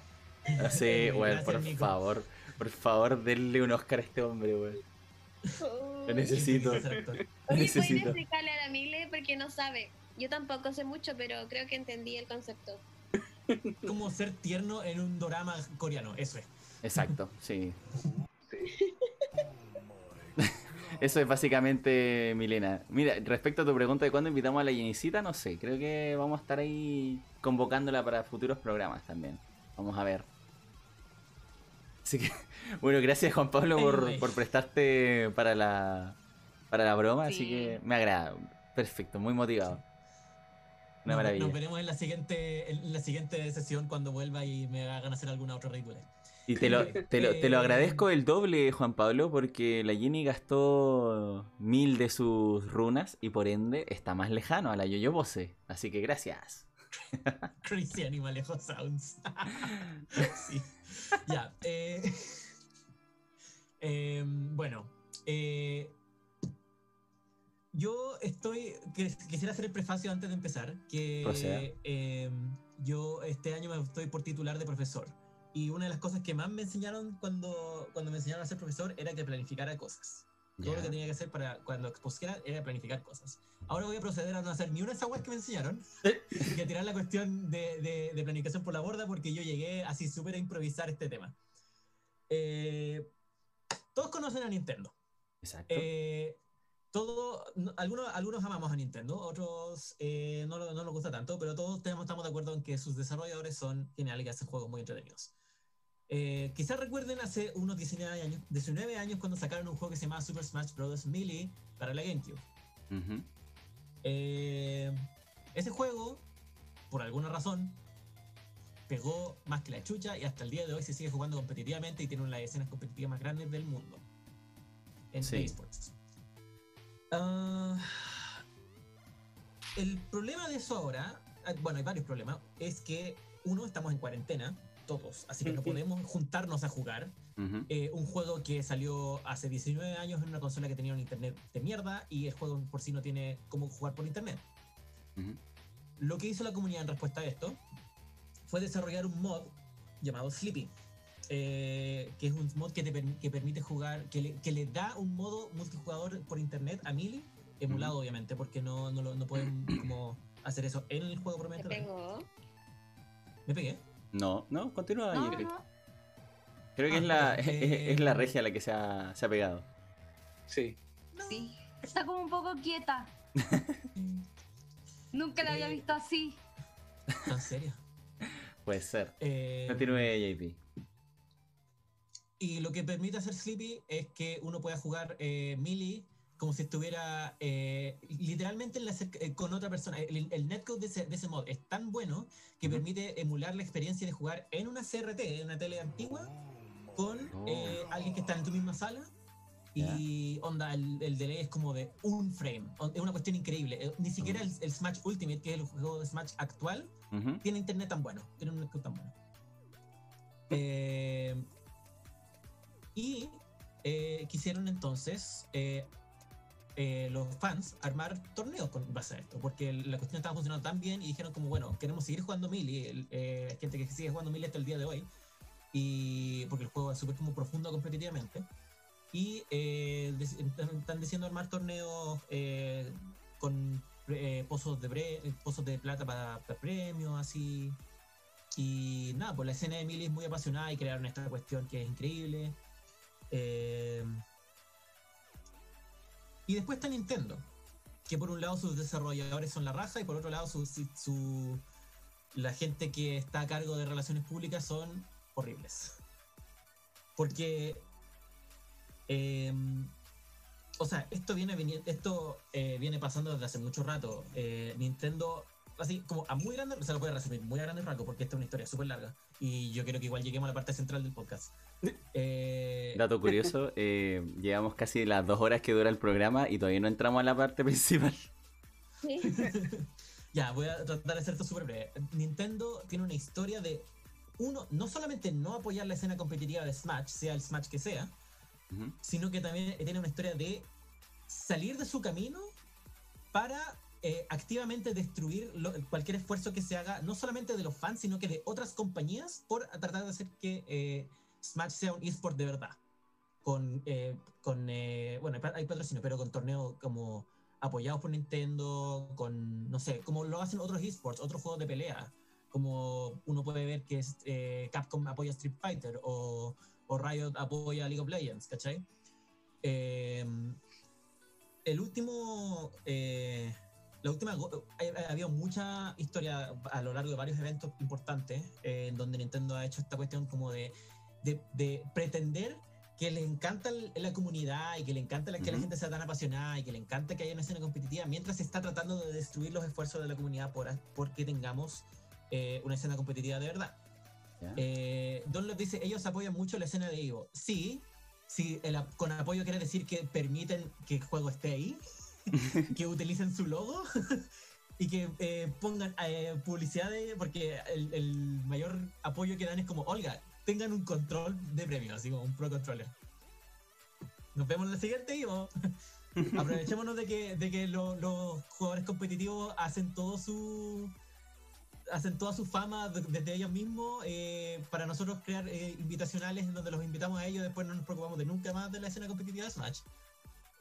Sí, weón, por Nico. favor. Por favor, denle un Oscar a este hombre, weón. Lo necesito. Oye, ¿pueden Necesito. explicarle a la Mile? Porque no sabe. Yo tampoco sé mucho, pero creo que entendí el concepto. Como ser tierno en un drama coreano, eso es. Exacto, sí. Sí. Eso es básicamente Milena. Mira, respecto a tu pregunta de cuándo invitamos a la Jenicita, no sé. Creo que vamos a estar ahí convocándola para futuros programas también. Vamos a ver. Así que, bueno, gracias Juan Pablo por, prestarte para la, para la broma. Así Sí. que me agrada. Perfecto, muy motivado. Una Nos- maravilla. Nos veremos en la siguiente en la siguiente sesión cuando vuelva y me hagan hacer alguna otra ridícula. Y te lo, te, lo, te lo Eh, agradezco el doble, Juan Pablo, porque la Jenny gastó mil de sus runas y por ende está más lejano a la Yoyo Pose. Así que gracias. Crazy Animalejo Sounds. sí. Ya. eh, em, bueno. eh, yo estoy. Quisiera hacer el prefacio antes de empezar. Que em, yo este año me estoy por titular de profesor. Y una de las cosas que más me enseñaron cuando, cuando me enseñaron a ser profesor era que planificara cosas. Todo lo que tenía que hacer para cuando expusiera era planificar cosas. Ahora voy a proceder a no hacer ni una de esas que me enseñaron y a tirar la cuestión de, de- de planificación por la borda porque yo llegué así súper a improvisar este tema. Eh, todos conocen a Nintendo. Exacto. Eh, todo, no- algunos, algunos amamos a Nintendo, otros eh, no, lo- no nos gusta tanto, pero todos tenemos, estamos de acuerdo en que sus desarrolladores son geniales y hacen juegos muy entretenidos. Eh, quizás recuerden hace unos 19 años, 19 años cuando sacaron un juego que se llamaba Super Smash Bros. Melee para la GameCube. Eh, ese juego, por alguna razón, pegó más que la chucha y hasta el día de hoy se sigue jugando competitivamente y tiene una de las escenas competitivas más grandes del mundo en Sí. esports. Ah, el problema de eso ahora, ah, bueno, hay varios problemas, es que uno, estamos en cuarentena, todos, así que no podemos juntarnos a jugar. Ujú. Eh, un juego que salió hace 19 años en una consola que tenía un internet de mierda y el juego por sí no tiene cómo jugar por internet. Ujú. Lo que hizo la comunidad en respuesta a esto fue desarrollar un mod llamado Sleepy. eh, que es un mod que, te per- que permite jugar, que le, que le da un modo multijugador por internet a Melee, emulado obviamente, porque no, no, lo- no pueden como hacer eso en el juego Te propiamente. tal. pegó. Me pegué. No, no, continúa. No, Jeffrey. no. Creo que Ah, es, la, perdón, es, eh, es la regia la que se ha, se ha pegado. Sí. Sí. Está como un poco quieta. Nunca la había Eh, visto así. ¿En serio? Puede ser. Eh, Continúe, JP. Y lo que permite hacer Sleepy es que uno pueda jugar eh, Melee como si estuviera eh, literalmente en la eh, con otra persona. El, el netcode de ese, de ese mod es tan bueno que Ujú. permite emular la experiencia de jugar en una CRT, en una tele antigua, con eh, alguien que está en tu misma sala. Y onda, el, el delay es como de un frame. Es una cuestión increíble. Eh, Ni siquiera el, el Smash Ultimate, que es el juego de Smash actual, Ujú. tiene internet tan bueno, tiene un netcode tan bueno. Eh, y eh, quisieron entonces eh, eh, los fans armar torneos con base a esto, porque la cuestión estaba funcionando tan bien y dijeron como, bueno, queremos seguir jugando el- eh, hay gente que sigue jugando Melee hasta el día de hoy, y porque el juego es súper como profundo competitivamente, y eh, están diciendo armar torneos eh, con eh, pozos de bre- eh, pozos de plata para, para premios, así. Y nada, pues la escena de Melee es muy apasionada y crearon esta cuestión que es increíble. Eh, y después está Nintendo, que por un lado sus desarrolladores son la raja y por otro lado su, su- la gente que está a cargo de relaciones públicas son horribles. Porque, eh, o sea, esto viene, esto, eh, viene pasando desde hace mucho rato. Eh, Nintendo, así como a muy grande, se lo puede resumir, muy a grande rasgo, porque esta es una historia súper larga. Y yo quiero que igual lleguemos a la parte central del podcast. Eh, Dato curioso, eh, llevamos casi las dos horas que dura el programa y todavía no entramos a la parte principal. Sí. ya, voy a tratar de hacer esto súper breve. Nintendo tiene una historia de, uno, no solamente no apoyar la escena competitiva de Smash, sea el Smash que sea, sino que también tiene una historia de salir de su camino para eh, activamente destruir lo- cualquier esfuerzo que se haga, no solamente de los fans, sino que de otras compañías, por tratar de hacer que eh, Smash sea un eSport de verdad. Con, eh, con eh, bueno, hay pa- hay patrocinio, pero con torneos como apoyados por Nintendo, con, no sé, como lo hacen otros esports, otros juegos de pelea, como uno puede ver que es, eh, Capcom apoya Street Fighter o, o Riot apoya League of Legends, ¿cachai? Eh, el último, eh, la última, go- ha- ha habido mucha historia a lo largo de varios eventos importantes eh, en donde Nintendo ha hecho esta cuestión como de, de, de pretender que le encanta la comunidad y que le encanta la- que la Ujú. gente sea tan apasionada y que le encanta que haya una escena competitiva mientras se está tratando de destruir los esfuerzos de la comunidad por, porque tengamos eh, una escena competitiva de verdad. Eh, Don Love dice, ellos apoyan mucho la escena de Evo. Sí, sí el con apoyo quiere decir que permiten que el juego esté ahí, que utilicen su logo y que eh, pongan eh, publicidad de, porque el, mayor apoyo que dan es como, Olga, tengan un control de premios, así como un Pro Controller. Nos vemos en la siguiente Evo. Aprovechémonos de que, de que lo- los jugadores competitivos hacen todo su hacen toda su fama de- desde ellos mismos eh, para nosotros crear eh, invitacionales en donde los invitamos a ellos después no nos preocupamos de nunca más de la escena competitiva de Smash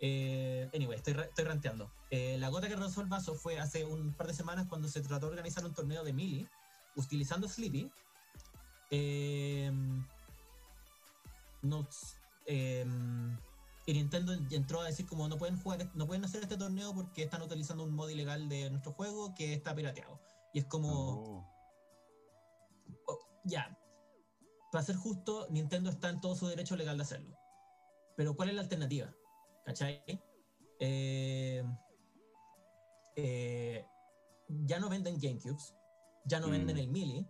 eh, anyway, estoy, estoy ranteando. Eh, la gota que rozó el vaso fue hace un par de semanas cuando se trató de organizar un torneo de Melee utilizando Sleepy. Eh, y Nintendo entró a decir como no pueden jugar no pueden hacer este torneo porque están utilizando un mod ilegal de nuestro juego que está pirateado y es como Oh. oh, ya. Para ser justo Nintendo está en todo su derecho legal de hacerlo. Pero ¿cuál es la alternativa? ¿Cachai? Eh, eh, ya no venden GameCubes ya no Mm. venden el Melee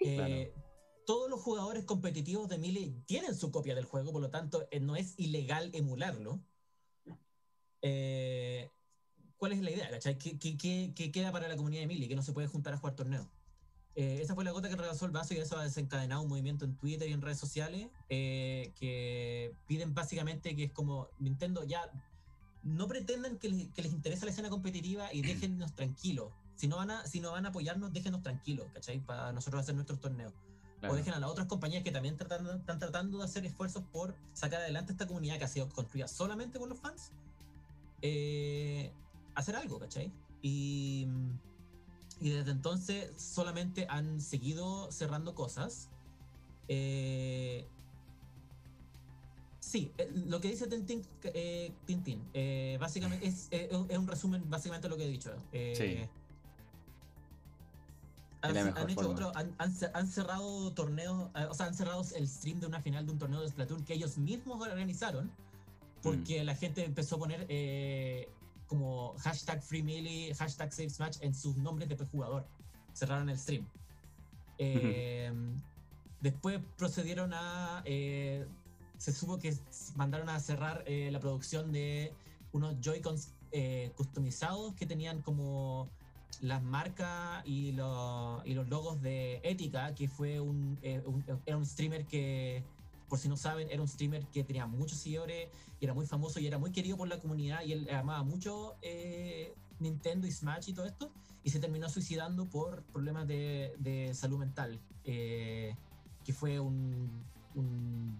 eh, Claro. todos los jugadores competitivos de Melee tienen su copia del juego, por lo tanto, no es ilegal emularlo. ¿Cuál es la idea? ¿cachai? ¿Qué, qué, qué- qué queda para la comunidad de Melee? Que no se puede juntar a jugar torneos. Eh, esa fue la gota que rebasó el vaso y eso ha desencadenado un movimiento en Twitter y en redes sociales eh, que piden básicamente que es como Nintendo ya no pretendan que les, que les interesa la escena competitiva y déjennos tranquilos. Si no, van a, si no van a apoyarnos, déjenos tranquilos, ¿cachai? Para nosotros hacer nuestros torneos. Claro. o dejen a las otras compañías que también tratando- están tratando de hacer esfuerzos por sacar adelante esta comunidad que ha sido construida solamente por los fans, eh, hacer algo, ¿cachai? Y, y desde entonces solamente han seguido cerrando cosas. Eh, sí, eh, lo que dice Tintín, eh, Tintín eh, básicamente es, eh, es un resumen básicamente de lo que he dicho. Sí. Han, Es hecho otro, cerrado torneos, o sea, han cerrado el stream de una final de un torneo de Splatoon que ellos mismos organizaron, porque la gente empezó a poner eh, como hashtag Free Melee, hashtag Save Smash en sus nombres de jugador. Cerraron el stream. Eh, Después procedieron a. eh, se supo que mandaron a cerrar eh, la producción de unos Joy-Cons customizados que tenían como las marcas y, lo- y los logos de Ética, que fue un, un- era un streamer que, por si no saben, era un streamer que tenía muchos seguidores y era muy famoso y era muy querido por la comunidad y él amaba mucho eh, Nintendo y Smash y todo esto y se terminó suicidando por problemas de, de salud mental, eh, que fue un, un-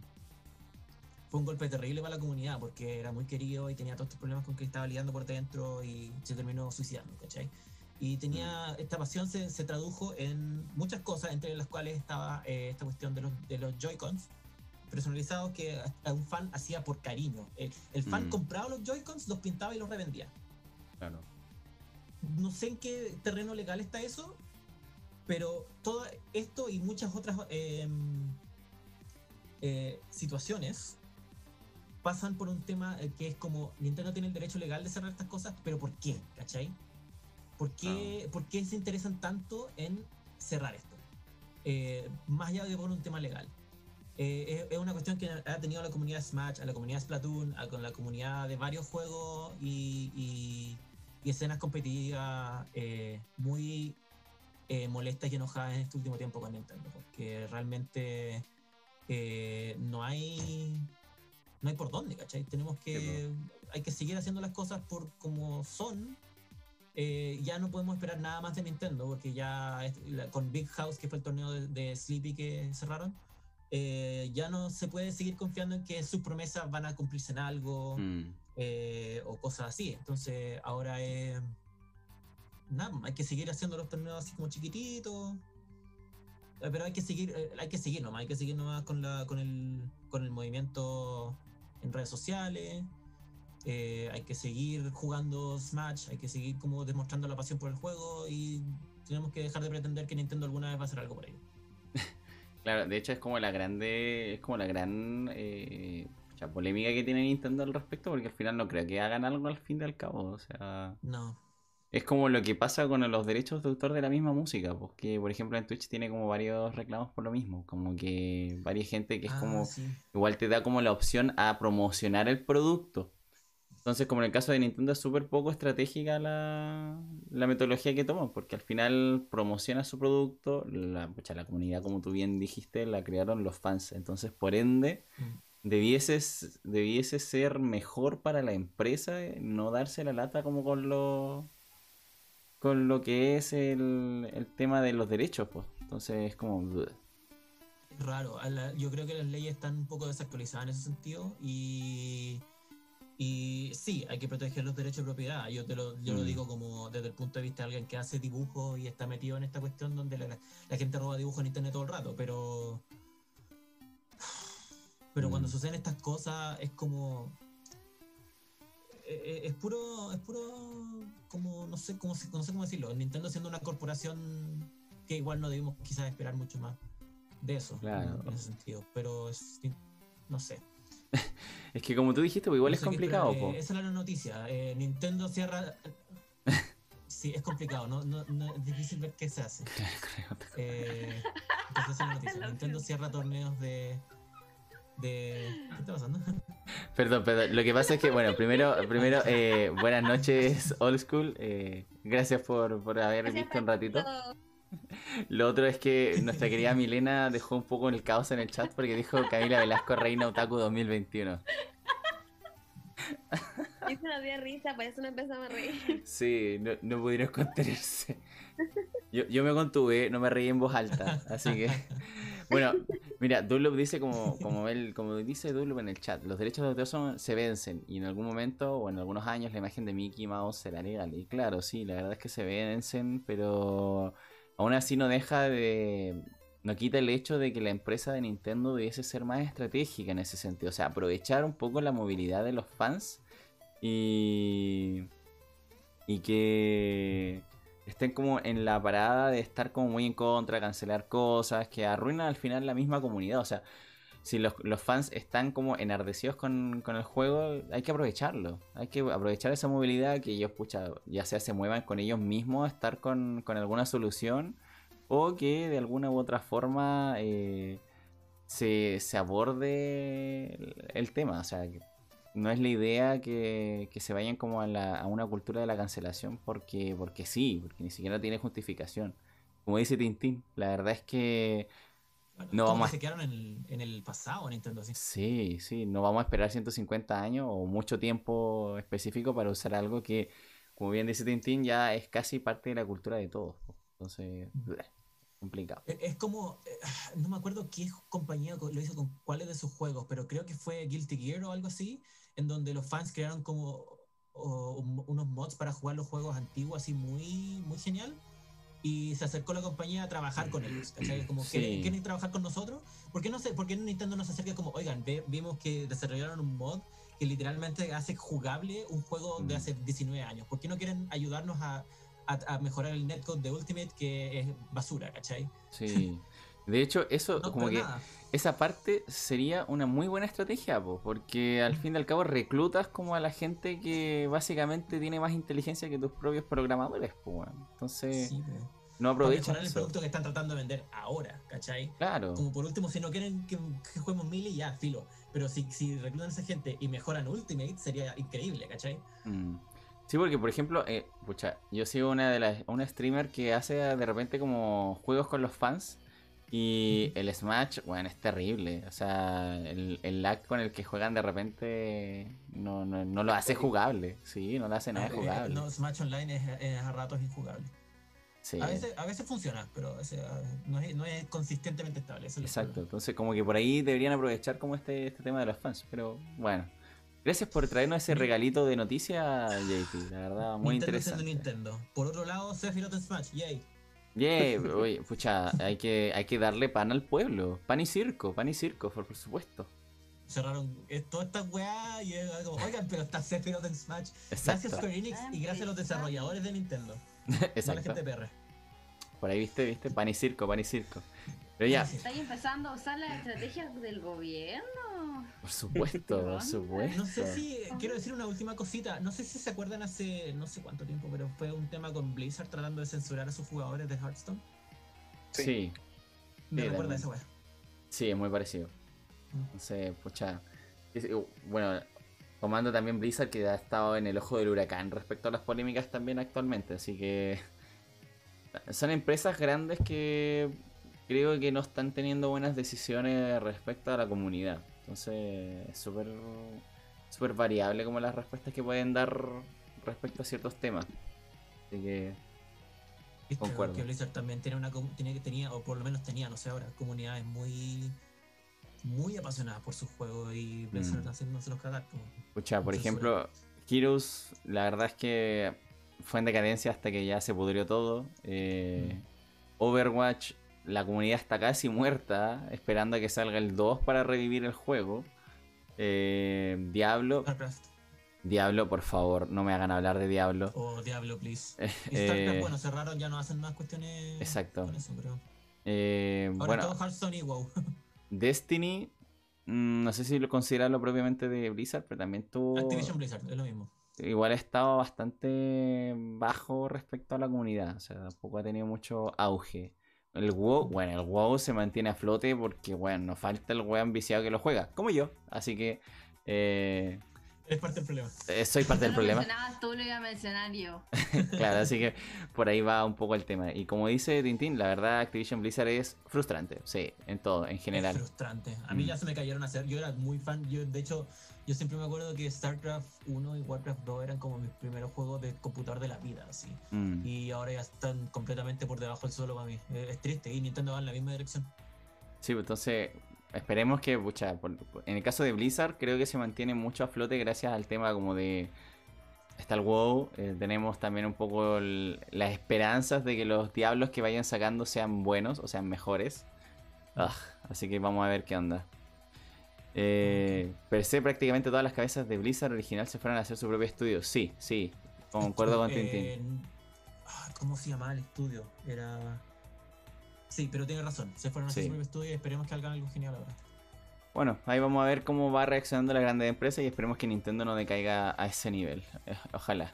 fue un golpe terrible para la comunidad porque era muy querido y tenía todos estos problemas con que estaba lidiando por dentro y se terminó suicidando, ¿cachai? Y tenía, esta pasión se, se tradujo en muchas cosas, entre las cuales estaba eh, esta cuestión de los, de los Joy-Cons personalizados que un fan hacía por cariño. El, el fan Mm. compraba los Joy-Cons, los pintaba y los revendía. Claro. No sé en qué terreno legal está eso, pero todo esto y muchas otras eh, eh, situaciones pasan por un tema eh, que es como Nintendo tiene el derecho legal de cerrar estas cosas, pero ¿por qué? ¿Cachai? ¿Por qué, ¿por qué se interesan tanto en cerrar esto? Eh, más allá de por un tema legal. Eh, es, es una cuestión que ha tenido la comunidad Smash, a la comunidad Splatoon, a, con la comunidad de varios juegos y, y- y escenas competitivas eh, muy eh, molestas y enojadas en este último tiempo con Nintendo, porque realmente eh, no hay no hay por dónde, ¿cachai? Tenemos que hay que seguir haciendo las cosas por como son. Eh, ya no podemos esperar nada más de Nintendo, porque ya con Big House, que fue el torneo de, de Sleepy que cerraron, eh, ya no se puede seguir confiando en que sus promesas van a cumplirse en algo Mm. eh, o cosas así. Entonces ahora es... Nada, hay que seguir haciendo los torneos así como chiquititos. Eh, Pero hay que seguir, eh, hay que seguir nomás, hay que seguir nomás con, la, con, el, con el movimiento en redes sociales. eh, hay que seguir jugando Smash, hay que seguir como demostrando la pasión por el juego y tenemos que dejar de pretender que Nintendo alguna vez va a hacer algo por ello. Claro, de hecho es como la grande, es como la gran eh, polémica que tiene Nintendo al respecto, porque al final no creo que hagan algo al fin y al cabo. O sea, No. es como lo que pasa con los derechos de autor de la misma música, porque por ejemplo en Twitch tiene como varios reclamos por lo mismo, como que varias gente que es Ah, como sí. igual te da como la opción a promocionar el producto. Entonces, como en el caso de Nintendo, es súper poco estratégica la, la metodología que toman, porque al final promociona su producto, la, pucha, la comunidad, como tú bien dijiste, la crearon los fans. Entonces, por ende, Mm. debiese, debiese ser mejor para la empresa eh, no darse la lata como con lo, con lo que es el, el tema de los derechos, pues. Entonces, es como... raro. yo creo que las leyes están un poco desactualizadas en ese sentido y, y sí, hay que proteger los derechos de propiedad. Yo, te lo, yo lo Mm. digo como desde el punto de vista de alguien que hace dibujos y está metido en esta cuestión donde la, la gente roba dibujos en internet todo el rato, pero... Pero cuando Mm. suceden estas cosas es como... eh, eh, Es puro, es puro, como, no sé cómo, se- no sé cómo decirlo, Nintendo siendo una corporación que igual no debemos quizás esperar mucho más de eso, Claro. en ese sentido, pero es, no sé. Es que como tú dijiste, pues igual No es sé complicado, esperar, eh, po. esa es la noticia. eh, Nintendo cierra. Sí, es complicado, no, no, no- es difícil ver qué se hace. Eh, entonces esa es la noticia. Nintendo cierra torneos de. de ¿Qué está pasando? Perdón, perdón. Lo que pasa es que, bueno, primero, primero eh, buenas noches, Old School. eh, gracias por, por haber Gracias, visto un ratito. Lo otro es que nuestra querida Milena dejó un poco el caos en el chat porque dijo Camila Velasco Reina Otaku 2021. Hice una de risa, por eso no empezamos a reír. Sí, no, no pudieron contenerse. Yo, yo me contuve, no me reí en voz alta, así que... Bueno, mira, Dunlop dice como, como él, como dice Dunlop en el chat, los derechos de autor son- se vencen y en algún momento o en algunos años la imagen de Mickey Mouse será legal. Y claro, sí, la verdad es que se vencen, pero aún así no deja de... No quita el hecho de que la empresa de Nintendo debiese ser más estratégica en ese sentido. O sea, aprovechar un poco la movilidad de los fans y... Y que estén como en la parada de estar como muy en contra, cancelar cosas, que arruinan al final la misma comunidad. O sea, si los, los fans están como enardecidos con, con el juego, hay que aprovecharlo. Hay que aprovechar esa movilidad que ellos, pucha, ya sea se muevan con ellos mismos estar con, con alguna solución o que de alguna u otra forma eh, se, se aborde el, tema. O sea, no es la idea que, que se vayan como a, la- a una cultura de la cancelación porque, porque sí, porque ni siquiera tiene justificación. Como dice Tintín, la verdad es que No Como vamos a- se quedaron en el, en el pasado Nintendo así. sí, sí, no vamos a esperar 150 años o mucho tiempo específico para usar algo que, como bien dice Tintín, ya es casi parte de la cultura de todos. Entonces, bleh, complicado. Es es como, eh, no me acuerdo qué compañía co- lo hizo con cuáles de sus juegos, pero creo que fue Guilty Gear o algo así, en donde los fans crearon como o, un- unos mods para jugar los juegos antiguos así muy, muy genial. Y se acercó la compañía a trabajar con ellos. ¿cachai? Como, Sí. ¿quieren, quieren trabajar con nosotros? ¿Por qué, no sé, ¿Por qué Nintendo nos acerca como, oigan, ve- vimos que desarrollaron un mod que literalmente hace jugable un juego de Mm. hace 19 años? ¿Por qué no quieren ayudarnos a, a- a mejorar el netcode de Ultimate que es basura, ¿cachai? Sí. De hecho, eso No, como que nada. esa parte sería una muy buena estrategia, po, porque al fin y al cabo reclutas como a la gente que básicamente tiene más inteligencia que tus propios programadores, po, weón. Entonces, Sí. No Para aprovechan mejorar el eso. producto que están tratando de vender ahora, ¿cachai? Claro. Como por último, si no quieren que, que juguemos Melee, ya, filo. Pero si, si reclutan a esa gente y mejoran Ultimate, sería increíble, ¿cachai? Mm. Sí, porque por ejemplo, eh, pucha, yo sigo una de las, una streamer que hace de repente como juegos con los fans y el Smash, bueno, es terrible. O sea, el, el lag con el que juegan de repente no, no, no lo hace jugable. Sí, no lo hace nada Eh, jugable. No, Smash Online es, es a ratos injugable. Sí. A, veces, a veces funciona, pero a veces, a veces no, es, no es consistentemente estable. Exacto, entonces como que por ahí deberían aprovechar como este, este tema de los fans, pero bueno. Gracias por traernos ese regalito de noticias, JP, la verdad, muy Nintendo interesante. Nintendo. Por otro lado, Sephiroth Smash, yay. Yay, oye, pucha, hay que, hay que darle pan al pueblo, pan y circo, pan y circo, por, por supuesto. Cerraron eh, todas estas weas y como, oigan, pero está Sephiroth en Smash. Gracias Square Enix y gracias a los desarrolladores de Nintendo. No a la exacto. gente de PR. Por ahí viste, viste, pan y circo, pan y circo. Pero ya. ¿Estáis empezando a usar las estrategias del gobierno? por supuesto, por supuesto. No sé si, quiero decir una última cosita, no sé si se acuerdan hace no sé cuánto tiempo, pero fue un tema con Blizzard tratando de censurar a sus jugadores de Hearthstone. Sí, Me Sí, recuerda esa wea. sí, es muy parecido. Entonces, pucha, es- bueno, tomando también Blizzard que ha estado en el ojo del huracán respecto a las polémicas también actualmente, así que son empresas grandes que creo que no están teniendo buenas decisiones respecto a la comunidad. Entonces, es súper súper variable como las respuestas que pueden dar respecto a ciertos temas. Así que, Concuerdo. Que Blizzard también tiene una tiene, tenía, o por lo menos tenía, no sé ahora, comunidades muy muy apasionadas por sus juegos y Blizzard Mm. haciéndose los cagar. como- Pucha, por ejemplo, Heroes, la verdad es que fue en decadencia hasta que ya se pudrió todo. Eh, Overwatch, la comunidad está casi muerta, esperando a que salga el 2 para revivir el juego. Eh, Diablo, Starcraft Diablo, por favor, no me hagan hablar de Diablo. o Diablo, please. Eh, Starcraft, eh, bueno, cerraron, ya no hacen más cuestiones Exacto. con eso, pero ahora bueno, todo Hearthstone y WoW. Destiny, mm, no sé si lo considerarlo propiamente de Blizzard, pero también tuvo... Activision Blizzard, es lo mismo. igual ha estado bastante bajo respecto a la comunidad, o sea, tampoco ha tenido mucho auge. El WoW, bueno, el WoW se mantiene a flote porque, bueno, nos falta el weón viciado que lo juega, como yo, así que eh, Es parte del problema. eh, soy parte del problema. mencionabas tú, lo iba a mencionar yo. claro, así que por ahí va un poco el tema. Y como dice Tintín, la verdad Activision Blizzard es frustrante, sí, en todo, en Es general. frustrante. A mí Mm. ya se me cayeron a hacer. Yo era muy fan. Yo, de hecho, yo siempre me acuerdo que StarCraft 1 y Warcraft 2 eran como mis primeros juegos de computador de la vida, así. Mm. Y ahora ya están completamente por debajo del suelo para mí. Es triste y Nintendo va en la misma dirección. Sí, pues, entonces esperemos que, pucha, por- por- en el caso de Blizzard creo que se mantiene mucho a flote gracias al tema como de... Está el WoW, eh, tenemos también un poco el- las esperanzas de que los diablos que vayan sacando sean buenos o sean mejores. Ah, así que vamos a ver qué onda. Eh, per se, prácticamente todas las cabezas de Blizzard original se fueron a hacer su propio estudio. Sí, sí, concuerdo con Tintín. Eh, ah, ¿Cómo se llamaba el estudio? Era. Sí, pero tiene razón. Se fueron a hacer Sí. su propio estudio y esperemos que hagan algo genial ahora. Bueno, ahí vamos a ver cómo va reaccionando la grande empresa y esperemos que Nintendo no decaiga a ese nivel. Eh, Ojalá.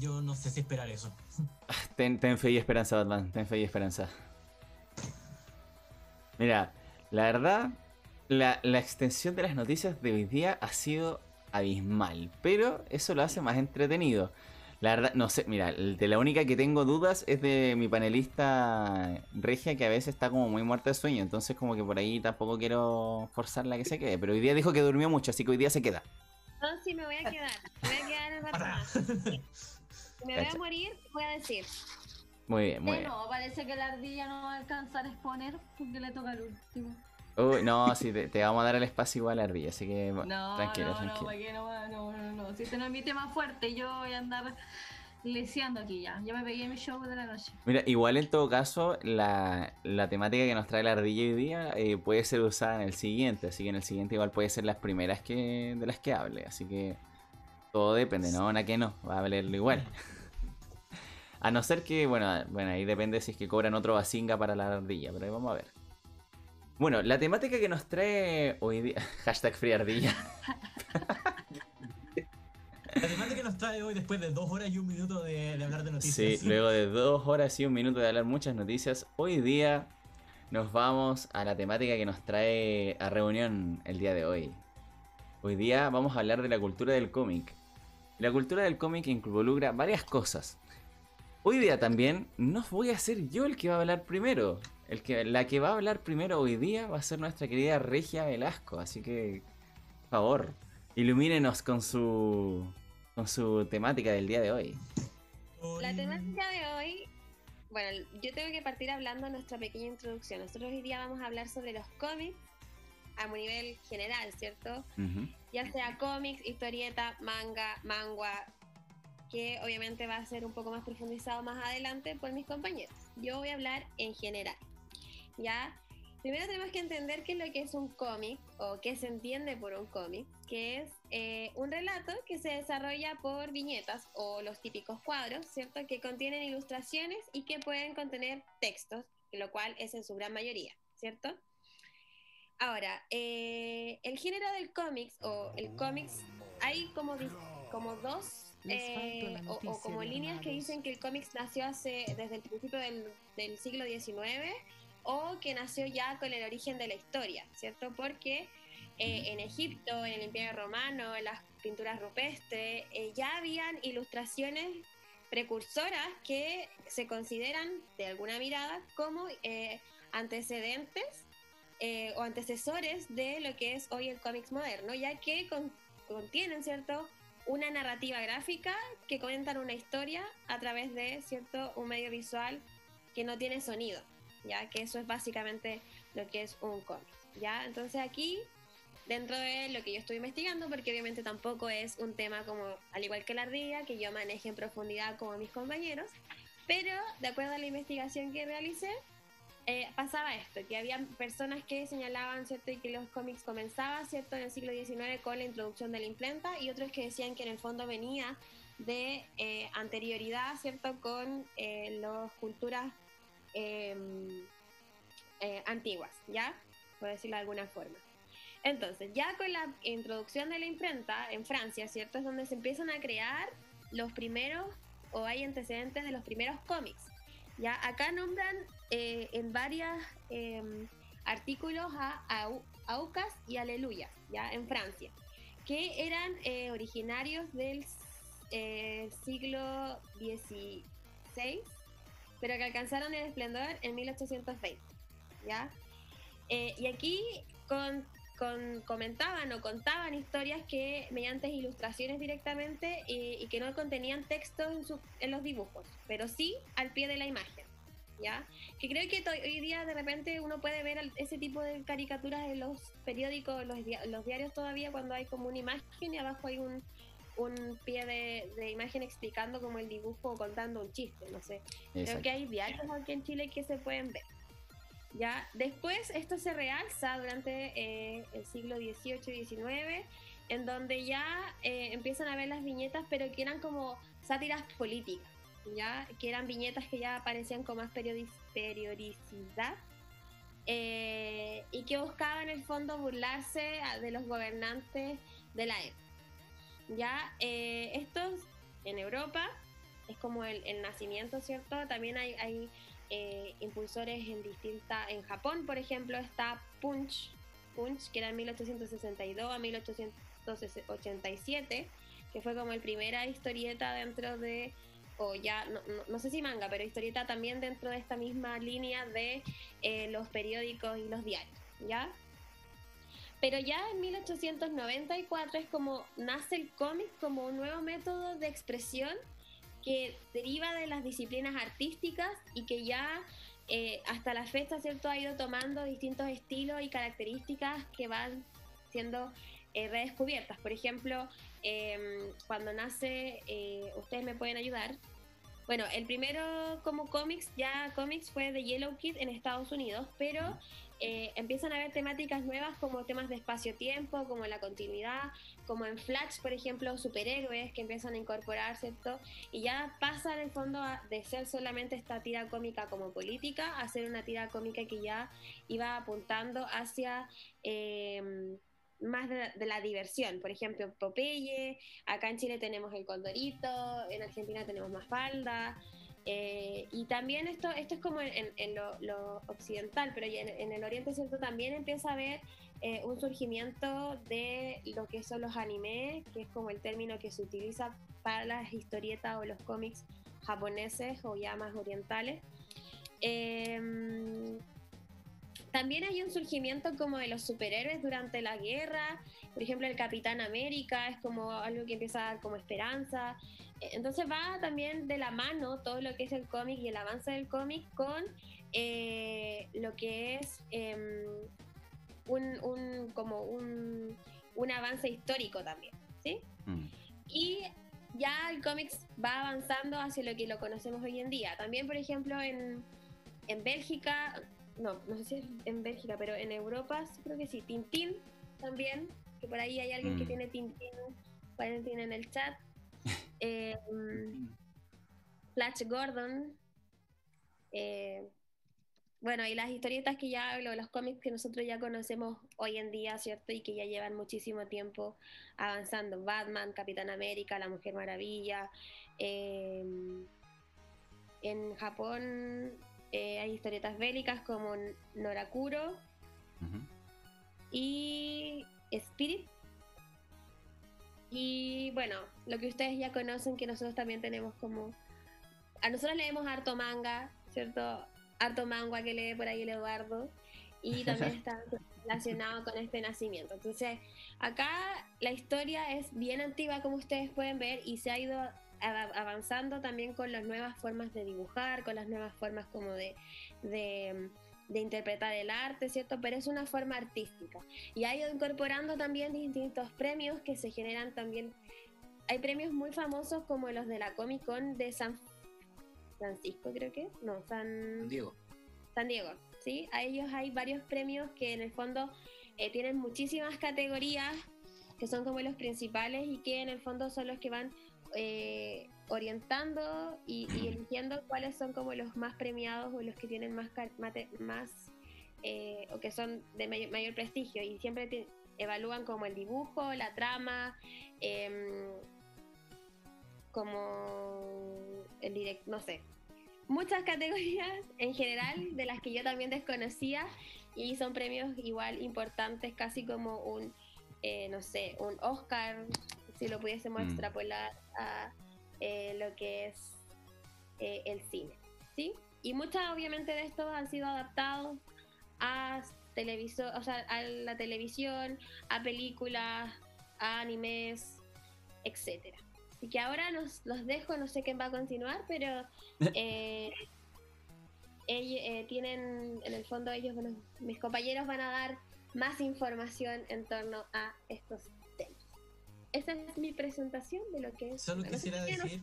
Yo no sé si esperar eso. Ten, ten fe y esperanza, Batman. Ten fe y esperanza. Mira, la verdad, la, la extensión de las noticias de hoy día ha sido abismal. Pero eso lo hace más entretenido. La verdad, no sé, mira, el de la única que tengo dudas es de mi panelista Regia, que a veces está como muy muerta de sueño. Entonces, como que por ahí tampoco quiero forzarla a que se quede. Pero hoy día dijo que durmió mucho, así que hoy día se queda. No, sí, me voy a quedar. Me voy a quedar en el Para. más. Si me voy a morir, voy a decir. Muy bien, muy bien. no, parece que la ardilla no va a alcanzar a exponer porque le toca el último. Uy, no, sí, te, te vamos a dar el espacio igual a Ardilla, así que No, tranquilo, no, no, tranquilo. ¿para qué no, va? no, no, no. Si este no es mi tema fuerte, yo voy a andar leseando aquí ya. Ya me pegué mi show de la noche. Mira, igual en todo caso, la, la temática que nos trae la ardilla hoy día eh, puede ser usada en el siguiente, así que en el siguiente igual puede ser las primeras que de las que hable, así que todo depende, ¿no? Una que no, va a valerlo igual. A no ser que, bueno, bueno, ahí depende si es que cobran otro basinga para la ardilla, pero ahí vamos a ver. Bueno, la temática que nos trae hoy día, hashtag free ardilla. La temática que nos trae hoy después de dos horas y un minuto de, de hablar de noticias. Sí, luego de dos horas y un minuto de hablar muchas noticias, hoy día nos vamos a la temática que nos trae a reunión el día de hoy. Hoy día vamos a hablar de la cultura del cómic. La cultura del cómic involucra varias cosas. Hoy día también no voy a ser yo el que va a hablar primero. El que, la que va a hablar primero hoy día va a ser nuestra querida Regia Velasco. Así que, por favor, ilumínenos con su, con su temática del día de hoy. La temática de hoy, bueno, yo tengo que partir hablando nuestra pequeña introducción. Nosotros hoy día vamos a hablar sobre los cómics a un nivel general, ¿cierto? Ya sea cómics, historieta, manga, mangua, que obviamente va a ser un poco más profundizado más adelante por mis compañeros. Yo voy a hablar en general. ¿Ya? Primero tenemos que entender qué es lo que es un cómic o qué se entiende por un cómic, que es eh, un relato que se desarrolla por viñetas o los típicos cuadros, ¿cierto? Que contienen ilustraciones y que pueden contener textos, lo cual es en su gran mayoría, ¿cierto? Ahora, eh, el género del cómics o el cómics, hay como, como dos eh, o, como líneas que dicen que el cómics nació hace desde el principio del, del siglo XIX o que nació ya con el origen de la historia, ¿cierto? Porque eh, en Egipto, en el Imperio Romano, en las pinturas rupestres, eh, ya habían ilustraciones precursoras que se consideran, de alguna mirada, como eh, antecedentes o antecesores de lo que es hoy el cómics moderno, ya que con- contienen, ¿cierto? Una narrativa gráfica que cuentan una historia a través de, ¿cierto? Un medio visual que no tiene sonido, ya que eso es básicamente lo que es un cómic, ya. Entonces aquí, dentro de lo que yo estoy investigando, porque obviamente tampoco es un tema como, al igual que la ardilla, que yo maneje en profundidad como mis compañeros, pero de acuerdo a la investigación que realicé, eh, pasaba esto, que había personas que señalaban, ¿cierto?, y que los cómics comenzaban, ¿cierto?, en el siglo XIX con la introducción de la imprenta, y otros que decían que en el fondo venía de eh, anterioridad, ¿cierto?, con eh, las culturas eh, eh, antiguas, ¿ya? Por decirlo de alguna forma. Entonces, ya con la introducción de la imprenta en Francia, ¿cierto? Es donde se empiezan a crear los primeros, o hay antecedentes de los primeros cómics. Ya acá nombran eh, en varios artículos a Au- Aucas y Aleluya, ya en Francia, que eran eh, originarios del siglo XVI, pero que alcanzaron el esplendor en 1820, ¿ya? Eh, y aquí con, con- comentaban o contaban historias que mediante ilustraciones directamente y, y que no contenían texto en, su- en los dibujos, pero sí al pie de la imagen. ¿ya? Que creo que hoy día de repente uno puede ver ese tipo de caricaturas en los periódicos, los diarios todavía, cuando hay como una imagen y abajo hay un, un pie de, de imagen explicando como el dibujo o contando un chiste, no sé. Creo que hay diarios aquí en Chile que se pueden ver. Ya, después esto se realza durante eh, el siglo XVIII y XIX, en donde ya eh, empiezan a ver las viñetas, pero que eran como sátiras políticas, ya, que eran viñetas que ya aparecían con más periodi- periodicidad eh, y que buscaban en el fondo burlarse de los gobernantes de la época. Ya, eh, estos en Europa es como el, nacimiento, ¿cierto? También hay, hay eh, impulsores en distintas. En Japón, por ejemplo, está Punch, Punch, que era en 1862 a 1887, que fue como el primera historieta dentro de, o ya, no, no- no sé si manga, pero historieta también dentro de esta misma línea de eh, los periódicos y los diarios, ¿ya? Pero ya en 1894 es como nace el cómic como un nuevo método de expresión que deriva de las disciplinas artísticas y que ya eh, hasta la fecha cierto ha ido tomando distintos estilos y características que van siendo eh, redescubiertas. Por ejemplo, em, cuando nace, eh, ustedes me pueden ayudar. Bueno, el primero como cómics, ya cómics fue de Yellow Kid en Estados Unidos, pero eh, empiezan a haber temáticas nuevas como temas de espacio-tiempo, como la continuidad, como en Flash, por ejemplo, superhéroes que empiezan a incorporar, ¿cierto? Y ya pasa en el fondo de ser solamente esta tira cómica como política a ser una tira cómica que ya iba apuntando hacia eh, más de la, diversión. Por ejemplo, Popeye, acá en Chile tenemos el Condorito, en Argentina tenemos Mafalda. Eh, y también esto, esto es como en, lo, occidental, pero en el oriente, ¿cierto? También empieza a haber eh, un surgimiento de lo que son los animes, que es como el término que se utiliza para las historietas o los cómics japoneses o ya más orientales. Em, también hay un surgimiento como de los superhéroes durante la guerra, por ejemplo el Capitán América es como algo que empieza a dar como esperanza. Eh, Entonces va también de la mano todo lo que es el cómic y el avance del cómic con eh, lo que es em, un, un- como un, un avance histórico también, ¿sí? Mm. Y ya el cómics va avanzando hacia lo que lo conocemos hoy en día. También, por ejemplo, en, en Bélgica, no, no sé si es en Bélgica, pero en Europa sí creo que sí, Tintín también, que por ahí hay alguien que Mm. tiene Tintín, Valentín en el chat. Eh, Flash Gordon. eh, bueno, y las historietas que ya hablo, los cómics que nosotros ya conocemos hoy en día, ¿cierto? Y que ya llevan muchísimo tiempo avanzando. Batman, Capitán América, La Mujer Maravilla. eh, en Japón eh, hay historietas bélicas como Norakuro y Spirit. Y bueno, lo que ustedes ya conocen, que nosotros también tenemos como... A nosotros leemos harto manga, ¿cierto? Harto manga que lee por ahí el Eduardo. Y también está relacionado con este nacimiento. Entonces, acá la historia es bien antigua, como ustedes pueden ver, y se ha ido av- avanzando también con las nuevas formas de dibujar, con las nuevas formas como de, de, de interpretar el arte, ¿cierto? Pero es una forma artística. Y ha ido incorporando también distintos premios que se generan también. Hay premios muy famosos como los de la Comic Con de San Francisco, creo que. No, San, Diego. San Diego. ¿sí? A ellos hay varios premios que en el fondo eh, tienen muchísimas categorías que son como los principales y que en el fondo son los que van eh, orientando y, eligiendo cuáles son como los más premiados o los que tienen más, mate- más eh, o que son de mayor, prestigio. Y siempre evalúan como el dibujo, la trama, em, como el direct, no sé, muchas categorías en general de las que yo también desconocía y son premios igual importantes, casi como un, eh, no sé, un Oscar, si lo pudiésemos Mm. extrapolar a eh, lo que es eh, el cine, ¿sí? Y muchas obviamente de estos han sido adaptados a televisor, o sea, a la televisión, a películas, a animes, etcétera. Así que ahora nos, los dejo, no sé quién va a continuar, pero eh, ellos, eh, tienen, en el fondo ellos, bueno, mis compañeros van a dar más información en torno a estos. Esa es mi presentación de lo que es. Solo quisiera decir-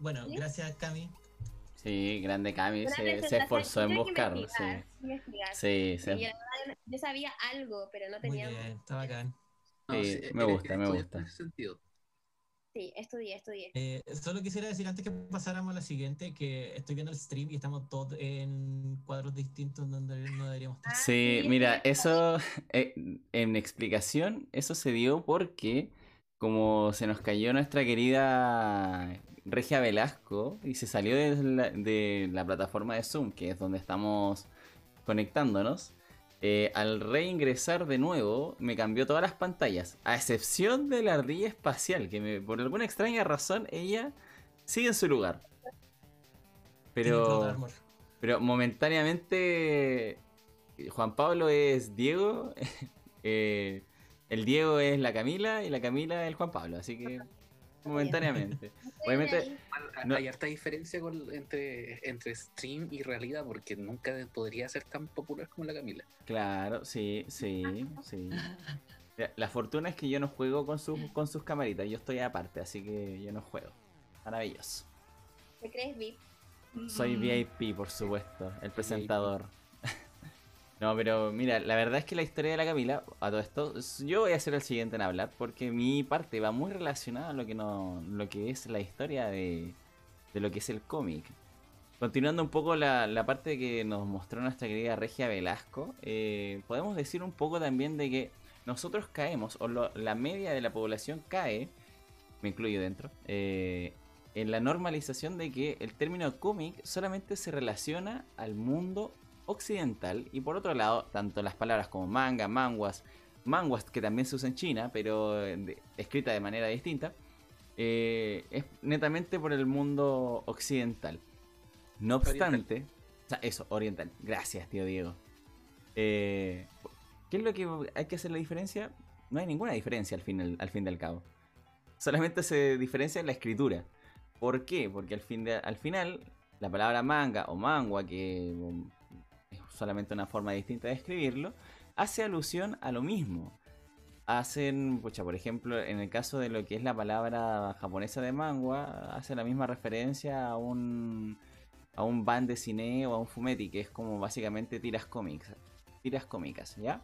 Bueno, ¿Sí? gracias Cami. Sí, grande Cami, se, esforzó en buscarlo. Sí, sí, yo sabía algo, pero no Muy tenía. bien, está bacán. No, Sí, sí, me gusta, me gusta. en ese sentido. Sí, estudié, estudié. Eh, solo quisiera decir antes que pasáramos a la siguiente que estoy viendo el stream y estamos todos en cuadros distintos donde no deberíamos estar. Ah, Sí, sí, mira, eso eh, en explicación, eso se dio porque como se nos cayó nuestra querida Regia Velasco y se salió de la, de la plataforma de Zoom, que es donde estamos conectándonos, eh, al reingresar de nuevo me cambió todas las pantallas, a excepción de la ardilla espacial, que me- por alguna extraña razón ella sigue en su lugar. Pero... Pero momentáneamente Juan Pablo es Diego, eh, el Diego es la Camila y la Camila es el Juan Pablo, así que momentáneamente. Obviamente, No. Hay harta diferencia con- entre, entre stream y realidad porque nunca podría ser tan popular como la Camila. claro, sí, sí, sí. La, fortuna es que yo no juego con sus, con sus camaritas, yo estoy aparte, así que yo no juego. Maravilloso. ¿Te crees VIP? Soy. VIP, por supuesto, el presentador. No, pero mira, la verdad es que la historia de la Camila, a todo esto, yo voy a ser el siguiente en hablar porque mi parte va muy relacionada a lo que no, lo que es la historia de, de lo que es el cómic. Continuando un poco la, la parte que nos mostró nuestra querida Regia Velasco, eh, podemos decir un poco también de que nosotros caemos, o la media de la población cae, me incluyo dentro, eh, en la normalización de que el término cómic solamente se relaciona al mundo occidental y por otro lado, tanto las palabras como manga, manguas, manguas que también se usa en China, pero eh, de- escrita de manera distinta, eh, es netamente por el mundo occidental. No obstante, o sea, eso, oriental. Gracias, tío Diego. Eh, ¿Qué es lo que hay que hacer la diferencia? No hay ninguna diferencia al fin, al, al fin del cabo. Solamente se diferencia en la escritura. ¿Por qué? Porque al, fin de- al final la palabra manga o mangua, que solamente una forma distinta de escribirlo, hace alusión a lo mismo. Hacen, por ejemplo, en el caso de lo que es la palabra japonesa de mangua, hace la misma referencia a un a un de cine o a un fumetti, que es como básicamente tiras cómics, tiras cómicas, ¿ya?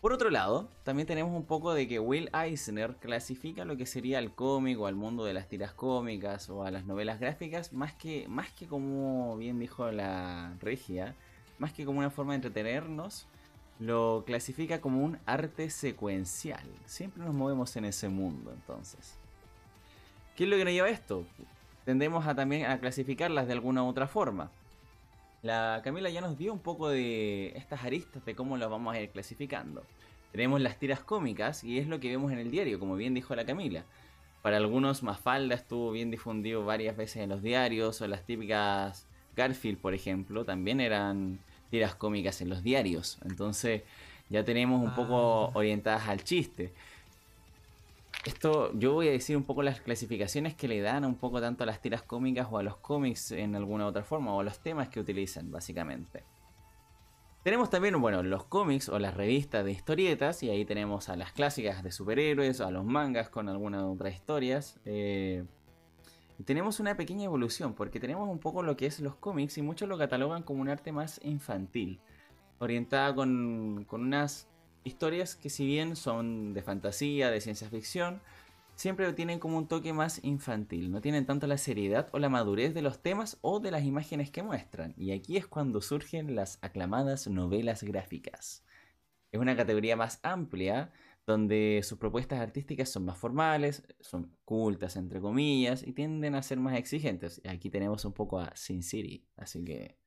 Por otro lado, también tenemos un poco de que Will Eisner clasifica lo que sería el cómic o al mundo de las tiras cómicas o a las novelas gráficas más que, más que como bien dijo la regia, más que como una forma de entretenernos, lo clasifica como un arte secuencial. Siempre nos movemos en ese mundo entonces. ¿Qué es lo que nos lleva esto? Tendemos a también a clasificarlas de alguna u otra forma. La Camila ya nos dio un poco de estas aristas de cómo las vamos a ir clasificando. Tenemos las tiras cómicas y es lo que vemos en el diario, como bien dijo la Camila. Para algunos Mafalda estuvo bien difundido varias veces en los diarios o las típicas Garfield, por ejemplo, también eran tiras cómicas en los diarios. Entonces ya tenemos un poco Ah. orientadas al chiste. Esto, yo voy a decir un poco las clasificaciones que le dan un poco tanto a las tiras cómicas o a los cómics en alguna otra forma, o a los temas que utilizan, básicamente. Tenemos también, bueno, los cómics o las revistas de historietas, y ahí tenemos a las clásicas de superhéroes, a los mangas con algunas otras historias. eh, tenemos una pequeña evolución, porque tenemos un poco lo que es los cómics, y muchos lo catalogan como un arte más infantil, orientada con, con unas historias que si bien son de fantasía, de ciencia ficción, siempre tienen como un toque más infantil, no tienen tanto la seriedad o la madurez de los temas o de las imágenes que muestran. Y aquí es cuando surgen las aclamadas novelas gráficas. Es una categoría más amplia donde sus propuestas artísticas son más formales, son cultas entre comillas y tienden a ser más exigentes. Aquí tenemos un poco a Sin City, así que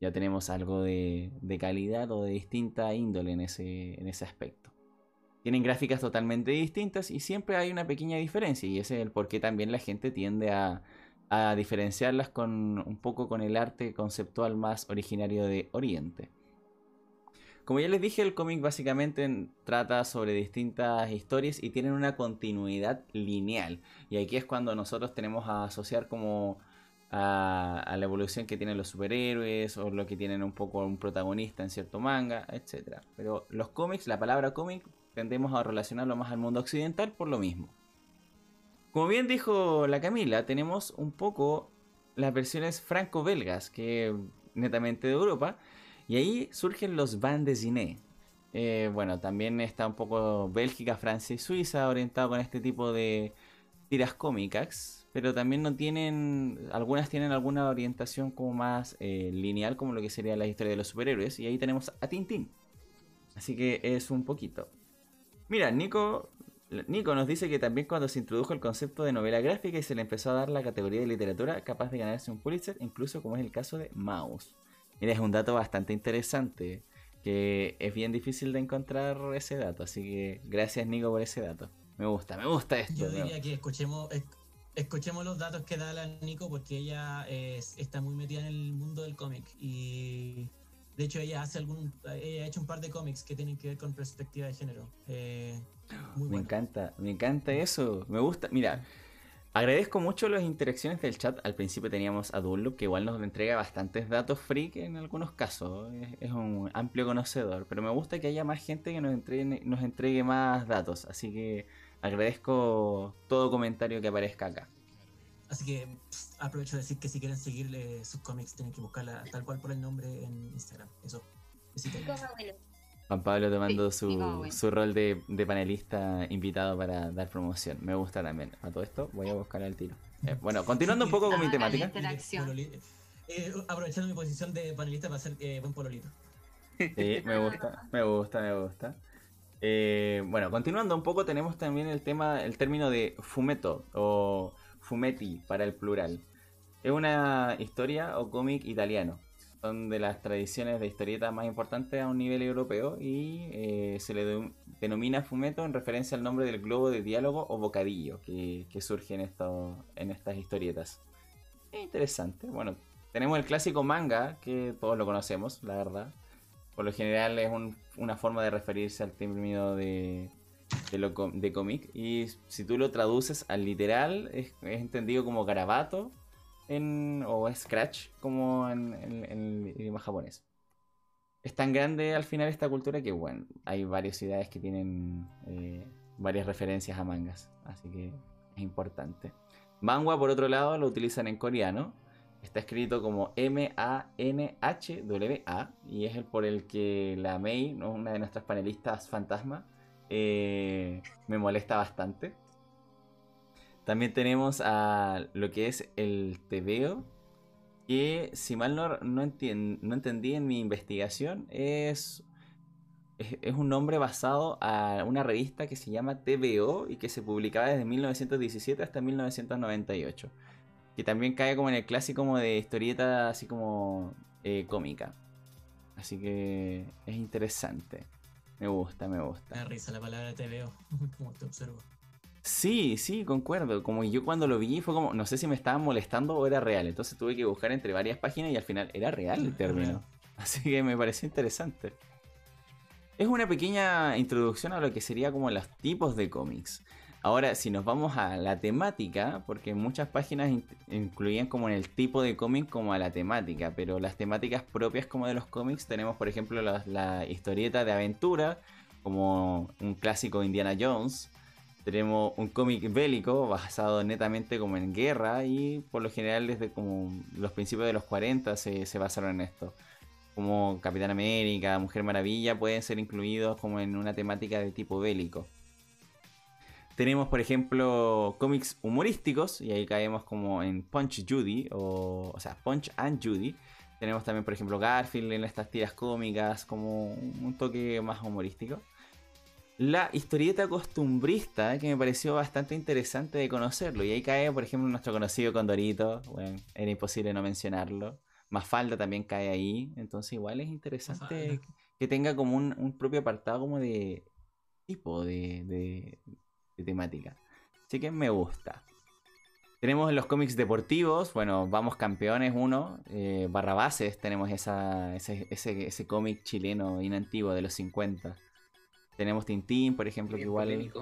ya tenemos algo de, de calidad o de distinta índole en ese, en ese aspecto. Tienen gráficas totalmente distintas y siempre hay una pequeña diferencia y ese es el por qué también la gente tiende a, a diferenciarlas con un poco con el arte conceptual más originario de Oriente. Como ya les dije, el cómic básicamente trata sobre distintas historias y tienen una continuidad lineal. Y aquí es cuando nosotros tenemos a asociar como a, la evolución que tienen los superhéroes o lo que tienen un poco un protagonista en cierto manga, etc. Pero los cómics, la palabra cómic, tendemos a relacionarlo más al mundo occidental por lo mismo. Como bien dijo la Camila, tenemos un poco las versiones franco-belgas, que netamente de Europa, y ahí surgen los bandes dessinés. Eh, bueno, también está un poco Bélgica, Francia y Suiza orientado con este tipo de tiras cómicas, pero también no tienen, algunas tienen alguna orientación como más eh, lineal, como lo que sería la historia de los superhéroes, y ahí tenemos a Tintín. Así que es un poquito. Mira, Nico, Nico nos dice que también cuando se introdujo el concepto de novela gráfica y se le empezó a dar la categoría de literatura capaz de ganarse un Pulitzer, incluso como es el caso de Mouse. Mira, es un dato bastante interesante, que es bien difícil de encontrar ese dato, así que gracias Nico por ese dato. Me gusta, me gusta esto. Yo diría que escuchemos, escuchemos los datos que da la Nico porque ella está muy metida en el mundo del cómic y de hecho ella hace algún, ella ha hecho un par de cómics que tienen que ver con perspectiva de género. Eh, me encanta, me encanta eso, me gusta. Mira, Agradezco mucho las interacciones del chat. Al principio teníamos a Dunloop, que igual nos entrega bastantes datos freak en algunos casos. Es, un amplio conocedor. Pero me gusta que haya más gente que nos entregue, nos entregue más datos. Así que agradezco todo comentario que aparezca acá. Así que aprovecho de decir que si quieren seguirle sus cómics, tienen que buscarla tal cual por el nombre en Instagram. Eso. Juan Pablo tomando su, su rol de, panelista invitado para dar promoción. Me gusta también. A todo esto voy a buscar al tiro. Eh, bueno, continuando un poco con mi temática. Eh, aprovechando mi posición de panelista para hacer eh, buen pololito. Sí, me gusta, me gusta, me gusta. bueno, continuando un poco, tenemos también el tema, el término de fumeto o fumetti para el plural. Es una historia o cómic italiano son de las tradiciones de historieta más importantes a un nivel europeo y eh, se le denomina fumeto en referencia al nombre del globo de diálogo o bocadillo que, surge en, estas historietas. Es interesante. Bueno, tenemos el clásico manga, que todos lo conocemos, la verdad. Por lo general es una forma de referirse al término de, de, cómic. Y si tú lo traduces al literal, es, es entendido como garabato o Scratch como en, el idioma japonés. Es tan grande al final esta cultura que, bueno, hay varias ciudades que tienen eh, varias referencias a mangas, así que es importante. Mangua, por otro lado, lo utilizan en coreano. Está escrito como M-A-N-H-W-A y es el por el que la Mei, una de nuestras panelistas fantasma, eh, me molesta bastante también tenemos a lo que es el TVO, que si mal no, no, entendí en mi investigación, es, es, un nombre basado a una revista que se llama TVO y que se publicaba desde 1917 hasta 1998. Que también cae como en el clásico como de historieta así como eh, cómica. Así que es interesante. Me gusta, me gusta. Me risa la palabra TVO, como te observo. Sí, sí, concuerdo. Como yo cuando lo vi fue como, no sé si me estaban molestando o era real. Entonces tuve que buscar entre varias páginas y al final era real el término. Así que me pareció interesante. Es una pequeña introducción a lo que sería como los tipos de cómics. Ahora, si nos vamos a la temática, porque muchas páginas incluían como en el tipo de cómic como a la temática, pero las temáticas propias como de los cómics tenemos, por ejemplo, la historieta de aventura, como un clásico Indiana Jones, tenemos un cómic bélico basado netamente como en guerra y por lo general desde como los principios de los 40 se, se basaron en esto. Como Capitán América, Mujer Maravilla pueden ser incluidos como en una temática de tipo bélico. Tenemos, por ejemplo, cómics humorísticos, y ahí caemos como en Punch Judy, o, o sea, Punch and Judy. Tenemos también, por ejemplo, Garfield en estas tiras cómicas, como un toque más humorístico la historieta costumbrista, que me pareció bastante interesante de conocerlo. Y ahí cae, por ejemplo, nuestro conocido Condorito. Bueno, era imposible no mencionarlo. Mafalda también cae ahí. Entonces, igual es interesante que tenga como un, propio apartado como de tipo de, temática. Así que me gusta. Tenemos los cómics deportivos, bueno, Vamos Campeones 1, eh, Barrabases, tenemos esa, ese, ese, ese cómic chileno inantiguo de los 50. Tenemos Tintín, por ejemplo, que igual.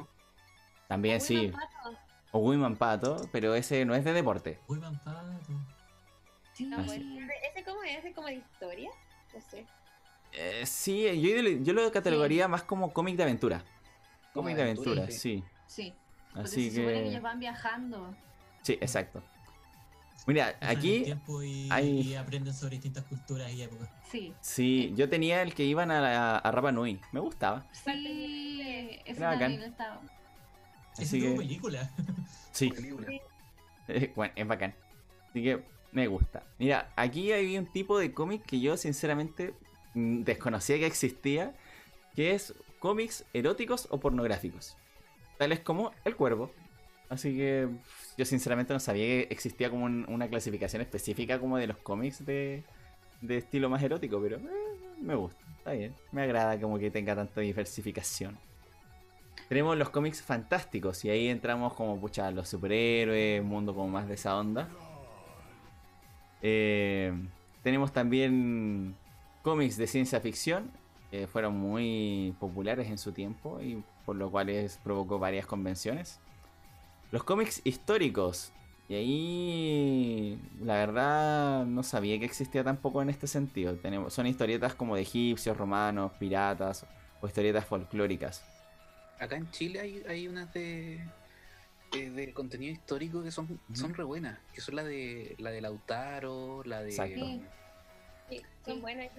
También sí. O Wiman Pato, pero ese no es de deporte. Wiman Pato. Sí, No, Ah, pues. ¿ese- ¿Ese cómo es? ¿Ese como de historia? No sé. Eh, sí, yo, yo lo catalogaría más como cómic de aventura. Como Cómic de aventura, sí. sí. Así se supone que que... ellos van viajando. Sí, exacto. Mira, aquí... tiempo y, hay- y aprenden sobre distintas culturas y épocas. Sí. Sí, yo tenía el que iban a, la- a Rapa Nui. Me gustaba. Sí, ese Era bacán. también estaba. Ese Así tuvo que... película. Sí, Película. Eh, bueno, es bacán. Así que me gusta. Mira, aquí hay un tipo de cómic que yo sinceramente mm, desconocía que existía, que es cómics eróticos o pornográficos. Tales como El Cuervo. Así que yo sinceramente no sabía que existía como un- una clasificación específica como de los cómics de, de estilo más erótico, pero eh, me gusta, está bien. Me agrada como que tenga tanta diversificación. Tenemos los cómics fantásticos y ahí entramos como pucha los superhéroes, mundo como más de esa onda. Eh, tenemos también cómics de ciencia ficción que fueron muy populares en su tiempo y por lo cual provocó varias convenciones. Los cómics históricos. Y ahí la verdad no sabía que existía tampoco en este sentido. Tenemos, son historietas como de egipcios, romanos, piratas o historietas folclóricas. Acá en Chile hay, hay unas de, de contenido histórico que son, son re buenas, que son la de la de Lautaro, la de Exacto. Sí. Sí, son buenas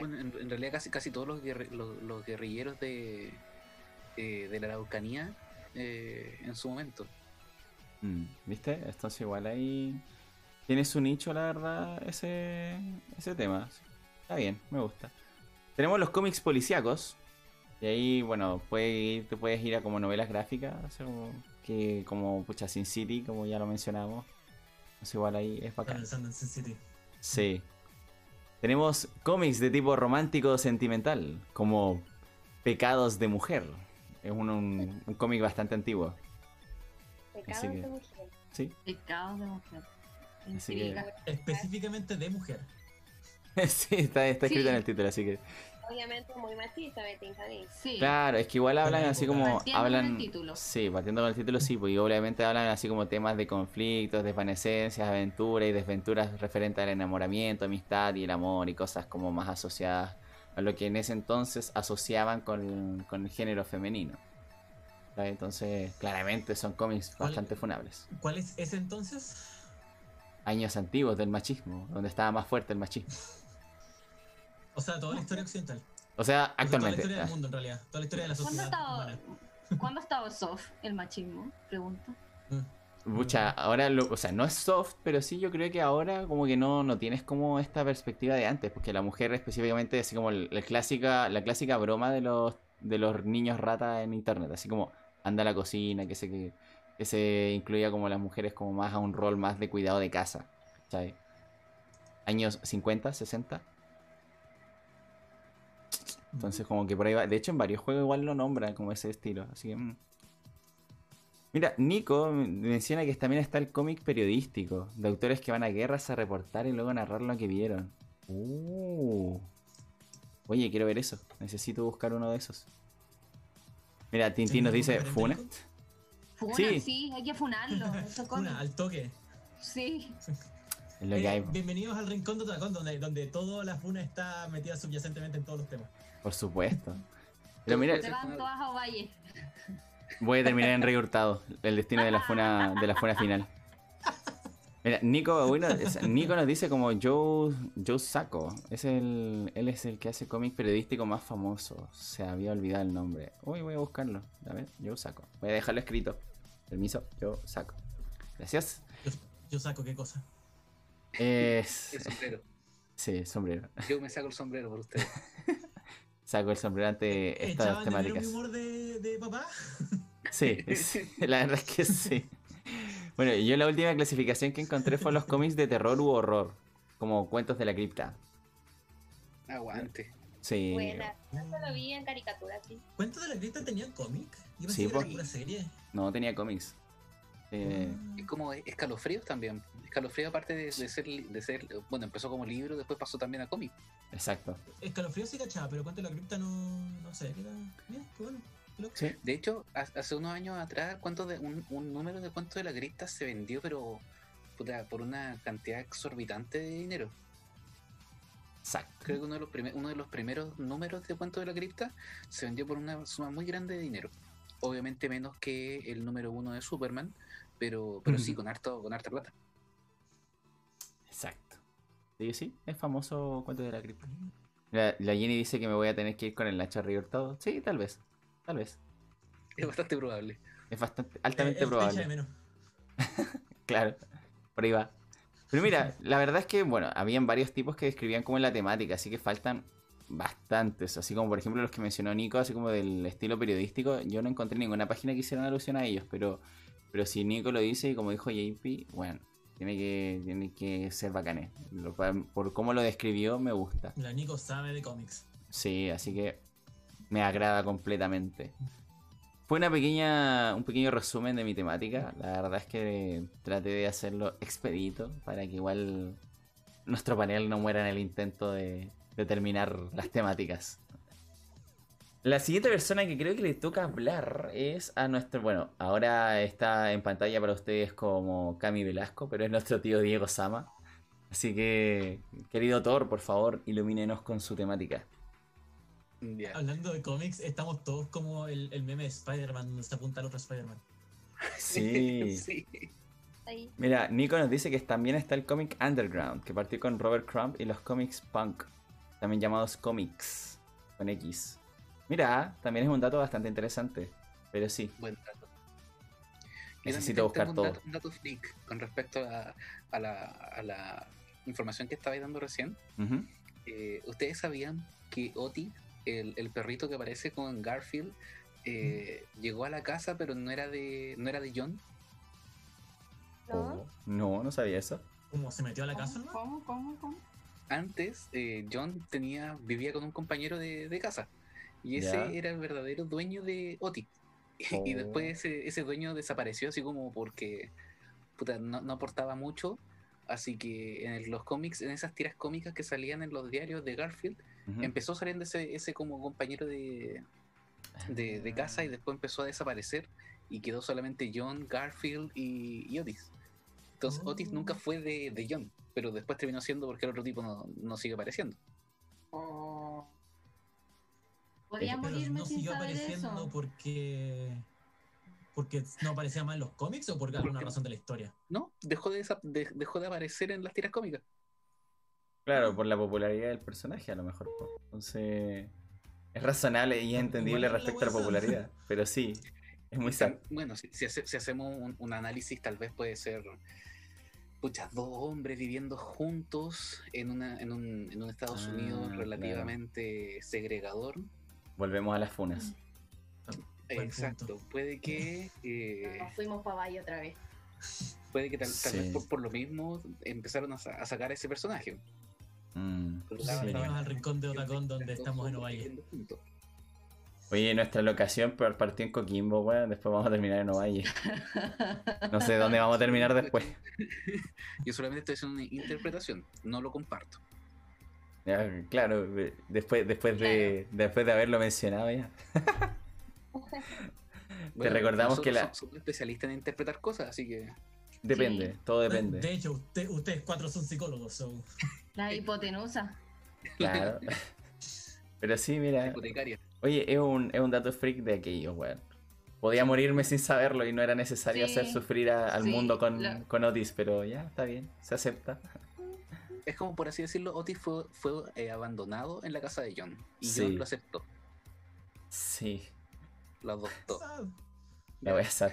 bueno, en, en realidad casi casi todos los, los, los guerrilleros de, de la Araucanía eh, en su momento. Mm, ¿Viste? Entonces igual ahí tiene su nicho, la verdad, ese, ese tema. Está bien, me gusta. Tenemos los cómics policíacos. Y ahí, bueno, puede ir- te puedes ir a como novelas gráficas, como, que como pucha Sin City, como ya lo mencionamos. Entonces igual ahí es bacán. pensando en Sin City. Sí. Tenemos cómics de tipo romántico sentimental, como Pecados de Mujer. Es un, un- un cómic bastante antiguo. Pecado así que- de mujer. Sí. Pecados de mujer. Así que- Intriga. Específicamente de mujer. sí, está, está escrito Sí. en el título, así que... Obviamente muy machista, mí. Sí. Claro, es que igual hablan la así época. como... Partiendo con hablan el título. Sí, partiendo con el título sí, pues y obviamente hablan así como temas de conflictos, desvanecencias, aventuras y desventuras referentes al enamoramiento, amistad y el amor y cosas como más asociadas a lo que en ese entonces asociaban con, con el género femenino. ¿Sabes? Entonces, claramente son cómics ¿Cuál- bastante funables. ¿Cuál es ese entonces? Años antiguos del machismo, donde estaba más fuerte el machismo. O sea, toda la historia occidental. O sea, O sea, Toda la actualmente. historia del mundo, en realidad. Toda la historia de la ¿Cuándo ha sociedad estado, humana. ¿Cuándo ha estado soft el machismo? Pregunto. Mm. Pucha, ahora, lo, o sea, no es soft, pero sí yo creo que ahora como que no, no tienes como esta perspectiva de antes, porque la mujer específicamente, así como el- la clásica, la clásica broma de los, de los niños rata en internet, así como anda a la cocina, que se, que, que se incluía como las mujeres como más a un rol más de cuidado de casa, ¿sabes? Años 50, 60. Entonces como que por ahí va. De hecho en varios juegos igual lo nombran como ese estilo. Así que... mm. Mira, Nico menciona que también está el cómic periodístico, de autores que van a guerras a reportar y luego narrar lo que vieron. Uh. Oye, quiero ver eso. Necesito buscar uno de esos. Mira, Tintín nos dice ¿Tenemos Funet. referente, Funa, Sí. sí. hay que funarlo. Eso con- Una, al toque. Sí. Es lo que Eh, hay, bienvenidos al Rincón de Otakon, donde, donde toda la funa está metida subyacentemente en todos los temas. por supuesto. Pero mira, Se van todas a Ovalle. voy a terminar en Rey Hurtado, el destino de la funa, de la funa final. Mira, Nico, bueno, es- Nico nos dice como Joe, Joe Sacco. Es el, él es el que hace cómic periodístico más famoso. Se había olvidado el nombre. Uy, voy a buscarlo. A ver, Joe Sacco. Voy a dejarlo escrito. Permiso, Joe Sacco. Gracias. Yo, yo saco qué cosa. Es... El sombrero. Sí, sombrero. Yo me saco el sombrero por ustedes. Saco el sombrero ante estas ¿Echaban de ver temáticas. mi humor de, de papá? Sí, sí, la verdad es que sí. Bueno, yo la última clasificación que encontré fue los cómics de terror u horror, como cuentos de la cripta. Aguante. Sí. Buena. Eso lo vi en caricatura, sí. ¿Cuentos de la cripta tenían cómic? Yo pensé Sí, que era serie. No tenía cómics. Eh, Es como escalofríos también. Escalofrío aparte de, de ser, li- de ser, bueno, empezó como libro, después pasó también a cómic. exacto. Escalofrío sí cachaba, pero Cuentos de la cripta no, no sé. Era... Mira, qué bueno. Sí. De hecho, ha- hace unos años atrás, de, un, un número de cuentos de la cripta se vendió, pero puta, por una cantidad exorbitante de dinero. Exacto. Creo que uno de los, primer- uno de los primeros números de Cuento de la Cripta se vendió por una suma muy grande de dinero. Obviamente menos que el número uno de Superman, pero, pero sí, con, harto, con harta plata. Exacto. Sí, sí, es famoso cuento de la cripta. La, la Jenny dice que me voy a tener que ir con el Nacho River todo. Sí, tal vez. Tal vez. Es bastante probable. Es bastante, altamente probable. menos. Claro, por ahí va. Pero mira, la verdad es que, bueno, habían varios tipos que describían como la temática, así que faltan bastantes. Así como, por ejemplo, los que mencionó Nico, así como del estilo periodístico. Yo no encontré ninguna página que hicieran alusión a ellos, pero, pero si Nico lo dice y como dijo JP, bueno, tiene que, tiene que ser bacané. Por cómo lo describió, me gusta. La Nico sabe de cómics. Sí, así que me agrada completamente. Fue una pequeña, un pequeño resumen de mi temática. La verdad es que traté de hacerlo expedito para que igual nuestro panel no muera en el intento de, de terminar las temáticas. La siguiente persona que creo que le toca hablar es a nuestro, bueno, ahora está en pantalla para ustedes como Cami Velasco, pero es nuestro tío Diego Sama. Así que, querido Thor, por favor, ilumínenos con su temática. Hablando de cómics, estamos todos como el, el meme de Spider-Man donde se apunta al otro Spider-Man. Sí. sí. Mira, Nico nos dice que también está el cómic Underground, que partió con Robert Crumb y los cómics Punk, también llamados cómics, con X. Mira, también es un dato bastante interesante, pero sí. Buen dato. Necesito buscar todo. Un dato, un dato freak con respecto a, a la, a la información que estabais dando recién. Eh, ¿Ustedes sabían que Oti, el, el perrito que aparece con Garfield, eh, llegó a la casa pero no era de no era de John? ¿No? No, no sabía eso. Como se metió a la casa, ¿no? ¿Cómo? ¿Cómo? ¿Cómo? Antes eh, John tenía vivía con un compañero de, de casa y ese Ya. era el verdadero dueño de Oti. Y Oh. después ese, ese dueño desapareció así como porque puta, no, no aportaba mucho. Así que en el- los cómics, en esas tiras cómicas que salían en los diarios de Garfield, Empezó saliendo ese, ese como compañero de, de, de casa y después empezó a desaparecer y quedó solamente John, Garfield y, y Otis. Entonces Oh. Otis nunca fue de, de John, pero después terminó siendo porque el otro tipo no, no sigue apareciendo. Oh. Morirme no sin siguió saber apareciendo eso. porque. porque no aparecía más en los cómics o por alguna razón de la historia. No, dejó de- dejó de aparecer en las tiras cómicas. Claro, por la popularidad del personaje a lo mejor. po. Entonces, es razonable y es entendible respecto a la popularidad, pero sí, es muy sad. Bueno, si, si hace- si hacemos un, un análisis, tal vez puede ser. Pucha, dos hombres viviendo juntos en, una, en, un, en un Estados Ah, Unidos claro. relativamente segregador. Volvemos a las funas. Buen Exacto. punto. Puede que. eh, Nos fuimos para Valle otra vez. puede que tal, tal Sí. vez por, por lo mismo empezaron a, a sacar a ese personaje. Mm, sí. Bienvenidos al rincón de Otacón donde estamos en Ovalle. Oye, nuestra locación par- partió en Coquimbo, weón. Después vamos a terminar en Ovalle. No sé dónde vamos a terminar después. Yo solamente estoy haciendo una interpretación, no lo comparto. Ya, claro, eh, después, después, de, después de haberlo mencionado ya. Bueno, recordamos nosotros que la- somos- especialistas en interpretar cosas, así que. Depende, todo De depende. hecho, usted- ustedes cuatro son psicólogos. so- La hipotenusa. Claro. Pero sí, mira. hipotecaria. Oye, es un, es un dato freak de aquellos, weón. Podía morirme sin saberlo y no era necesario Sí, hacer sufrir a- al sí, mundo con, la- con Otis, pero ya, está bien, se acepta. Es como por así decirlo, Otis fue, fue eh, abandonado en la casa de John. Y Sí. John lo aceptó, Sí, lo adoptó. La voy a hacer.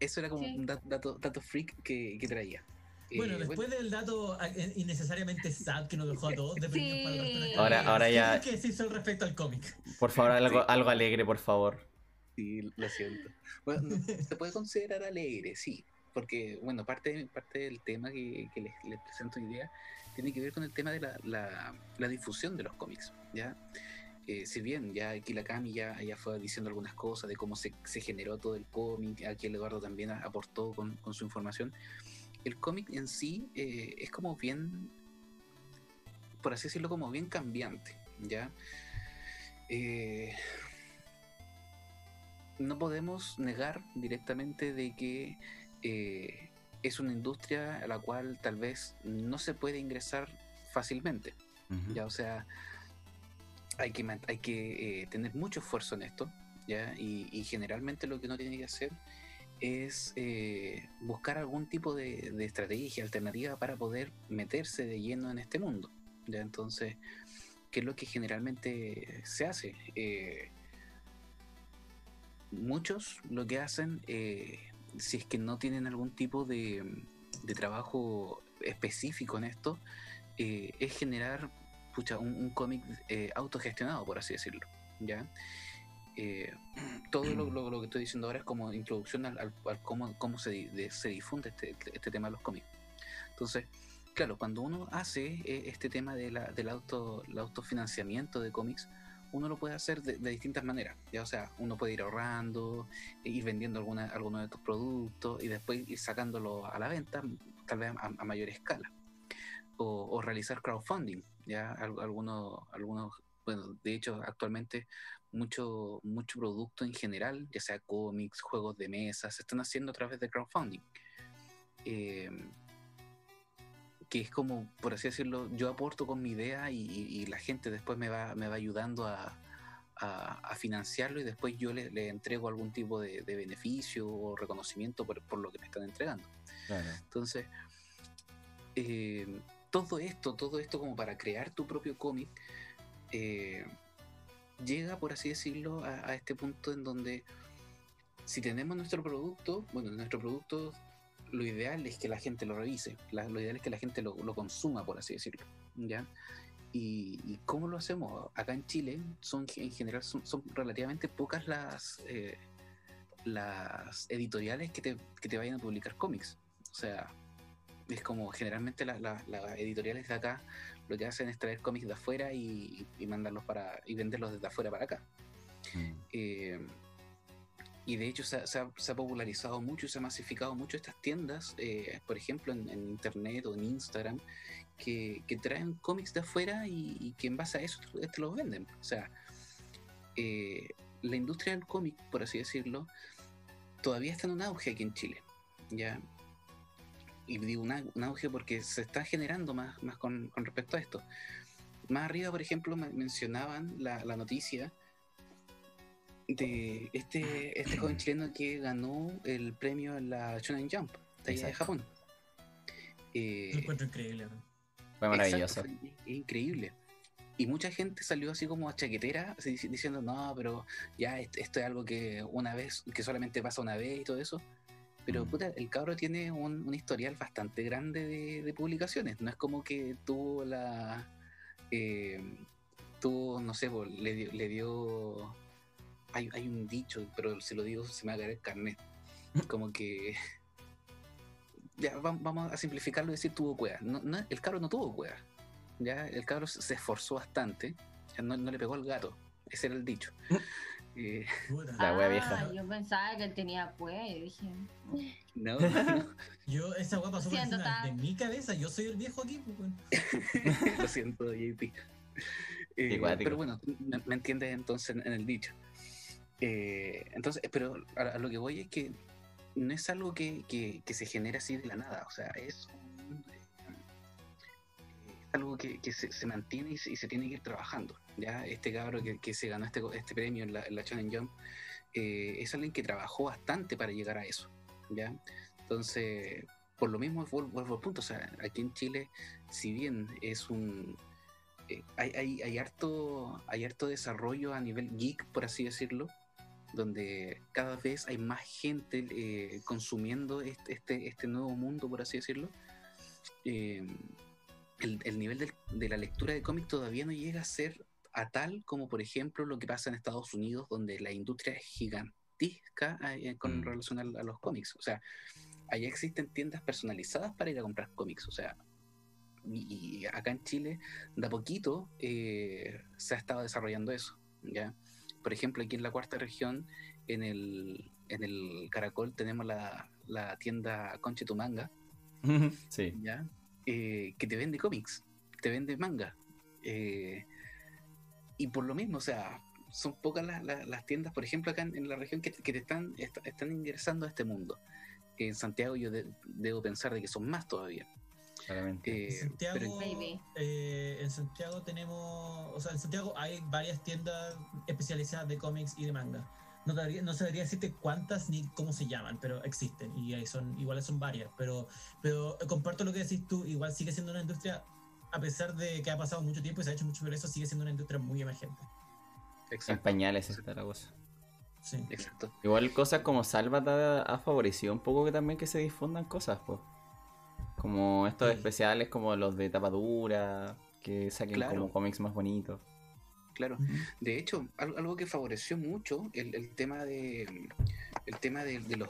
Eso era como Sí. un da- dato, dato freak que, que traía. Eh, Bueno, después del dato eh, innecesariamente sad que nos dejó a todos, Sí. dependiendo para el resto de la Ahora- ahora ¿qué ya- que decirse al respecto al cómic? Por favor, algo, Sí. algo alegre, por favor. Sí, lo siento. Bueno, no, se puede considerar alegre, sí, porque, bueno, parte, parte del tema que, que les, les presento hoy día tiene que ver con el tema de la, la- la difusión de los cómics, ¿ya? Eh, si bien ya aquí la Cami ya, ya fue diciendo algunas cosas de cómo se, se generó todo el cómic, aquí el Eduardo también aportó con, con su información, el cómic en sí eh, es como bien, por así decirlo, como bien cambiante, ¿ya? Eh, no podemos negar directamente de que eh, es una industria a la cual tal vez no se puede ingresar fácilmente. Ya, o sea, hay que, hay que tener mucho esfuerzo en esto, ¿ya? Y, y generalmente lo que uno tiene que hacer es eh, buscar algún tipo de, estrategia alternativa para poder meterse de lleno en este mundo, ¿ya? Entonces, ¿qué es lo que generalmente se hace? Eh, muchos lo que hacen, eh, si es que no tienen algún tipo de, trabajo específico en esto, es generar un, un cómic autogestionado, por así decirlo. ¿ya? Eh, todo lo, lo- lo que estoy diciendo ahora es como introducción al, al- al cómo, cómo se, de- se difunde este, este tema de los cómics. Entonces, claro, cuando uno hace eh, este tema de la- del auto, el autofinanciamiento de cómics, uno lo puede hacer de, de distintas maneras. ¿ya? O sea, uno puede ir ahorrando, ir vendiendo alguna, algunos de estos productos y después ir sacándolo a la venta, tal vez a, a mayor escala. O, o realizar crowdfunding. ¿ya? Al- Algunos, algunos, bueno, de hecho, actualmente mucho, mucho producto en general, ya sea cómics, juegos de mesa, se están haciendo a través de crowdfunding. Eh, que es como, por así decirlo, yo aporto con mi idea y, la gente después me va, me va ayudando a, a- a financiarlo y después yo le, le entrego algún tipo de, de beneficio o reconocimiento por, por lo que me están entregando. Claro. Entonces, eh, todo esto, todo esto como para crear tu propio cómic, eh, llega, por así decirlo, a, a este punto en donde si tenemos nuestro producto, bueno, nuestro producto, lo ideal es que la gente lo revise, la- lo ideal es que la gente lo, lo consuma, por así decirlo, ¿ya? Y, y cómo lo hacemos? Acá en Chile son en general son, son relativamente pocas las eh, las editoriales que te, que te vayan a publicar cómics. O sea, es como generalmente la- la- las editoriales de acá lo que hacen es traer cómics de afuera y, y mandarlos para y venderlos desde afuera para acá. Mm. Eh, y de hecho se ha, se ha- se ha popularizado mucho y se ha masificado mucho estas tiendas, eh, por ejemplo en, en internet o en Instagram, que, que traen cómics de afuera y, y que en base a eso te, te los venden. O sea, eh, la industria del cómic, por así decirlo, todavía está en un auge aquí en Chile. ¿ya? Y digo un auge porque se está generando más, más con, con respecto a esto. Más arriba, por ejemplo, me- mencionaban la, la noticia de este, este joven chileno que ganó el premio en la Shonen Jump de allá de. Japón. Eh, Lo encuentro increíble. ¿no? Fue maravilloso. Exacto, fue increíble. Y mucha gente salió así como a chaquetera, diciendo, no, pero ya est- esto es algo que una vez, que solamente pasa una vez y todo eso. Pero Mm. puta, el cabro tiene un, un historial bastante grande de, de publicaciones. No es como que tuvo la. eh, tuvo, no sé, le dio. Le dio hay, hay un dicho, pero si lo digo se me va a caer el carnet. Como que. Ya, vam- vamos a simplificarlo y decir tuvo cueva. No, no, el cabro no tuvo cueva. Ya, el cabro se se esforzó bastante. ya No, no le pegó al gato. Ese era el dicho. Eh. La wea vieja. Ah, yo pensaba que él tenía cuello. Dije, no, no, Yo, esa weá pasó por encima de mi cabeza. Yo soy el viejo aquí. pues, lo siento, JP. Eh, pero bueno, me, me entiendes entonces en, en el dicho. Eh, entonces, pero a, a lo que voy es que no es algo que, que- que se genera así de la nada. O sea, es, un- es algo que, que se, se mantiene y se, y se tiene que ir trabajando. ¿Ya? Este cabro que, que se ganó este, este premio en la, en la Jump eh, es alguien que trabajó bastante para llegar a eso. ¿ya? Entonces, por lo mismo vuelvo, al punto. Aquí en Chile, si bien es un. eh, hay, hay, hay, harto, hay harto desarrollo a nivel geek, por así decirlo, donde cada vez hay más gente eh, consumiendo este, este, este nuevo mundo, por así decirlo. El, el nivel de la lectura de cómic todavía no llega a ser a tal como, por ejemplo, lo que pasa en Estados Unidos, donde la industria es gigantesca eh, con Mm. relación al- a, los cómics. O sea, allá existen tiendas personalizadas para ir a comprar cómics. O sea, y, y acá en Chile, de a poquito eh, se ha estado desarrollando eso. ¿ya? Por ejemplo, aquí en la cuarta región, en el, en el Caracol, tenemos la, la tienda Conche tu Manga, sí. ¿ya? Eh, que te vende cómics, te vende manga. Eh, y por lo mismo, o sea, son pocas las, las- las tiendas, por ejemplo, acá en, en la región que, que te están, est- están ingresando a este mundo. En Santiago yo de- debo pensar de que son más todavía. Claramente. Eh, En Santiago, pero- eh, en Santiago tenemos, o sea, en Santiago hay varias tiendas especializadas de cómics y de manga. No, sabría- no sabría decirte cuántas ni cómo se llaman, pero existen y ahí son, iguales son varias. Pero, pero comparto lo que decís tú, igual sigue siendo una industria, a pesar de que ha pasado mucho tiempo y se ha hecho mucho progreso, sigue siendo una industria muy emergente. En exacto, pañales está la cosa. Sí. exacto. Igual cosas como Salvat ha, favorecido un poco que también que se difundan cosas, pues. Como estos Sí. especiales como los de tapadura, que saquen Claro. como cómics más bonitos. Claro. De hecho, al- algo que favoreció mucho el, el tema de el tema de, de los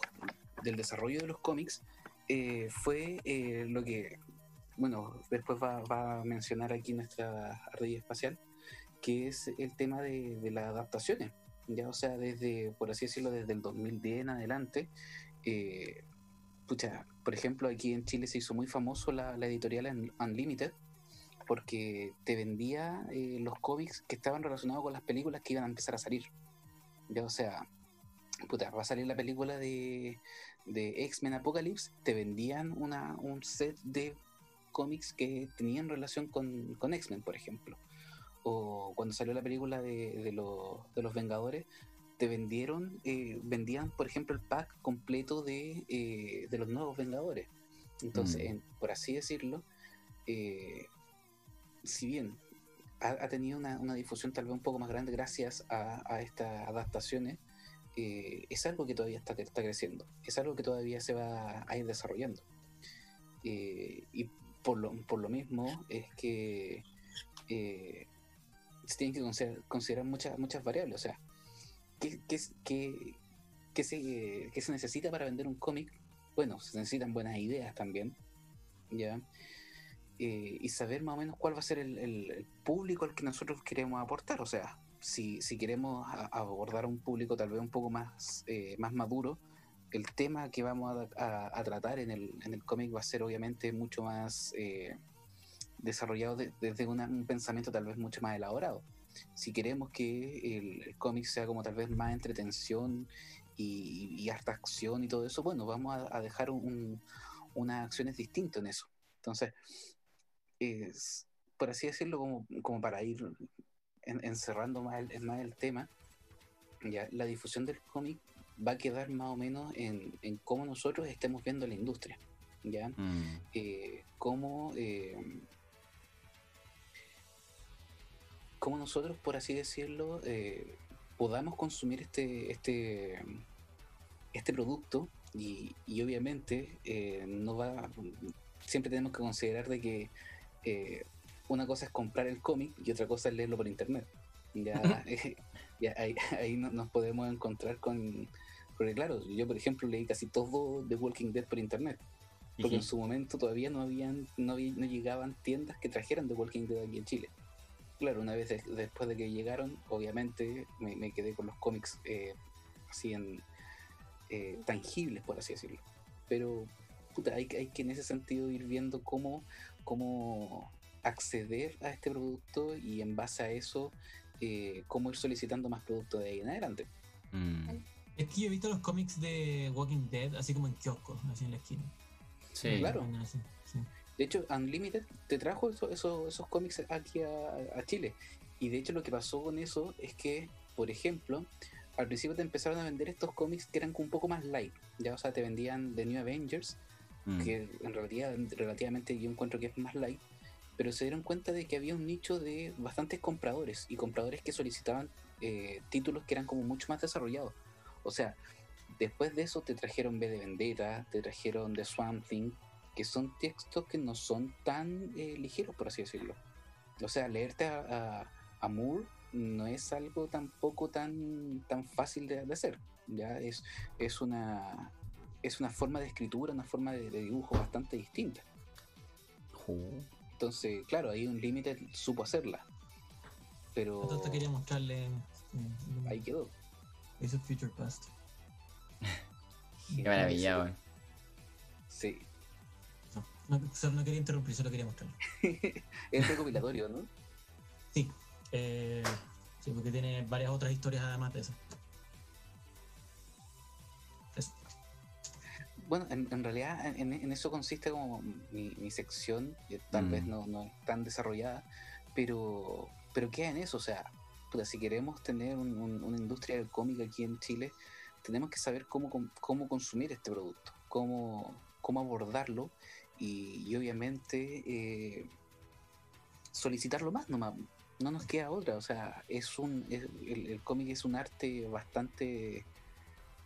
del desarrollo de los cómics eh, fue eh, lo que bueno después va, a mencionar aquí nuestra ardilla espacial que es el tema de, las adaptaciones ya o sea desde por así decirlo desde el 2010 en adelante eh, pucha, por ejemplo aquí en Chile se hizo muy famoso la, editorial Un- Unlimited porque te vendía eh, los cómics que estaban relacionados con las películas que iban a empezar a salir. Ya, o sea, puta, va a salir la película de, de X-Men Apocalypse, te vendían una, un set de cómics que tenían relación con, con X-Men, por ejemplo. O cuando salió la película de, de, los, de los Vengadores, te vendieron, eh, vendían, por ejemplo, el pack completo de, eh, de los nuevos Vengadores. Entonces, Mm. en- por así decirlo, eh, si bien ha, ha tenido una, una difusión tal vez un poco más grande gracias a, a estas adaptaciones, eh, es algo que todavía está, está creciendo, es algo que todavía se va a ir desarrollando. Eh, y por lo, por lo mismo es que eh, se tienen que considerar, muchas, muchas variables. O sea, ¿qué, qué, qué- se, qué se necesita para vender un cómic? Bueno, se necesitan buenas ideas también. ¿ya? eh, y saber más o menos cuál va a ser el, el- público al que nosotros queremos aportar. O sea, si, si queremos abordar un público tal vez un poco más, eh, más maduro, el tema que vamos a, a- a tratar en el, en el cómic va a ser obviamente mucho más eh, desarrollado de- desde una- un pensamiento tal vez mucho más elaborado. Si queremos que el, el cómic sea como tal vez más entretención y, y harta acción y todo eso, bueno, vamos a, a dejar un- un- unas acciones distintas en eso. Entonces, es, por así decirlo, como, como para ir en- encerrando más el, más el tema, ya la difusión del cómic va a quedar más o menos en, en cómo nosotros estemos viendo la industria, ¿ya? Mm. Eh, cómo, eh, cómo nosotros, por así decirlo, eh, podamos consumir este, este, este producto y, y obviamente eh, no va siempre tenemos que considerar de que eh, una cosa es comprar el cómic y otra cosa es leerlo por internet. Ya, ya ahí, ahí no- nos podemos encontrar con... Porque claro, yo por ejemplo leí casi todo The Walking Dead por internet. Porque en su momento todavía no habían, no, había- no llegaban tiendas que trajeran The Walking Dead aquí en Chile. Claro, una vez de- después de que llegaron, obviamente me, me quedé con los cómics eh, así en eh, tangibles, por así decirlo. Pero puta, hay, que- hay que en ese sentido ir viendo cómo, cómo acceder a este producto y en base a eso, eh, cómo ir solicitando más productos de ahí en adelante. Mm. Es que yo he visto los cómics de Walking Dead así como en kioscos, así en la esquina. Sí. Claro. Venden así, sí. De hecho, Unlimited te trajo eso- eso- esos cómics aquí a, a Chile. Y de hecho lo que pasó con eso es que, por ejemplo, al principio te empezaron a vender estos cómics que eran un poco más light. Ya, o sea, te vendían The New Avengers, Mm. que en realidad relativamente yo encuentro que es más light, pero se dieron cuenta de que había un nicho de bastantes compradores y compradores que solicitaban eh, títulos que eran como mucho más desarrollados. O sea, después de eso te trajeron B de Vendetta, te trajeron The Swamp Thing, que son textos que no son tan eh, ligeros, por así decirlo. O sea, leerte a, a, a Moore no es algo tampoco tan, tan fácil de, de hacer. Ya es, es una es una forma de escritura, una forma de, de dibujo bastante distinta. Entonces, claro, ahí un límite supo hacerla. Pero Entonces quería mostrarle. mm, ahí quedó. Eso Future Past. Qué maravilla, weón. Sí. No, no, solo no quería interrumpir, solo quería mostrarle. Es recopilatorio, ¿no? Sí, eh, sí, porque tiene varias otras historias además de eso. Eso. bueno, en, en realidad en, en eso consiste como mi, mi sección, que tal Mm. vez no, no es tan desarrollada, pero, pero queda en eso, o sea, si queremos tener un- un- una industria del cómic aquí en Chile, tenemos que saber cómo, cómo consumir este producto, cómo, cómo abordarlo y, obviamente eh, solicitarlo más nomás. No nos queda otra, o sea, es un el, cómic es un arte bastante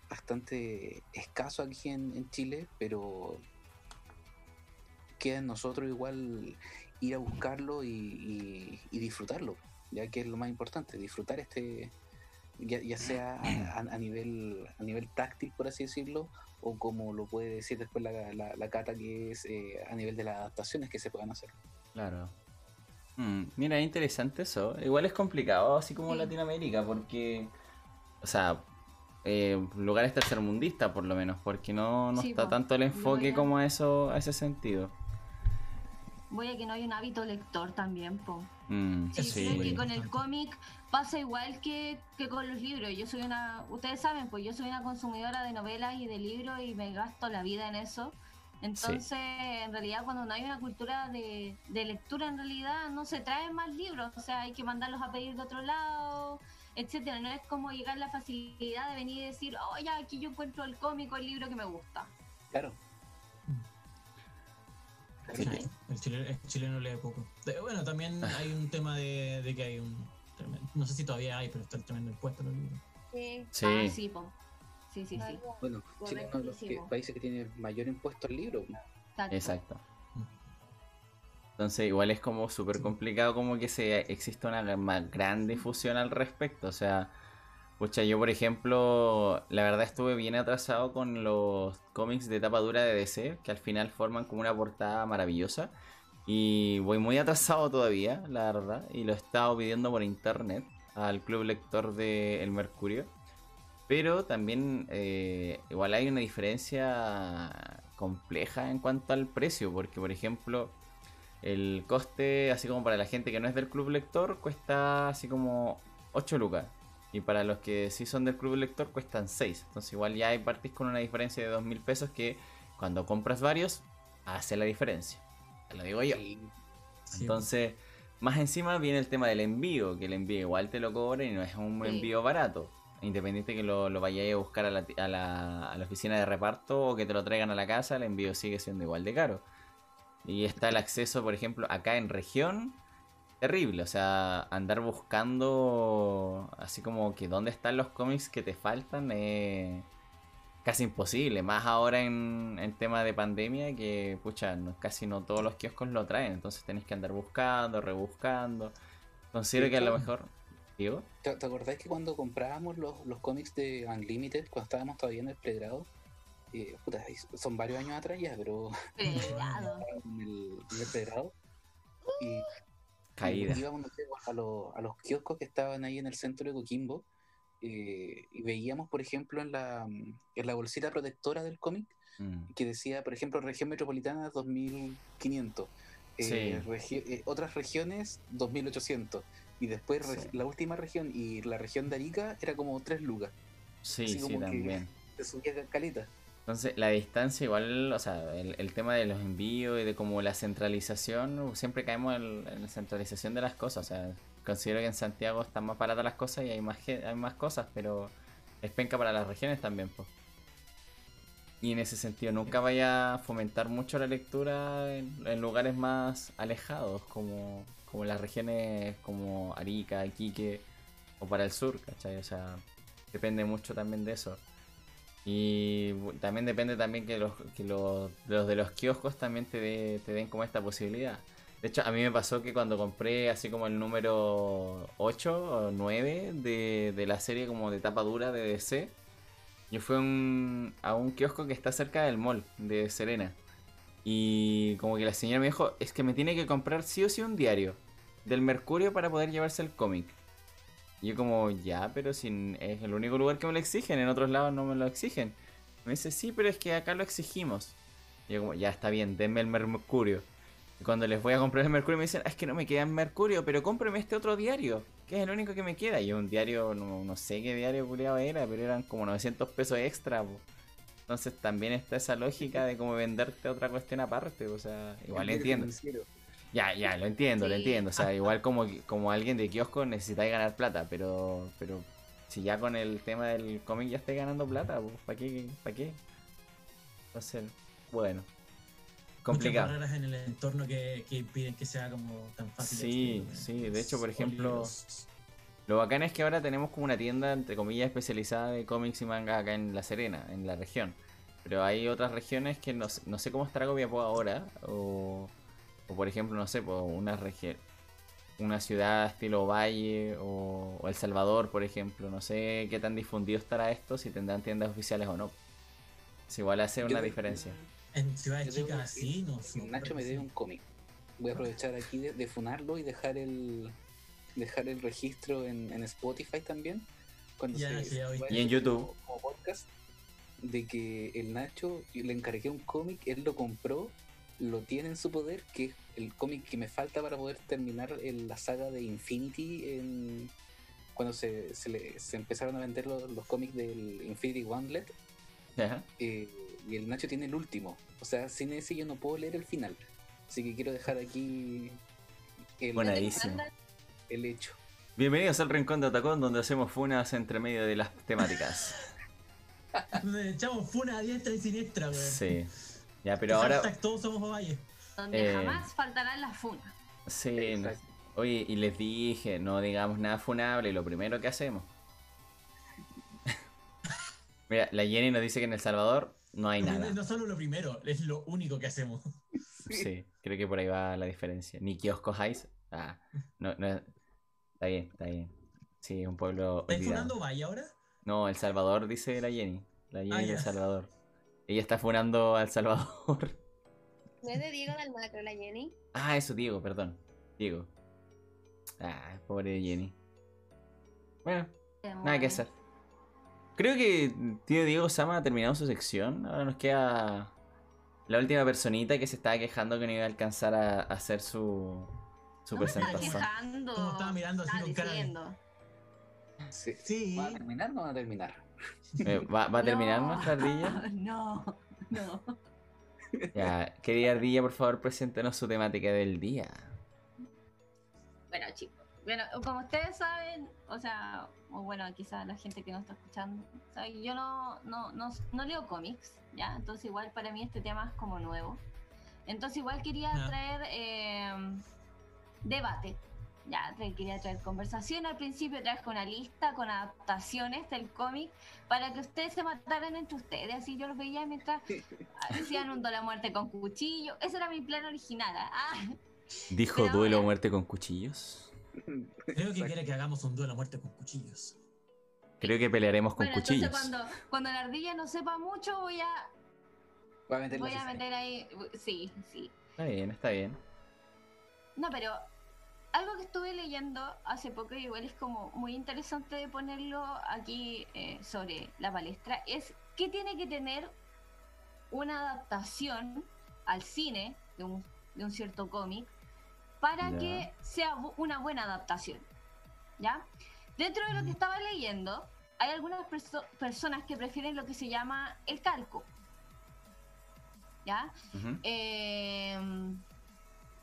bastante escaso aquí en, Chile, pero queda en nosotros igual ir a buscarlo y disfrutarlo, ya que es lo más importante, disfrutar este, ya, ya sea a, a- a nivel a nivel táctil, por así decirlo, o como lo puede decir después la, la, la cata, que es eh, a nivel de las adaptaciones que se puedan hacer. Claro. Mm, mira, interesante eso. Igual es complicado, así como Sí. Latinoamérica, porque, o sea, eh, lugares tercermundistas por lo menos, porque no, no Sí, está po. tanto el enfoque como a eso, a ese sentido. Voy a que no hay un hábito lector también, po. Mm, Sí, Sí, creo que con el cómic pasa igual que, que con los libros. Yo soy una, ustedes saben, pues yo soy una consumidora de novelas y de libros y me gasto la vida en eso. Entonces, en realidad, cuando no hay una cultura de, de lectura, en realidad no se traen más libros. O sea, hay que mandarlos a pedir de otro lado, etcétera. No es como llegar la facilidad de venir y decir, oh, ya, aquí yo encuentro el cómic o el libro que me gusta. Claro, Sí, el, chileno, el chileno lee poco. Bueno, también hay un tema de, de que hay un tremendo, no sé si todavía hay, pero está el tremendo impuesto en los libros. Sí. sí. Ah, sí, po. Sí, sí, sí. bueno, Chile es uno de los que- países que tiene mayor impuesto al libro. Exacto. Exacto. Entonces igual es como súper complicado como que se exista una gran difusión al respecto. O sea, pucha, yo por ejemplo, la verdad estuve bien atrasado con los cómics de tapa dura de DC, que al final forman como una portada maravillosa. Y voy muy atrasado todavía, la verdad. Y lo he estado pidiendo por internet al club lector de El Mercurio. Pero también eh, igual hay una diferencia compleja en cuanto al precio, porque por ejemplo el coste, así como para la gente que no es del club lector, cuesta así como 8 lucas. Y para los que sí son del club lector cuestan 6. Entonces igual ya hay partís con una diferencia de 2 mil pesos que cuando compras varios hace la diferencia. Te lo digo yo. Sí, Entonces, más encima viene el tema del envío, que el envío igual te lo cobra y no es un Sí. envío barato. Independiente que lo, lo vayáis a buscar a la, ti- a, la, a la oficina de reparto o que te lo traigan a la casa, el envío sigue siendo igual de caro. Y está el acceso, por ejemplo, acá en región, terrible. O sea, andar buscando así como que dónde están los cómics que te faltan es casi imposible. Más ahora en, en tema de pandemia que, pucha, no- casi no todos los kioscos lo traen. Entonces tenés que andar buscando, rebuscando. Considero Sí, que a lo mejor... ¿Digo? ¿Te, te acordáis que cuando comprábamos los, los cómics de Unlimited, cuando estábamos todavía en el pregrado? Eh, puta, son varios años atrás ya, pero en el, en el pregrado. Y Caída. íbamos a, los, a los kioscos que estaban ahí en el centro de Coquimbo eh, y veíamos, por ejemplo, en la, en la bolsita protectora del cómic Mm. que decía, por ejemplo, región metropolitana 2500, eh, Sí. regi- eh, otras regiones 2800 y después Sí. la última región y la región de Arica era como 3 lucas, Sí, Así sí, como que- también. te subía ca- caleta. Entonces, la distancia igual, o sea, el, el tema de los envíos y de como la centralización, siempre caemos en, la centralización de las cosas. O sea, considero que en Santiago están más baratas las cosas y hay más, hay más cosas, pero es penca para las regiones también, pues. Y en ese sentido, nunca vaya a fomentar mucho la lectura en, en lugares más alejados, como, como las regiones como Arica, Iquique o para el sur, ¿cachai? O sea, depende mucho también de eso. Y también depende también que los, que los, los de los kioscos también te, dé- te den como esta posibilidad. De hecho, a mí me pasó que cuando compré así como el número 8 o 9 de, de la serie como de tapa dura de DC, yo fui a un, a un kiosco que está cerca del mall de Serena. Y como que la señora me dijo, es que me tiene que comprar sí o sí un diario del Mercurio para poder llevarse el cómic. Y yo como, ya, pero si es el único lugar que me lo exigen, en otros lados no me lo exigen. Me dice, sí, pero es que acá lo exigimos. Y yo como, ya está bien, denme el Mercurio. Y cuando les voy a comprar el Mercurio me dicen, "Ah, es que no me queda en Mercurio, pero cómpreme este otro diario, que es el único que me queda. Y un diario, no, no sé qué diario culiado era, pero eran como 900 pesos extra. po. Entonces también está esa lógica de como venderte otra cuestión aparte. O sea, igual entiendo. financiero. Ya, ya, lo entiendo, lo entiendo. O sea, igual como, como alguien de kiosco necesitáis ganar plata, pero, pero si ya con el tema del cómic ya estáis ganando plata, pues, ¿para qué? ¿Para qué? Entonces, bueno. Complicado. Muchas barreras en el entorno que, que impiden que sea como tan fácil. de Sí, acceder, sí, de hecho, por ejemplo. Lo bacán es que ahora tenemos como una tienda, entre comillas, especializada de cómics y manga acá en La Serena, en la región. Pero hay otras regiones que no, sé- no sé cómo estará Copiapó ahora. O, o por ejemplo, no sé, pues una región, una ciudad estilo Valle o, o El Salvador, por ejemplo. No sé qué tan difundido estará esto, si tendrán tiendas oficiales o no. Es igual hace una diferencia. En chicas, decir, sí, no. Nacho me debe un cómic. Voy a aprovechar aquí de, de funarlo y dejar el dejar el registro en, en Spotify también. Cuando Ya, se, Y en YouTube. Como, como podcast. De que el Nacho le encargué un cómic, él lo compró, lo tiene en su poder, que es el cómic que me falta para poder terminar la saga de Infinity en, cuando se, se, le- se empezaron a vender los, los cómics del Infinity Gauntlet Ajá. eh, y el Nacho tiene el último. O sea, sin ese yo no puedo leer el final. Así que quiero dejar aquí el, Buenadísimo. el hecho. Bienvenidos al Rincón de Atacón, donde hacemos funas entre medio de las temáticas. Donde echamos funa a diestra y siniestra, weón. Sí. Ya, pero ahora. Hashtag todos somos Valle. Donde Eh. jamás faltarán las funas. Sí, no- oye, y les dije, no digamos nada funable, lo primero que hacemos. Mira, la Jenny nos dice que en El Salvador no hay nada. No solo lo primero, es lo único que hacemos. Sí, creo que por ahí va la diferencia. Ni kioscos hay. Ah, no, no. Está bien, está bien. Sí, es un pueblo ¿Estáis olvidado. funando Valle ahora? No, El Salvador dice la Jenny. La Jenny Ah, de El. Salvador. Ella está funando a El Salvador. No es de Diego del Macro, la Jenny. Ah, eso, Diego, perdón. Diego. Ah, pobre Jenny. Bueno, Nada que hacer. Creo que tío Diego Sama ha terminado su sección. Ahora nos queda la última personita que se estaba quejando que no iba a alcanzar a, a hacer su, su No presentación. estaba mirando así con cara. Sí. Sí. ¿Va a terminar o no va a terminar? Eh, ¿Va, va a terminar No. nuestra ardilla? No, no. Ya, querida ardilla, por favor, preséntenos su temática del día. Bueno, chicos. Bueno, como ustedes saben, o sea, o bueno, quizás la gente que nos está escuchando, o sea, yo no, no, no, no leo cómics, ¿ya? Entonces igual para mí este tema es como nuevo. Entonces igual quería traer eh, debate, ya, quería traer conversación. Al principio traje una lista con adaptaciones del cómic para que ustedes se mataran entre ustedes, así yo los veía mientras hacían un la muerte con cuchillo. Ese era mi plan original. Ah, ¿Dijo Pero duelo o ahora- muerte con cuchillos? Creo que quiere que hagamos un duelo a muerte con cuchillos. Creo que pelearemos con Bueno, cuchillos. entonces cuando, cuando la ardilla no sepa mucho, voy a, Va a meter voy a meter ahí. Sí, sí. Está bien, está bien. No, pero algo que estuve leyendo hace poco, y igual es como muy interesante de ponerlo aquí eh, sobre la palestra, es que tiene que tener una adaptación al cine de un, de un cierto cómic para que sea bu- una buena adaptación. ¿Ya? Dentro de lo que Mm. estaba leyendo, hay algunas perso- personas que prefieren lo que se llama el calco. ¿Ya? Eh,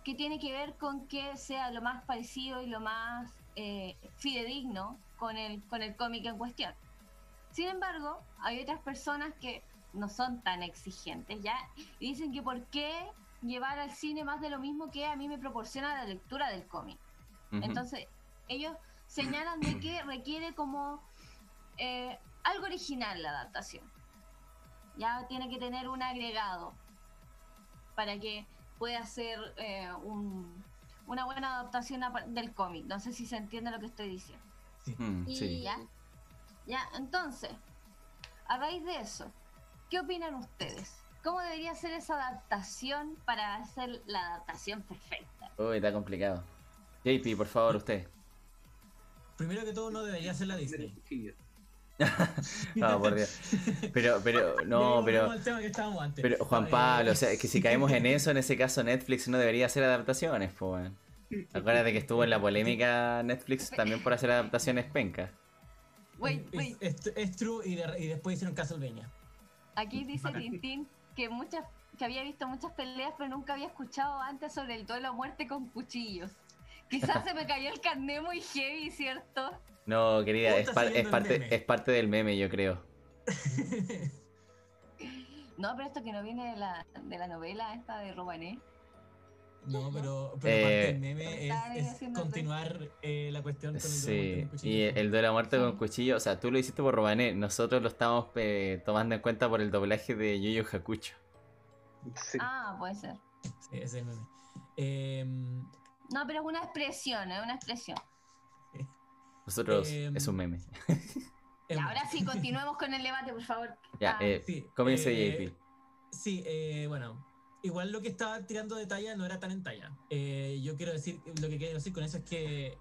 que tiene que ver con que sea lo más parecido y lo más eh, fidedigno con el, con el cómic en cuestión. Sin embargo, hay otras personas que no son tan exigentes, ¿ya? Y dicen que por qué llevar al cine más de lo mismo que a mí me proporciona la lectura del cómic. Entonces, ellos señalan de que requiere como eh, algo original la adaptación. Ya tiene que tener un agregado para que pueda ser eh, un- una buena adaptación a- del cómic. No sé si se entiende lo que estoy diciendo. Mm, Y sí. ya, ya, entonces, a raíz de eso, ¿qué opinan ustedes? ¿Cómo debería ser esa adaptación para hacer la adaptación perfecta? Uy, está complicado. JP, por favor, usted. Primero que todo, no debería ser la Disney. No, por Dios. Pero, pero, no, pero. volvemos al tema que estábamos antes. Pero Juan Eh, Pablo, o sea, es que si caemos en eso, en ese caso Netflix no debería hacer adaptaciones, pues. Acuérdate que estuvo en la polémica Netflix también por hacer adaptaciones penca. Wait, es, wait. es- es true y, de- y después hicieron Castlevania. Aquí dice. Tintín que muchas que había visto muchas peleas, pero nunca había escuchado antes sobre el duelo a muerte con cuchillos. Quizás se me cayó el carné muy heavy, ¿cierto? No, querida, ¿Cómo es, par- parte, es parte del meme, yo creo. No, pero esto que no viene de la, de la novela esta de Romané. No, pero, pero Eh, parte del meme es, continuar eh, la cuestión con el Sí, duelo con y cuchillo. el duelo a muerte Sí. con cuchillo, o sea, tú lo hiciste por Robané, nosotros lo estamos eh, tomando en cuenta por el doblaje de Yu Hakucho. Sí. Ah, puede ser. Sí, ese es el meme. Em, No, pero es una expresión, es una expresión. Nosotros Em, es un meme. Y em, ahora sí, continuemos con el debate, por favor. Ya, Ah, eh, sí, comience eh, JP. Sí, eh, bueno, igual lo que estaba tirando de talla no era tan en talla. Eh, yo quiero decir, lo que quiero decir con eso es que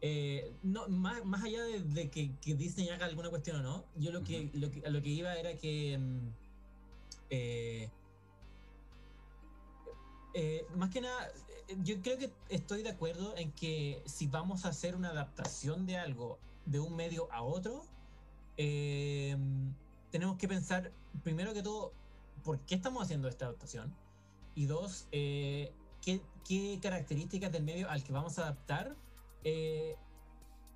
eh, no, más, más allá de, de que, que Disney haga alguna cuestión o no, yo lo que, lo que- a lo que iba era que mm, eh, eh, más que nada, eh, yo creo que estoy de acuerdo en que si vamos a hacer una adaptación de algo de un medio a otro, eh, tenemos que pensar, primero que todo, por qué estamos haciendo esta adaptación. Y dos, eh, ¿qué, qué características del medio al que vamos a adaptar eh,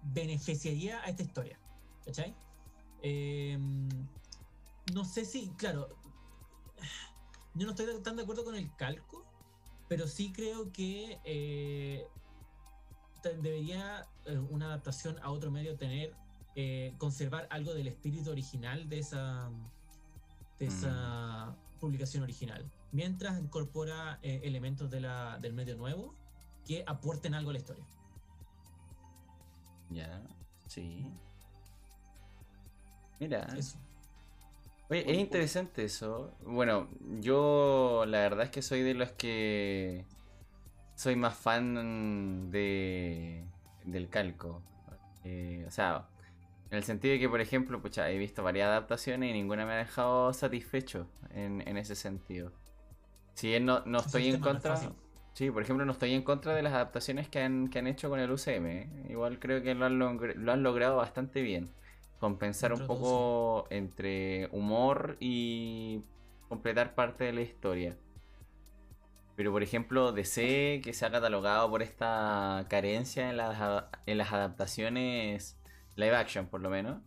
beneficiaría a esta historia. ¿Cachai? Eh, no sé si, claro, yo no estoy tan de acuerdo con el calco, pero sí creo que eh, debería eh, una adaptación a otro medio tener, eh, conservar algo del espíritu original de esa, de esa publicación original, mientras incorpora eh, elementos de la, del medio nuevo que aporten algo a la historia. Ya, sí. Mira, Eso. Oye, es interesante eso. Bueno, yo la verdad es que soy de los que soy más fan de del calco. Eh, o sea, en el sentido de que, por ejemplo, pucha, he visto varias adaptaciones y ninguna me ha dejado satisfecho en, en ese sentido. Si bien no, no estoy en tema no es contra. Sí, por ejemplo, no estoy en contra de las adaptaciones que han, que han hecho con el UCM. ¿eh? Igual creo que lo han, lo han logrado bastante bien. Compensar un poco entre humor y completar parte de la historia. Pero por ejemplo, DC, que se ha catalogado por esta carencia en las, en las adaptaciones live action, por lo menos.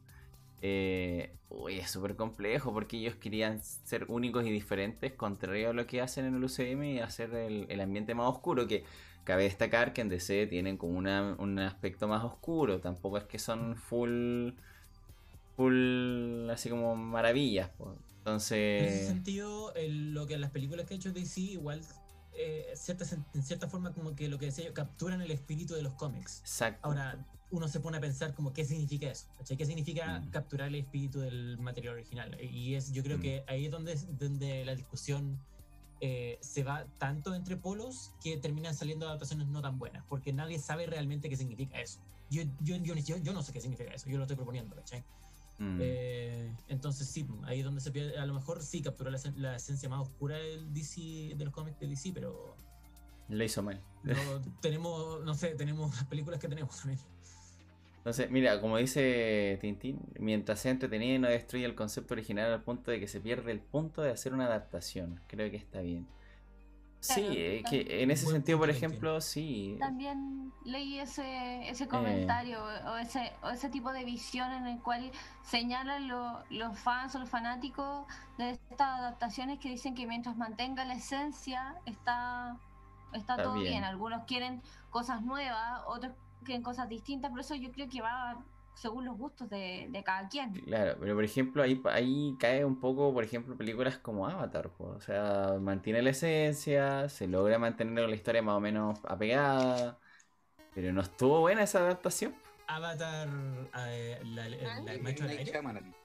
eh, uy, es súper complejo porque ellos querían ser únicos y diferentes, contrario a lo que hacen en el UCM y hacer el, el ambiente más oscuro. Que cabe destacar que en DC tienen como una- un aspecto más oscuro, tampoco es que son full. Full. así como maravillas. po. En ese Entonces. sentido, el- lo que las películas que ha hecho DC igual eh, cierta, en cierta forma como que lo que decía yo, capturan el espíritu de los cómics. Exacto. Ahora, uno se pone a pensar como qué significa eso, ¿cachai? ¿Qué significa Mm. capturar el espíritu del material original? Y es, yo creo Mm. que ahí es donde, donde la discusión eh, se va tanto entre polos que terminan saliendo adaptaciones no tan buenas, porque nadie sabe realmente qué significa eso. Yo, yo, yo, yo, yo no sé qué significa eso, yo lo estoy proponiendo, ¿cachai? Mm. Eh, entonces sí, ahí es donde se pierde, a lo mejor sí capturó la, esen- la esencia más oscura del DC, de los cómics de DC, pero Lo hizo mal. no, tenemos, no sé, tenemos las películas que tenemos también. Entonces, mira, como dice Tintín, mientras sea entretenido y no destruye el concepto original al punto de que se pierde el punto de hacer una adaptación. Creo que está bien. Sí, Claro, eh, que en ese sentido, por ejemplo, sí. También leí ese, Eh. ese comentario o, ese, o ese tipo de visión en el cual señalan lo- los fans o los fanáticos de estas adaptaciones que dicen que mientras mantenga la esencia está, está, Está todo bien. bien. Algunos quieren cosas nuevas, otros quieren cosas distintas, por eso yo creo que va según los gustos de, de cada quien. Claro, pero por ejemplo, ahí, ahí cae un poco, por ejemplo, películas como Avatar. po. O sea, mantiene la esencia, se logra mantener la historia más o menos apegada, pero no estuvo buena esa adaptación. Avatar, eh, la, la- Ah, la- El el maestro del Night aire. Shyamalan.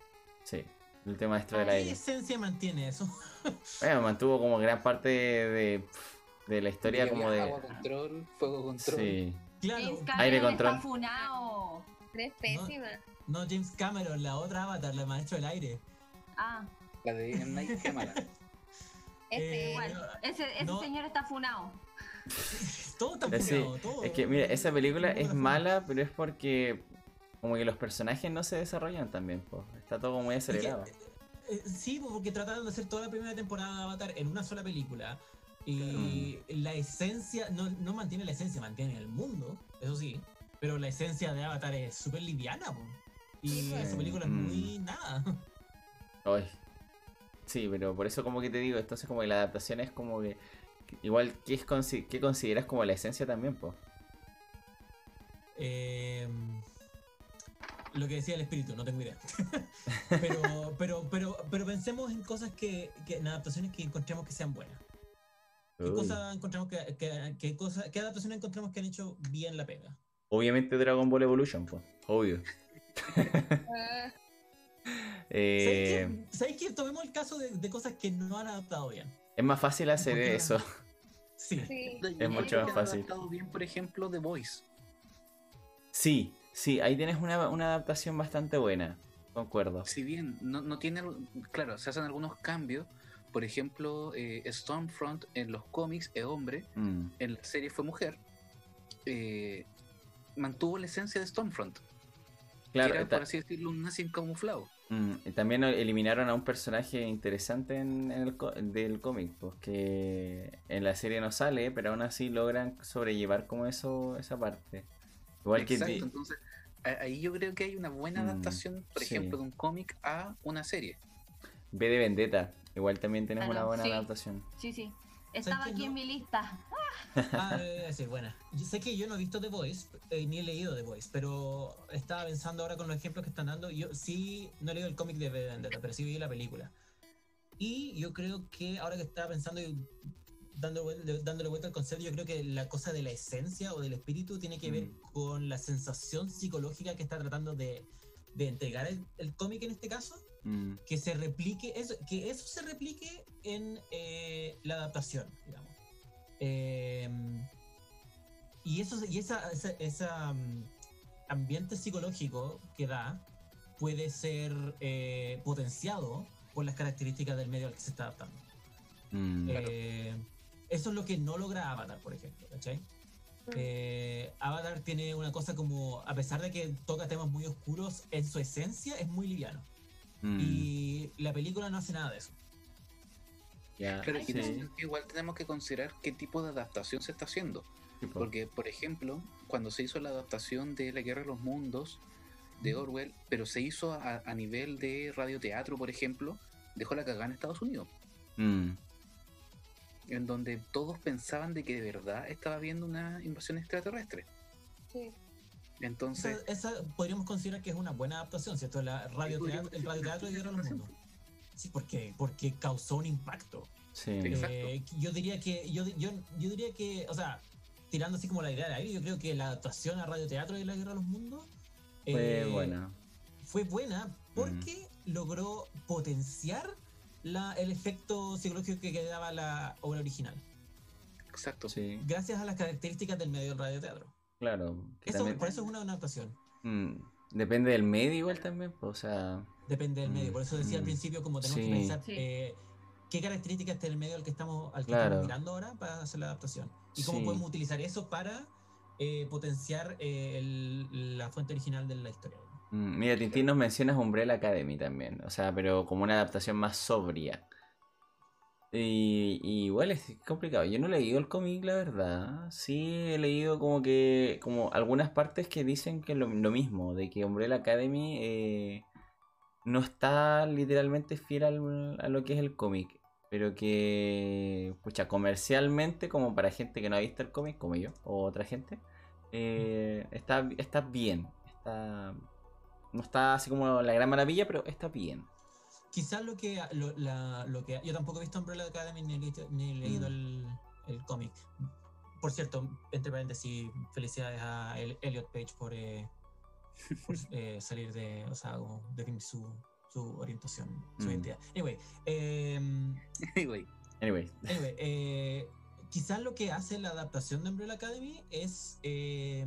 Sí, el tema maestro del ¿Qué aire. esencia mantiene eso? Bueno, mantuvo como gran parte de, de la historia como de... Agua control, fuego control. Sí. Claro, Aire control. está funado. Es pésima. no James Cameron, la otra Avatar, la maestro del aire. Ah, La de M. Night Shyamalan. Es Eh. Ese, ese no. señor está funado. Todo está Eh, sí, funado, todo. Es que, mira, esa película es funado. mala, pero es porque como que los personajes no se desarrollan también, po. Está todo muy Es que, acelerado. Eh, sí, porque trataron de hacer toda la primera temporada de Avatar en una sola película. Y la esencia, no, no mantiene la esencia, mantiene el mundo, eso sí. Pero la esencia de Avatar es súper liviana, po. Y Sí, pues. esa película es Mm. muy nada. Ay. Sí, pero por eso como que te digo, entonces como que la adaptación es como que... Igual, ¿qué, es consi- qué consideras como la esencia también, pues? Eh, lo que decía el espíritu, no tengo idea. pero, pero, pero, pero pensemos en cosas que, que en adaptaciones que encontremos que sean buenas. ¿Qué cosas encontramos que, que, que cosa- qué adaptaciones encontramos que han hecho bien la pega? Obviamente Dragon Ball Evolution, pues. Obvio. Eh, ¿Sabéis qué? Tomemos el caso de, de cosas que no han adaptado bien. es más fácil hacer Porque- eso. Sí. sí. Yo mucho más que han fácil. adaptado bien, por ejemplo, The Voice. Sí, sí, ahí tienes una, una adaptación bastante buena. Concuerdo. Si bien no, no tiene, claro, se hacen algunos cambios. Por ejemplo, eh, Stormfront en los cómics es hombre, Mm, en la serie fue mujer. eh, mantuvo la esencia de Stormfront. Claro, que era, por así decirlo, un nazi camuflado. mm, y también eliminaron a un personaje interesante en, en el co- del cómic, pues que en la serie no sale, pero aún así logran sobrellevar como eso esa parte. Igual que Exacto, di- entonces ahí yo creo que hay una buena Mm, adaptación, por sí. ejemplo, de un cómic a una serie. V de Vendetta, igual también tienes Claro, una buena sí. adaptación. Sí, sí. Estaba aquí no? en mi lista. Ah, eh, sí, buena. Yo sé que yo no he visto The Voice, eh, ni he leído The Voice, pero estaba pensando ahora con los ejemplos que están dando. Yo sí no he leído el cómic de Vendetta, pero sí vi la película. Y yo creo que ahora que estaba pensando y dando, vuel- dándole vuelta al concepto, yo creo que la cosa de la esencia o del espíritu tiene que ver Mm. con la sensación psicológica que está tratando de, de entregar el, el cómic en este caso. Mm, que se replique, eso, que eso se replique en eh, la adaptación, digamos. Eh, y eso, y esa, esa, esa, mm, ambiente psicológico que da puede ser eh, potenciado por las características del medio al que se está adaptando. mm, Eh, eso es lo que no logra Avatar, por ejemplo, ¿cachai? Eh, Avatar tiene una cosa como, a pesar de que toca temas muy oscuros, en su esencia es muy liviano. Mm, Y la película no hace nada de eso. ya, Claro, y sí, en ese sentido igual tenemos que considerar qué tipo de adaptación se está haciendo. Porque, por ejemplo, cuando se hizo la adaptación de La Guerra de los Mundos de Orwell, pero se hizo a, a nivel de radioteatro, por ejemplo, dejó la cagada en Estados Unidos, Mm, en donde todos pensaban de que de verdad estaba habiendo una invasión extraterrestre. Sí. Esa, Entonces, esa podríamos considerar que es una buena adaptación, ¿cierto? La radio podríamos el radioteatro de Guerra de los Mundos. Sí, porque, porque causó un impacto. sí. Exacto. Eh, yo diría que, yo, yo, yo diría que, o sea, tirando así como la idea del aire, yo creo que la adaptación a radioteatro de la Guerra de los Mundos Fue eh, buena. fue buena porque logró potenciar la, el efecto psicológico que daba la obra original, exacto. Sí, gracias a las características del medio del radioteatro. Claro. Eso, también- por eso es una adaptación. Mm, depende del medio igual también, po, o sea, Depende del medio. Por eso decía al mm. principio, como tenemos Sí. que pensar Sí. eh, qué características tiene el medio al que estamos, al que Claro. estamos mirando ahora para hacer la adaptación. Y cómo Sí. podemos utilizar eso para eh, potenciar eh, el- la fuente original de la historia. mm, mira, Tintín nos mencionas Umbrella Academy también, o sea, pero como una adaptación más sobria. Y, y igual es complicado. Yo no he leído el cómic, la verdad. Sí he leído como que, como algunas partes que dicen que lo, lo mismo, de que Umbrella Academy eh, no está literalmente fiel al- a lo que es el cómic. Pero que, pucha, comercialmente, como para gente que no ha visto el cómic, como yo, o otra gente, eh, está, está bien. Está, no está así como la gran maravilla, pero está bien. Quizás lo que, lo, la- lo que. Yo tampoco he visto Umbrella Academy ni he, visto- ni he leído Mm. el, el cómic. Por cierto, entre paréntesis, felicidades a El- Elliot Page por, eh, por, eh, salir de. O sea, definir su, su orientación, su Mm. identidad. Anyway, em, Anyway, Anyway, Anyway, eh, quizás lo que hace la adaptación de Umbrella Academy es eh,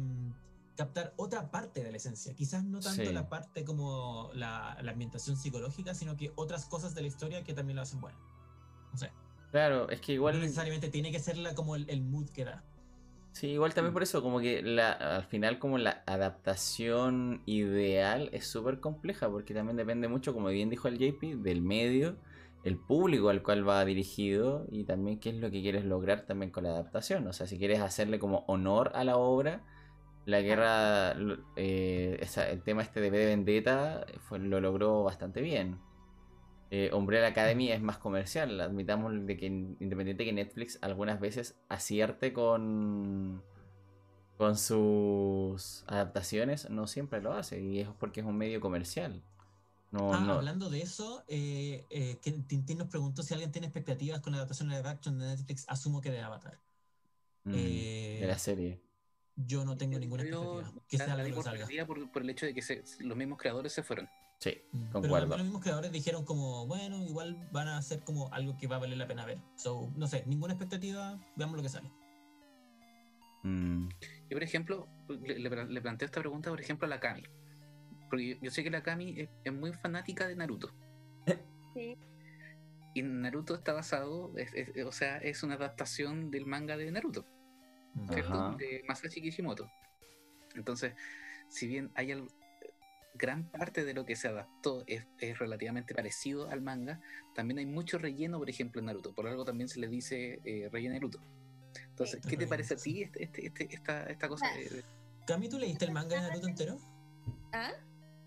captar otra parte de la esencia. Quizás no tanto Sí. la parte como la, la ambientación psicológica, sino que otras cosas de la historia que también lo hacen buena. No sé. claro, es que igual. No necesariamente tiene que ser la, como el, el mood que da. Sí, igual también por eso, como que la, al final como la adaptación ideal es súper compleja, porque también depende mucho, como bien dijo el JP, del medio, el público al cual va dirigido y también qué es lo que quieres lograr también con la adaptación. O sea, si quieres hacerle como honor a la obra, la guerra, eh, esa- el tema este de V de Vendetta fue, lo logró bastante bien. Eh, Umbrella Academy es más comercial, admitamos de que independiente que Netflix algunas veces acierte con con sus adaptaciones, no siempre lo hace y es porque es un medio comercial. No, Ah, no. hablando de eso, eh, eh, que Tintín nos preguntó si alguien tiene expectativas con la adaptación de live action de Netflix. Asumo que de Avatar. mm, eh, de la serie. Yo no tengo ninguna Yo expectativa. Que sea la que salga. por, por el hecho de que se- los mismos creadores se fueron. Sí, Mm, Pero concuerdo. los mismos creadores dijeron como, bueno, igual van a hacer como algo que va a valer la pena ver. So, no sé, ninguna expectativa, veamos lo que sale. Mm, Yo, por ejemplo, le, le- le planteo esta pregunta, por ejemplo, a la Kami. Porque yo, yo sé que la Kami es, es muy fanática de Naruto. Sí. Y Naruto está basado, es- es- o sea, es una adaptación del manga de Naruto, ¿cierto? De Masashi Kishimoto. Entonces, si bien hay gran parte de lo que se adaptó es, es relativamente parecido al manga, también hay mucho relleno, por ejemplo, en Naruto. Por algo también se le dice eh, relleno Naruto. Entonces. ¿qué te parece a ti este, este- este- esta, esta cosa? de- de- Cami, ¿tú leíste el manga de Naruto entero? ¿Ah?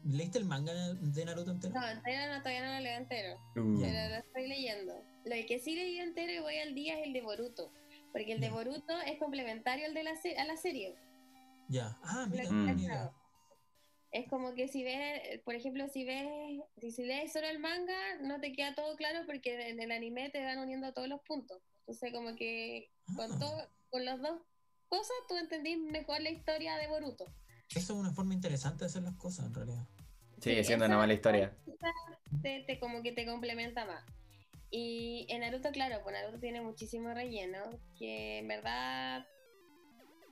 ¿Leíste el manga de Naruto entero? No, entero no, todavía no lo leo entero. Uh, Pero lo estoy leyendo. Lo que sí leí entero y voy al día es el de Boruto. Porque el de. Boruto es complementario al de la a la serie. Ya. Ah, mira. Es como que si ves, por ejemplo, si ves, si, si lees solo el manga, no te queda todo claro porque en el anime te van uniendo todos los puntos. Entonces, como que con, Ah. todo, con las dos cosas tú entendís mejor la historia de Boruto. Eso es una forma interesante de hacer las cosas, en realidad. sigue Sí, siendo una mala historia. te, te- como que te complementa más. Y en Naruto, claro, pues Naruto tiene muchísimo relleno, que en verdad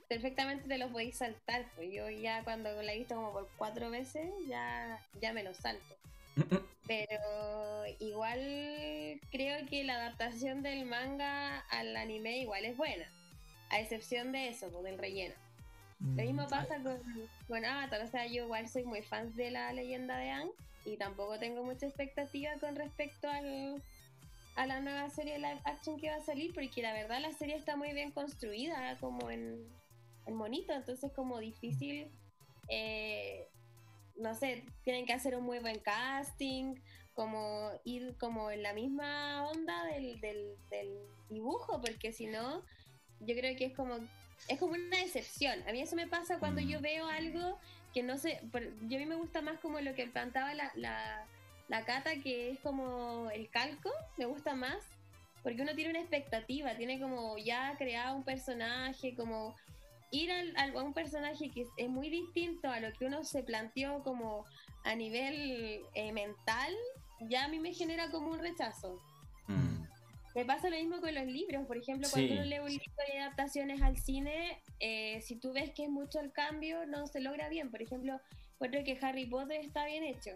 perfectamente te los podéis saltar. Pues yo ya cuando la he visto como por cuatro veces, ya, ya me los salto. Pero igual creo que la adaptación del manga al anime igual es buena. A excepción de eso, pues, del relleno. Lo mismo Mm, pasa con, con Avatar, o sea, yo igual soy muy fan de la leyenda de Aang y tampoco tengo mucha expectativa con respecto al, a la nueva serie live action que va a salir, porque la verdad la serie está muy bien construida, como en, en monito, entonces como difícil, eh, no sé, tienen que hacer un muy buen casting, como ir como en la misma onda del, del, del dibujo, porque si no, yo creo que es como es como una decepción. A mí eso me pasa cuando Mm. yo veo algo que no sé, yo a mí me gusta más como lo que plantaba la, la, la cata, que es como el calco, me gusta más, porque uno tiene una expectativa, tiene como ya creado un personaje, como ir al, al- a un personaje que es, es muy distinto a lo que uno se planteó como a nivel eh, mental, ya a mí me genera como un rechazo. Mm, Me pasa lo mismo con los libros, por ejemplo, Sí. cuando uno lee un libro y adaptaciones al cine, eh, si tú ves que es mucho el cambio, no se logra bien. Por ejemplo, creo que Harry Potter está bien hecho.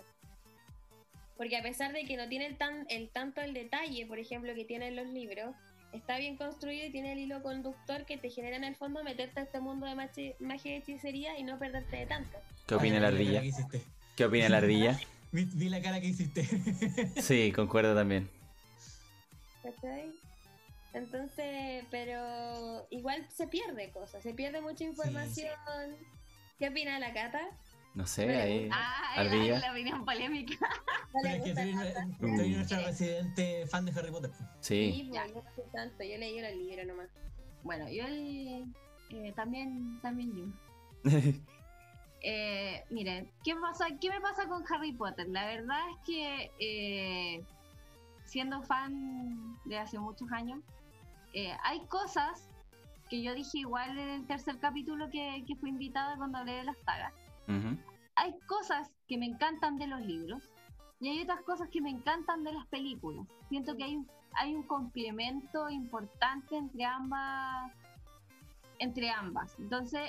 Porque a pesar de que no tiene el, tan, el tanto el detalle, por ejemplo, que tienen los libros, está bien construido y tiene el hilo conductor que te genera en el fondo meterte a este mundo de machi- magia y hechicería y no perderte de tanto. ¿Qué opina la vi cara ardilla? que hiciste. ¿Qué opina la ardilla? Vi, vi la cara que hiciste. Sí, concuerdo también. ¿Cachai? Entonces, pero igual se pierde cosas, se pierde mucha información. ¿Qué opina la Cata? No sé, ahí. Ah, Ardilla. la, la opinión polémica. ¿No le Pero es que gusta soy, soy nuestra residente fan de Harry Potter. Sí. Sí, pues, no sé tanto, yo leí el libro nomás. Bueno, yo el, eh, también, también yo. Eh, miren, ¿qué, pasa, ¿qué me pasa con Harry Potter? La verdad es que eh, siendo fan de hace muchos años, eh, hay cosas que yo dije igual en el tercer capítulo que, que fui invitada cuando hablé de las sagas. Hay cosas que me encantan de los libros y hay otras cosas que me encantan de las películas. Siento que hay, un- hay un complemento importante entre ambas entre ambas. Entonces,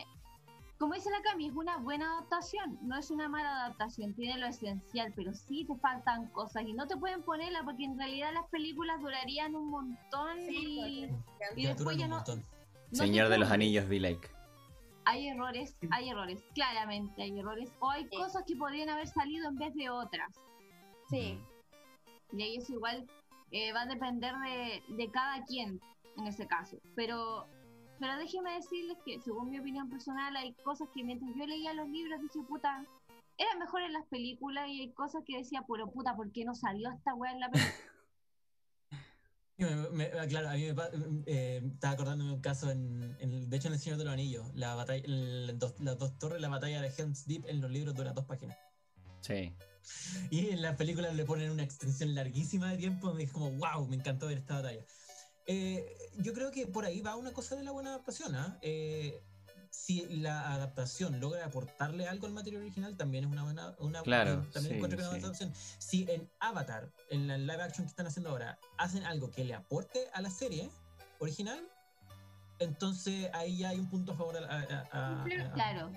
como dice la Cami, es una buena adaptación, no es una mala adaptación, tiene lo esencial, pero sí te faltan cosas y no te pueden ponerla porque en realidad las películas durarían un montón Sí, y, después ya no, Señor de los. Anillos, be like. Hay errores, hay errores, claramente hay errores. O hay Sí. cosas que podrían haber salido en vez de otras. Sí. Y ahí eso igual eh, va a depender de, de cada quien en ese caso. Pero, pero déjenme decirles que, según mi opinión personal, hay cosas que mientras yo leía los libros dije, puta, era mejor en las películas y hay cosas que decía, pero puta, ¿por qué no salió esta weá en la película? Me- me- claro, a mí me eh, estaba acordándome de un caso en, en- de hecho en El Señor de los Anillos, la batalla, el- dos- las dos torres, la batalla de Helm's Deep en los libros dura dos páginas. Sí. Y en la película le ponen una extensión larguísima de tiempo, me es como, wow, me encantó ver esta batalla. Eh, yo creo que por ahí va una cosa de la buena adaptación, ¿ah? Eh, si la adaptación logra aportarle algo al material original, también es una buena. Una, Claro, también sí, encuentro que es una sí. buena adaptación. Si en Avatar, en la live action que están haciendo ahora, hacen algo que le aporte a la serie original, entonces ahí ya hay un punto a favor a, a- a- a- a- claro.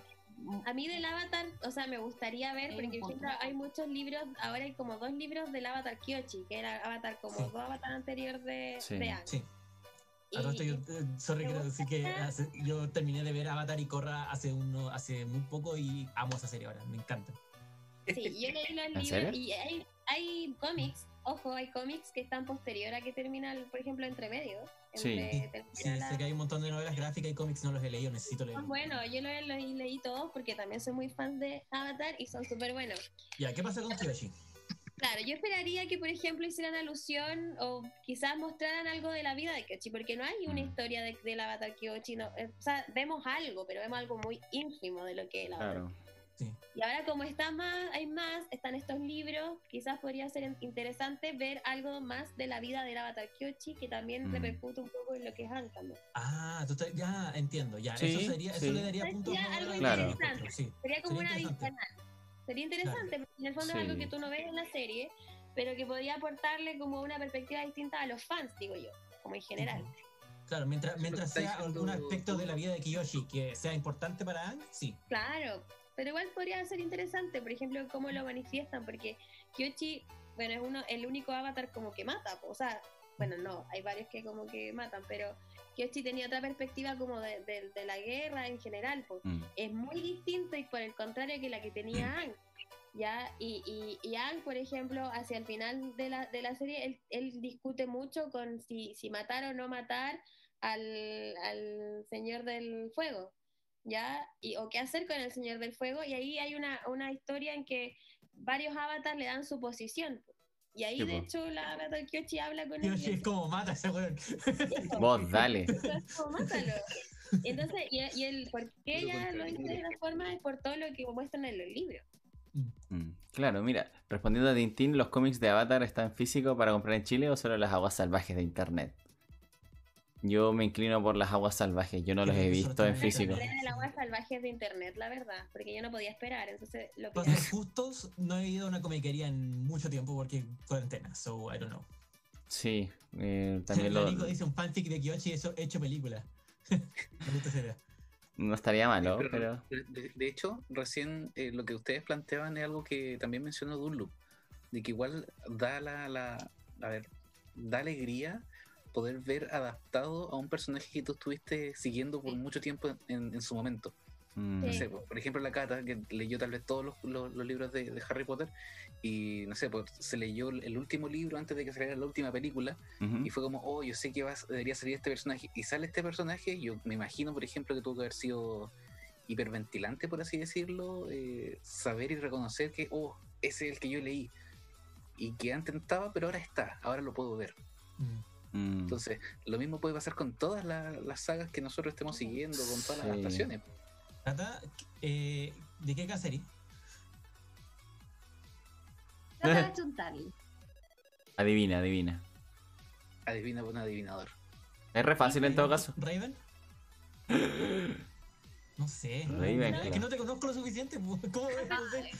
A mí del Avatar, o sea, me gustaría ver, porque ejemplo, hay muchos libros, ahora hay como dos libros del Avatar Kyoshi, que era Avatar como Sí. dos Avatar anterior de, Sí. de Aang. Sí. Y- A todo esto yo, eh, sorry, ¿te quiero decir que hace- yo terminé de ver Avatar y Korra hace uno, hace muy poco y amo esa serie ahora, me encanta. Sí, yo leí los libros serio? y hay, hay cómics, ojo, hay cómics que están posterior a que termina, por ejemplo, entre medio. Sí. entre- Sí, la- sé que hay un montón de novelas gráficas y cómics, no los he leído, necesito leerlos. Son buenos, yo los leí, leí todos porque también soy muy fan de Avatar y son súper buenos. Ya, ¿qué pasa con Kyoshi? Claro, yo esperaría que, por ejemplo, hicieran alusión o quizás mostraran algo de la vida de Kyoshi, porque no hay una Mm. historia de, del Avatar Kyoshi. No, eh, o sea, vemos algo, pero vemos algo muy ínfimo de lo que es el Avatar. Claro. Sí. Y ahora como está más, hay más, están estos libros, quizás podría ser in- interesante ver algo más de la vida del Avatar Kyoshi, que también Mm. repercute un poco en lo que es también. Ah, tú ya entiendo, ya. Sí, eso sería, sí. eso le daría Sería puntos a favor algo Claro. interesante. Sí. Sería como Sería una adicional. Sería interesante, porque en el fondo Sí. es algo que tú no ves en la serie, pero que podría aportarle como una perspectiva distinta a los fans, digo yo, como en general. Claro, mientras, mientras sea algún aspecto de la vida de Kiyoshi que sea importante para Aang, sí. Claro, pero igual podría ser interesante, por ejemplo, cómo lo manifiestan, porque Kyoshi, bueno, es uno, el único avatar como que mata, o sea, bueno, no, hay varios que como que matan, pero Kyoshi tenía otra perspectiva como de, de- de la guerra en general. Mm. es muy distinto y por el contrario que la que tenía Aang. ¿ya? Y, y, y Aang, por ejemplo, hacia el final de la, de la serie, él, él discute mucho con si, si matar o no matar al, al Señor del Fuego, ¿ya? Y, o qué hacer con el Señor del Fuego. Y ahí hay una, una historia en que varios avatars le dan su posición. Y ahí, Sí, de po. hecho, la avatar Kyoshi habla con él. es como mata a ese weón. Vos, dale. es como, mátalo. Entonces, y, y el por qué Lo ella lo dice de esa forma es por todo lo que muestran en los libros. Mm, Claro, mira, respondiendo a Tintín, ¿los cómics de Avatar están físicos para comprar en Chile o solo las aguas salvajes de internet? Yo me inclino por las aguas salvajes, yo no los he visto en en físico. internet. Era el agua salvaje de internet, la verdad, porque yo no podía esperar, entonces lo que Para ser justos, no he ido a una comiquería en mucho tiempo porque cuarentena, so I don't know. Sí, eh, también lo, Nico dice un fanfic de Kiyoshi eso hecho película. No estaría malo, Pero, pero... de, de hecho, recién eh, lo que ustedes planteaban es algo que también mencionó Dunloop, de que igual da la, la- a ver, da alegría poder ver adaptado a un personaje que tú estuviste siguiendo por mucho tiempo en, en su momento. mm, No sé, por por ejemplo, la Cata, que leyó tal vez todos los, los- los libros de, de Harry Potter, y no sé, pues se leyó el último libro antes de que saliera la última película, y fue como, oh, yo sé que va, a- debería salir este personaje. Y sale este personaje, yo me imagino, por ejemplo, que tuvo que haber sido hiperventilante, por así decirlo, eh, saber y reconocer que, oh, ese es el que yo leí. Y que antes no estaba, pero ahora está, ahora lo puedo ver. Mm. Mm, Entonces, lo mismo puede pasar con todas la- las sagas que nosotros estemos siguiendo, con todas las adaptaciones. Tata, eh, ¿de qué de chuntarle. Adivina, adivina. Adivina por un adivinador. Es re fácil en todo caso. ¿Raven? No sé. Raven, Es que no te conozco lo suficiente. pues, ¿Cómo ves? No sé.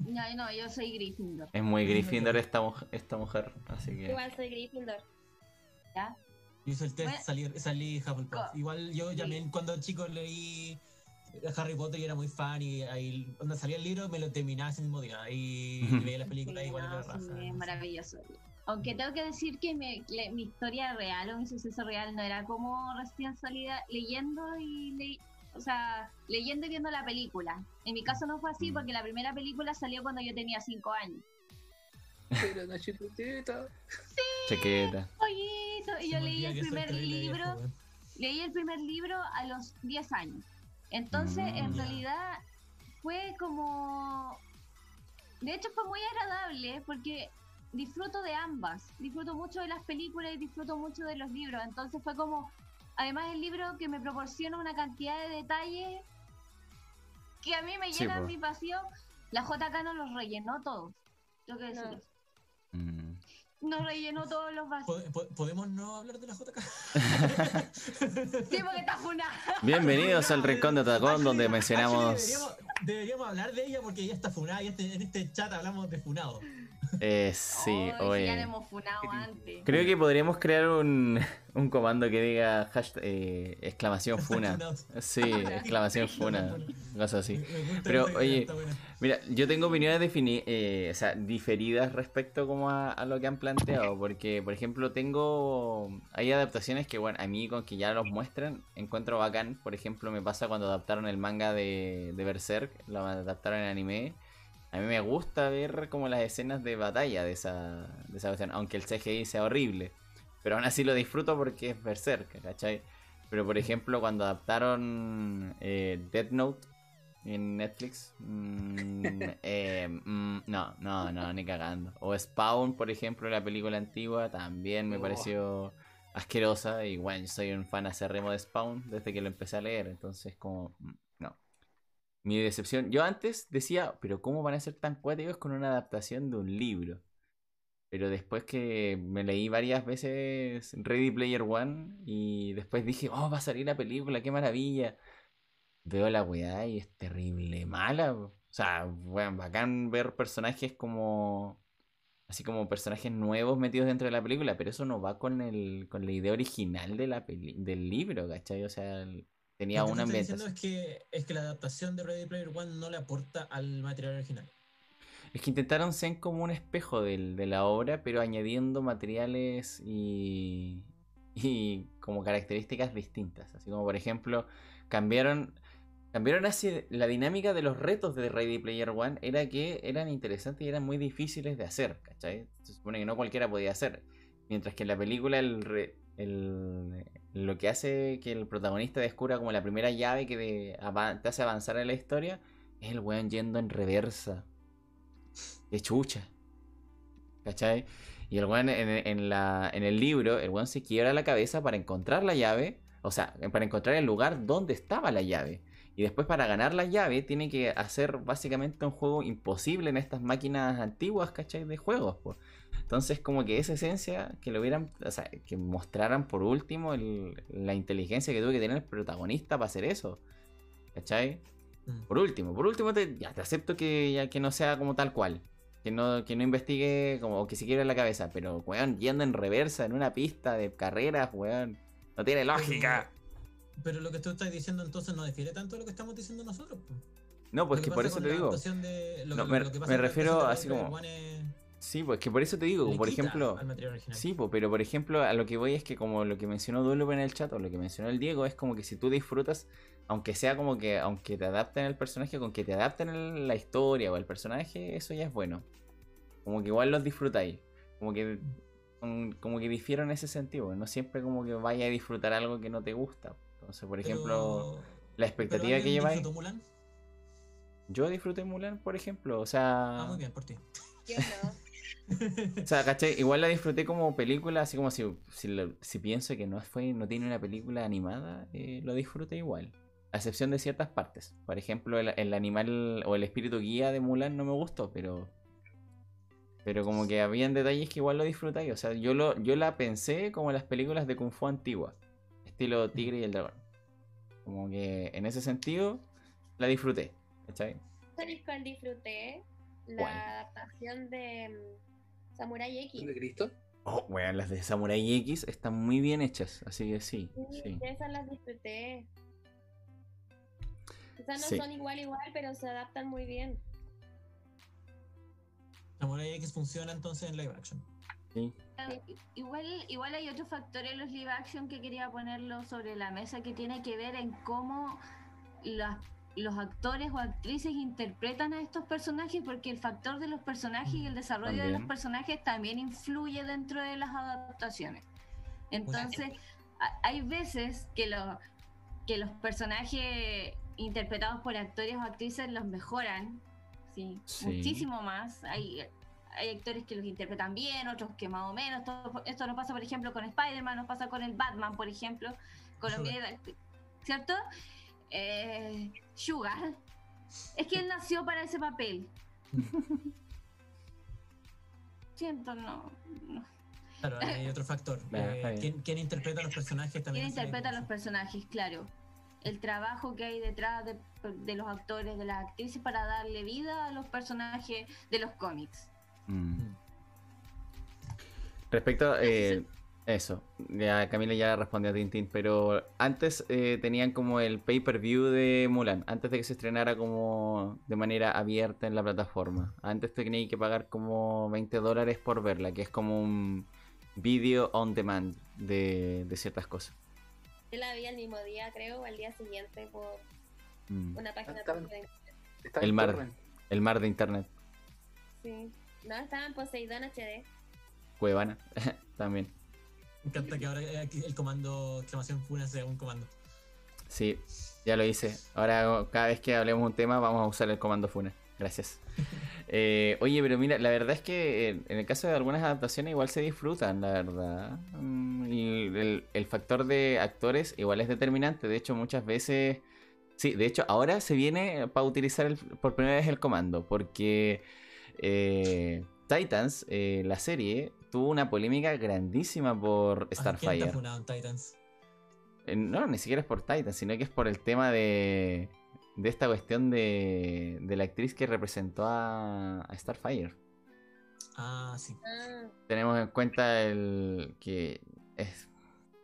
No, no, yo soy Gryffindor. Es muy Gryffindor esta, esta mujer, así que... igual soy Gryffindor. ¿Ya? Yo hice el test, Bueno. salí, salí Hufflepuff. Igual yo sí. también cuando chico leí Harry Potter y era muy fan y ahí cuando salía el libro me lo terminaba ese mismo día y Ujú. veía las películas Sí, igual no, sí, es maravilloso. Aunque tengo que decir que mi, le- mi historia real o mi suceso real no era como recién salida leyendo y le- o sea, leyendo y viendo la película. En mi caso no fue así Mm. porque la primera película salió cuando yo tenía 5 años. Pero una chiquitita. Oye, eso, y yo leí el primer libro, leí el primer libro a los 10 años. Entonces, Mm. en Ya. realidad fue como de hecho fue muy agradable porque disfruto de ambas, disfruto mucho de las películas y disfruto mucho de los libros, entonces fue como además el libro que me proporciona una cantidad de detalles que a mí me Sí, llenan mi pasión. La JK no los rellenó todos. Tengo que decir No. Mm. No rellenó todos los vacíos. ¿Pod- pod- ¿Podemos no hablar de la JK? Sí, porque está funada. Bienvenidos al Rincón de Tacón, donde mencionamos. Deberíamos, deberíamos hablar de ella porque ella está funada y este- en este chat hablamos de funado. Eh, sí, ya oye. hemos funado antes. Creo que podríamos crear un, un comando que diga hashtag, eh, exclamación funa. Sí, exclamación funa. Cosas así. Pero, oye. Mira, yo tengo opiniones defini eh, o sea, diferidas respecto como a, a lo que han planteado, porque por ejemplo tengo, hay adaptaciones que bueno, a mí con que ya los muestran encuentro bacán, por ejemplo me pasa cuando adaptaron el manga de, de Berserk, lo adaptaron en anime, a mí me gusta ver como las escenas de batalla de esa, de esa cuestión, aunque el CGI sea horrible, pero aún así lo disfruto porque es Berserk, ¿cachai? Pero por ejemplo cuando adaptaron eh, Death Note, en Netflix. mm, eh, mm, no, no, no, ni cagando. O Spawn, por ejemplo, la película antigua, también me Oh. pareció asquerosa. Y bueno, yo soy un fan acérrimo de Spawn desde que lo empecé a leer. Entonces, como, mm. Mi decepción. Yo antes decía, pero ¿cómo van a ser tan cuáticos con una adaptación de un libro? Pero después que me leí varias veces Ready Player One y después dije, oh, va a salir la película, qué maravilla veo la weá y es terrible mala. O sea, weón, bacán ver personajes como. Así como personajes nuevos metidos dentro de la película, pero eso no va con el con la idea original de la peli- del libro, ¿cachai? O sea, el- tenía Lo que una ambientación. es que, es que la adaptación de Ready Player One no le aporta al material original. Es que intentaron ser como un espejo del- de la obra, pero añadiendo materiales y, y como características distintas. Así como, por ejemplo, cambiaron, cambiaron así la dinámica de los retos de Ready Player One, era que eran interesantes y eran muy difíciles de hacer, ¿cachai? Se supone que no cualquiera podía hacer. Mientras que en la película el, re- el- lo que hace que el protagonista descubra como la primera llave que te hace avanzar en la historia es el weón yendo en reversa. De chucha. ¿Cachai? Y el weón en el libro, el weón se quiebra la cabeza para encontrar la llave. O sea, para encontrar el lugar donde estaba la llave. Y después para ganar la llave tiene que hacer básicamente un juego imposible en estas máquinas antiguas, ¿cachai? De juegos. po. Entonces como que esa esencia, que lo hubieran, o sea, que mostraran por último el- la inteligencia que tuvo que tener el protagonista para hacer eso. ¿Cachai? Mm. Por último, por último te, ya te acepto que, ya, que no sea como tal cual. Que no, que no investigue como que se quiebre la cabeza. Pero, weón, yendo en reversa en una pista de carreras, weón. No tiene lógica. Pero lo que tú estás diciendo entonces no difiere tanto de lo que estamos diciendo nosotros. po. No, pues que que por eso te digo. de- lo No, me- lo que pasa me refiero así como- es- Sí, pues que por eso te digo, le por ejemplo. Sí, po, pero por ejemplo, a lo que voy es que como lo que mencionó Dulup en el chat o lo que mencionó el Diego, es como que si tú disfrutas, aunque sea como que, aunque te adapten el personaje, con que te adapten el- la historia o el personaje, eso ya es bueno. Como que igual los disfrutáis. Como que como que difiero en ese sentido. No siempre como que vaya a disfrutar algo que no te gusta. Entonces, por Pero- ejemplo, la expectativa que ¿alguien lleváis. disfrutó Mulan? Yo disfruté Mulan, por ejemplo. O sea. Ah, muy bien, por ti. Yo no. O sea, ¿cachai? Igual la disfruté como película, así como si, si, lo- si pienso que no fue, no tiene una película animada, eh, lo disfruté igual. A excepción de ciertas partes. Por ejemplo, el, el animal o el espíritu guía de Mulan no me gustó, pero. Pero como que habían detalles que igual lo disfruté. O sea, yo lo, yo la pensé como las películas de Kung Fu antiguas. Estilo Tigre y el Dragón. Como que en ese sentido la disfruté. ¿Cachai? ¿Sabéis cuál disfruté? La ¿Cuál? adaptación de mm, Samurai X. ¿De Cristo? Oh, weón, las de Samurai X están muy bien hechas. Así que sí. Sí, sí. esas las disfruté. Quizás no Sí. son igual igual, pero se adaptan muy bien. Samurai X funciona entonces en live action. Sí. Igual, igual hay otro factor en los live action que quería ponerlo sobre la mesa que tiene que ver en cómo las- los actores o actrices interpretan a estos personajes, porque el factor de los personajes y el desarrollo de los personajes también influye dentro de las adaptaciones. Entonces, a- hay veces que, lo- que los personajes interpretados por actores o actrices los mejoran, ¿sí? Sí. muchísimo más. Hay, hay actores que los interpretan bien, otros que más o menos. Esto, esto nos pasa, por ejemplo, con Spider-Man, nos pasa con el Batman, por ejemplo, con los ¿cierto? Eh, Sugar. Es que él nació para ese papel. Siento, no. no. Claro, hay otro factor. Eh. ¿quién, quién interpreta a los personajes también? ¿Quién interpreta a los personajes? Claro. El trabajo que hay detrás de, de los actores, de las actrices para darle vida a los personajes de los cómics. Mm. Mm. Respecto a eh, eso, ya Camila ya respondió a Tintín, pero antes eh, tenían como el pay-per-view de Mulan, antes de que se estrenara como de manera abierta en la plataforma. Antes tenías que pagar como 20 dólares por verla, que es como un video on demand de, de ciertas cosas. Yo la vi el mismo día, creo, o al día siguiente por Mm. una página de Está El mar. torrent. El mar de internet, Sí. No, estaba en Poseidón HD. Cuevana, también. Me encanta que ahora eh, el comando exclamación Funa sea un comando. Sí, ya lo hice. Ahora cada vez que hablemos un tema vamos a usar el comando Funa. Gracias. Eh, oye, pero mira, la verdad es que en el caso de algunas adaptaciones igual se disfrutan, la verdad. Mm, Y el, el factor de actores igual es determinante. De hecho, muchas veces... Sí, de hecho, ahora se viene para utilizar el- por primera vez el comando, porque eh, Titans, eh, la serie, tuvo una polémica grandísima por Ah, ¿Quién Starfire. Titans? Eh, No, ni siquiera es por Titan, sino que es por el tema de, de esta cuestión de, de la actriz que representó a, a Starfire. Ah, sí. Ah, Tenemos en cuenta el que es,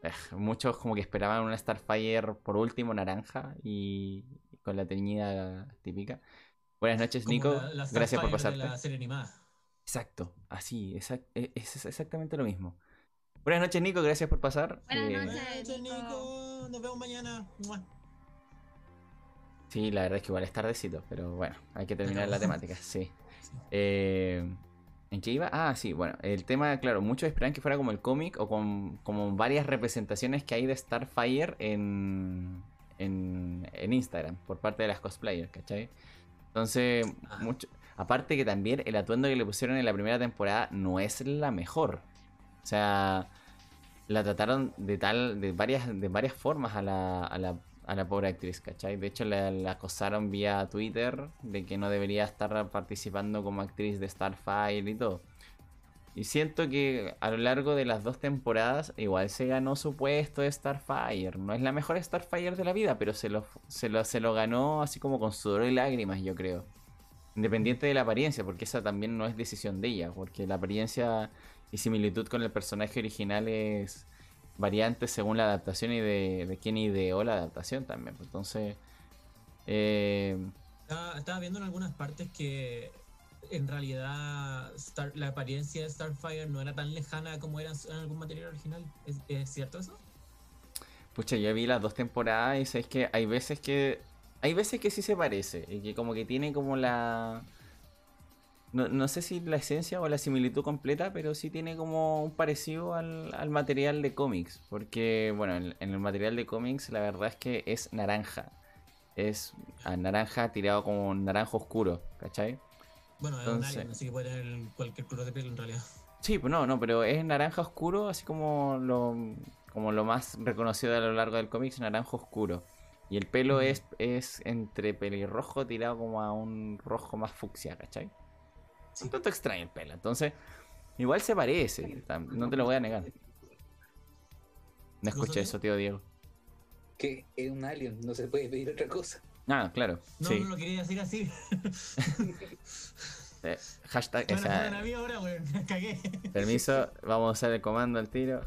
eh, muchos como que esperaban una Starfire por último naranja y con la teñida típica. Buenas noches, Como Nico. la- la Gracias por pasarte. la serie animada. Exacto, así, exact- e- es, es exactamente lo mismo. Buenas noches, Nico. Gracias por pasar. Buenas Eh, noches. Buenas noches, Nico. Nico. Nos vemos mañana. Mua. Sí, la verdad es que igual es tardecito, pero bueno, hay que terminar la temática, sí. Sí. Eh, ¿En qué iba? Ah, sí, bueno, el tema, claro, muchos esperan que fuera como el cómic o con como varias representaciones que hay de Starfire en, en, en Instagram por parte de las cosplayers, ¿cachai? Entonces, Ah. mucho, aparte que también el atuendo que le pusieron en la primera temporada no es la mejor. O sea, la trataron de tal, de varias, de varias formas a la, a la, a la pobre actriz, ¿cachai? De hecho, la, la acosaron vía Twitter de que no debería estar participando como actriz de Starfire y todo. Y siento que a lo largo de las dos temporadas igual se ganó su puesto de Starfire. No es la mejor Starfire de la vida, pero se lo, se lo, se lo ganó así como con sudor y lágrimas, yo creo. Independiente de la apariencia, porque esa también no es decisión de ella, porque la apariencia y similitud con el personaje original es variante según la adaptación y de, de quién ideó la adaptación también. Entonces, eh, Estaba, estaba viendo en algunas partes que en realidad Star- la apariencia de Starfire no era tan lejana como era en algún material original. ¿Es, es cierto eso? pucha, yo vi las dos temporadas y sabes que hay veces que hay veces que sí se parece y que como que tiene como la no, no sé si la esencia o la similitud completa, pero sí tiene como un parecido al, al material de cómics. Porque, bueno, en, en el material de cómics la verdad es que es naranja. Es a naranja tirado como un naranjo oscuro, ¿cachai? Bueno, es un Entonces- alien, así que puede tener cualquier color de piel en realidad. Sí, pues no, no, pero es naranja oscuro, así como lo, como lo más reconocido a lo largo del cómic, es naranjo oscuro. Y el pelo es, es entre pelirrojo tirado como a un rojo más fucsia, ¿cachai? Es un tanto extraño el pelo. Entonces, igual se parece, no te lo voy a negar. No escuché eso, tío Diego. Que es un alien, no se puede pedir otra cosa. Ah, claro, No, sí. no lo quería decir así. Eh, hashtag, Me o van a sea, poner a mí ahora. Me cagué. permiso, vamos a usar el comando al tiro.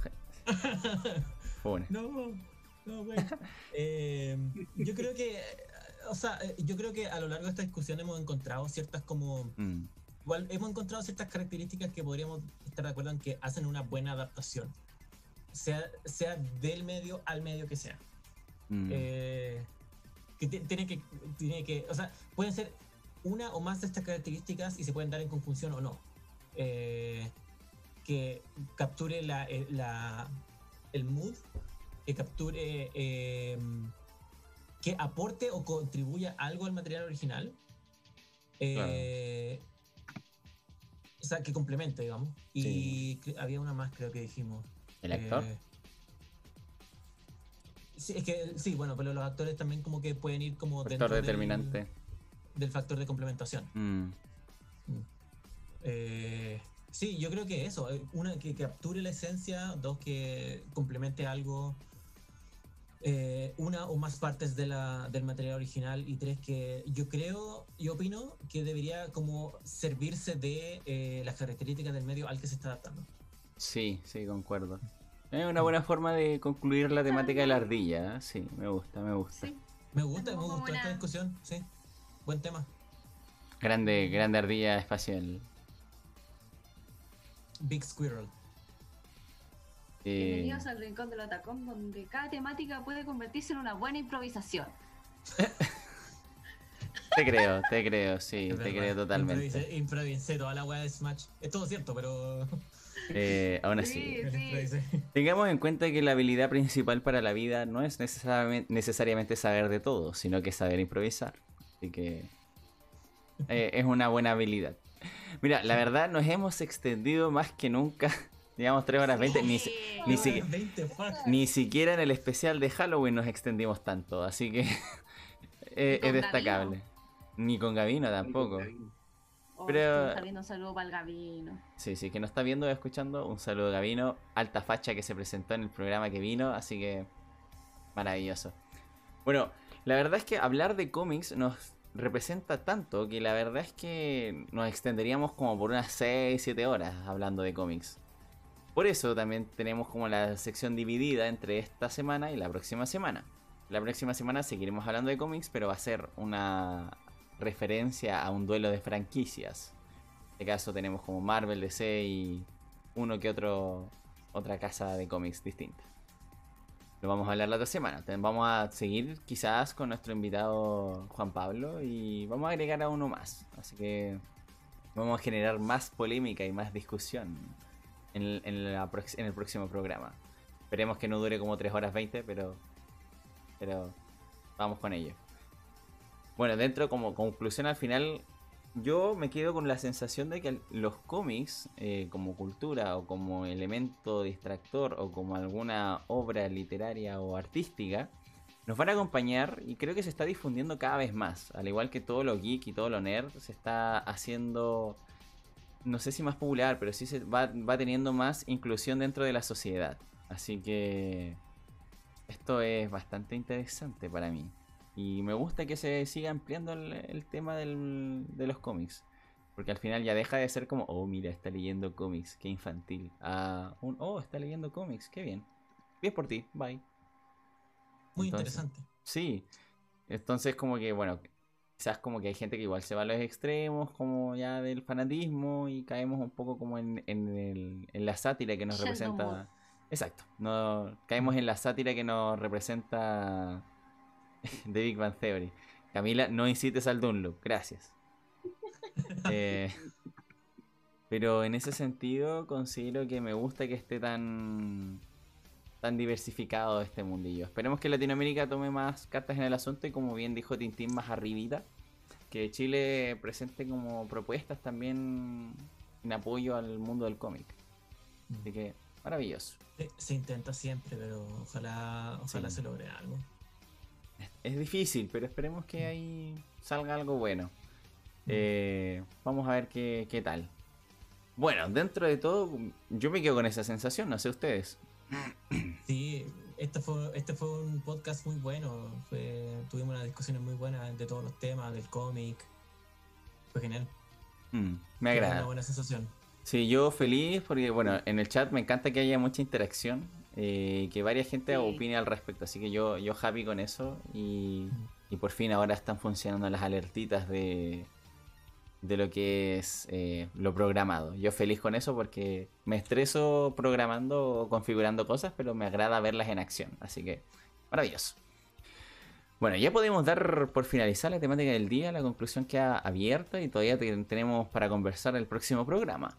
Fune. No, no. Eh, yo creo que, o sea, yo creo que a lo largo de esta discusión hemos encontrado ciertas como Mm, igual hemos encontrado ciertas características que podríamos estar de acuerdo en que hacen una buena adaptación. Sea, sea del medio al medio que sea. Mm. Eh, que ti- tiene que, tiene que, o sea, pueden ser una o más de estas características y se pueden dar en conjunción o no. Eh, que capture la, la- el mood, que capture, eh, que aporte o contribuya algo al material original. Eh, O sea, que complemente, digamos. Y había una más, creo que dijimos. ¿El actor? Eh, sí, es que sí, bueno, pero los actores también como que pueden ir como Factor dentro determinante. Del, factor de complementación. Mm. Eh, sí, yo creo que eso, una que capture la esencia, dos que complemente algo, eh, una o más partes de la, del material original y tres que yo creo y opino que debería como servirse de eh, las características del medio al que se está adaptando. Sí, sí, concuerdo. Es una buena forma de concluir la temática de la ardilla. ¿eh? Sí, me gusta, me gusta. Sí. Me gusta, me gustó esta discusión, sí. Buen tema. Grande, grande ardilla espacial. Big Squirrel. Eh, Bienvenidos al Rincón del Atacón, donde cada temática puede convertirse en una buena improvisación. te creo, te creo, sí, Es te verdad. creo totalmente. Improvisé, improvisé toda la weá de Smash. Es todo cierto, pero. Eh, aún así. Sí. Tengamos en cuenta que la habilidad principal para la vida no es necesariamente, necesariamente saber de todo, sino que saber improvisar. Así que eh, es una buena habilidad. Mira, la verdad nos hemos extendido más que nunca. Llevamos 3 horas 20. Ni, ni, si- 20 fuck. ni siquiera en el especial de Halloween nos extendimos tanto. Así que eh, es destacable. Ni con Gavino tampoco. Oh, Pero- estoy saliendo un saludo para el Gabino. Sí, sí, que nos está viendo o escuchando, un saludo a Gavino, alta facha que se presentó en el programa que vino, así que maravilloso. Bueno, la verdad es que hablar de cómics nos representa tanto que la verdad es que nos extenderíamos como por unas 6, 7 horas hablando de cómics. Por eso también tenemos como la sección dividida entre esta semana y la próxima semana. La próxima semana seguiremos hablando de cómics, pero va a ser una referencia a un duelo de franquicias. En este caso tenemos como Marvel, DC y uno que otro otra casa de cómics distinta. Lo vamos a hablar la otra semana. Vamos a seguir quizás con nuestro invitado Juan Pablo y vamos a agregar a uno más. Así que vamos a generar más polémica y más discusión en el, próximo programa. Esperemos que no dure como 3 horas 20, pero, pero vamos con ello. Bueno, dentro como conclusión al final, yo me quedo con la sensación de que los cómics, eh, como cultura o como elemento distractor o como alguna obra literaria o artística, nos van a acompañar y creo que se está difundiendo cada vez más. Al igual que todo lo geek y todo lo nerd, se está haciendo, no sé si más popular, pero sí se va, va teniendo más inclusión dentro de la sociedad. Así que esto es bastante interesante para mí. Y me gusta que se siga ampliando el, el tema del- de los cómics. Porque al final ya deja de ser como, oh, mira, está leyendo cómics, qué infantil. A un, oh, está leyendo cómics, qué bien. Bien por ti, bye. Muy Entonces, interesante. Sí. Entonces como que, bueno, quizás como que hay gente que igual se va a los extremos, como ya del fanatismo, y caemos un poco como en, en el- en la sátira que nos Sheldon representa. Exacto. No, caemos en la sátira que nos representa The Big Bang Theory. Camila, no incites al Dunlop, gracias. Eh, pero en ese sentido considero que me gusta que esté tan tan diversificado este mundillo. Esperemos que Latinoamérica tome más cartas en el asunto y como bien dijo Tintín más arribita, que Chile presente como propuestas también en apoyo al mundo del cómic. Así que maravilloso. Se, se intenta siempre, pero ojalá, ojalá Sí. se logre algo. Es difícil, pero esperemos que ahí salga algo bueno. Eh, vamos a ver qué, qué tal. Bueno, dentro de todo, yo me quedo con esa sensación, no sé ustedes. Sí, este fue, este fue un podcast muy bueno. Fue, tuvimos unas discusiones muy buenas de todos los temas, del cómic. Fue genial. Mm, me Fue agrada. Una buena sensación. Sí, yo feliz porque, bueno, en el chat me encanta que haya mucha interacción, eh, que varias gente Sí. opine al respecto, así que yo, yo happy con eso y, y por fin ahora están funcionando las alertitas de, de lo que es eh, lo programado. Yo feliz con eso porque me estreso programando o configurando cosas, pero me agrada verlas en acción. Así que, maravilloso. Bueno, ya podemos dar por finalizar la temática del día, la conclusión queda abierta y todavía tenemos para conversar el próximo programa.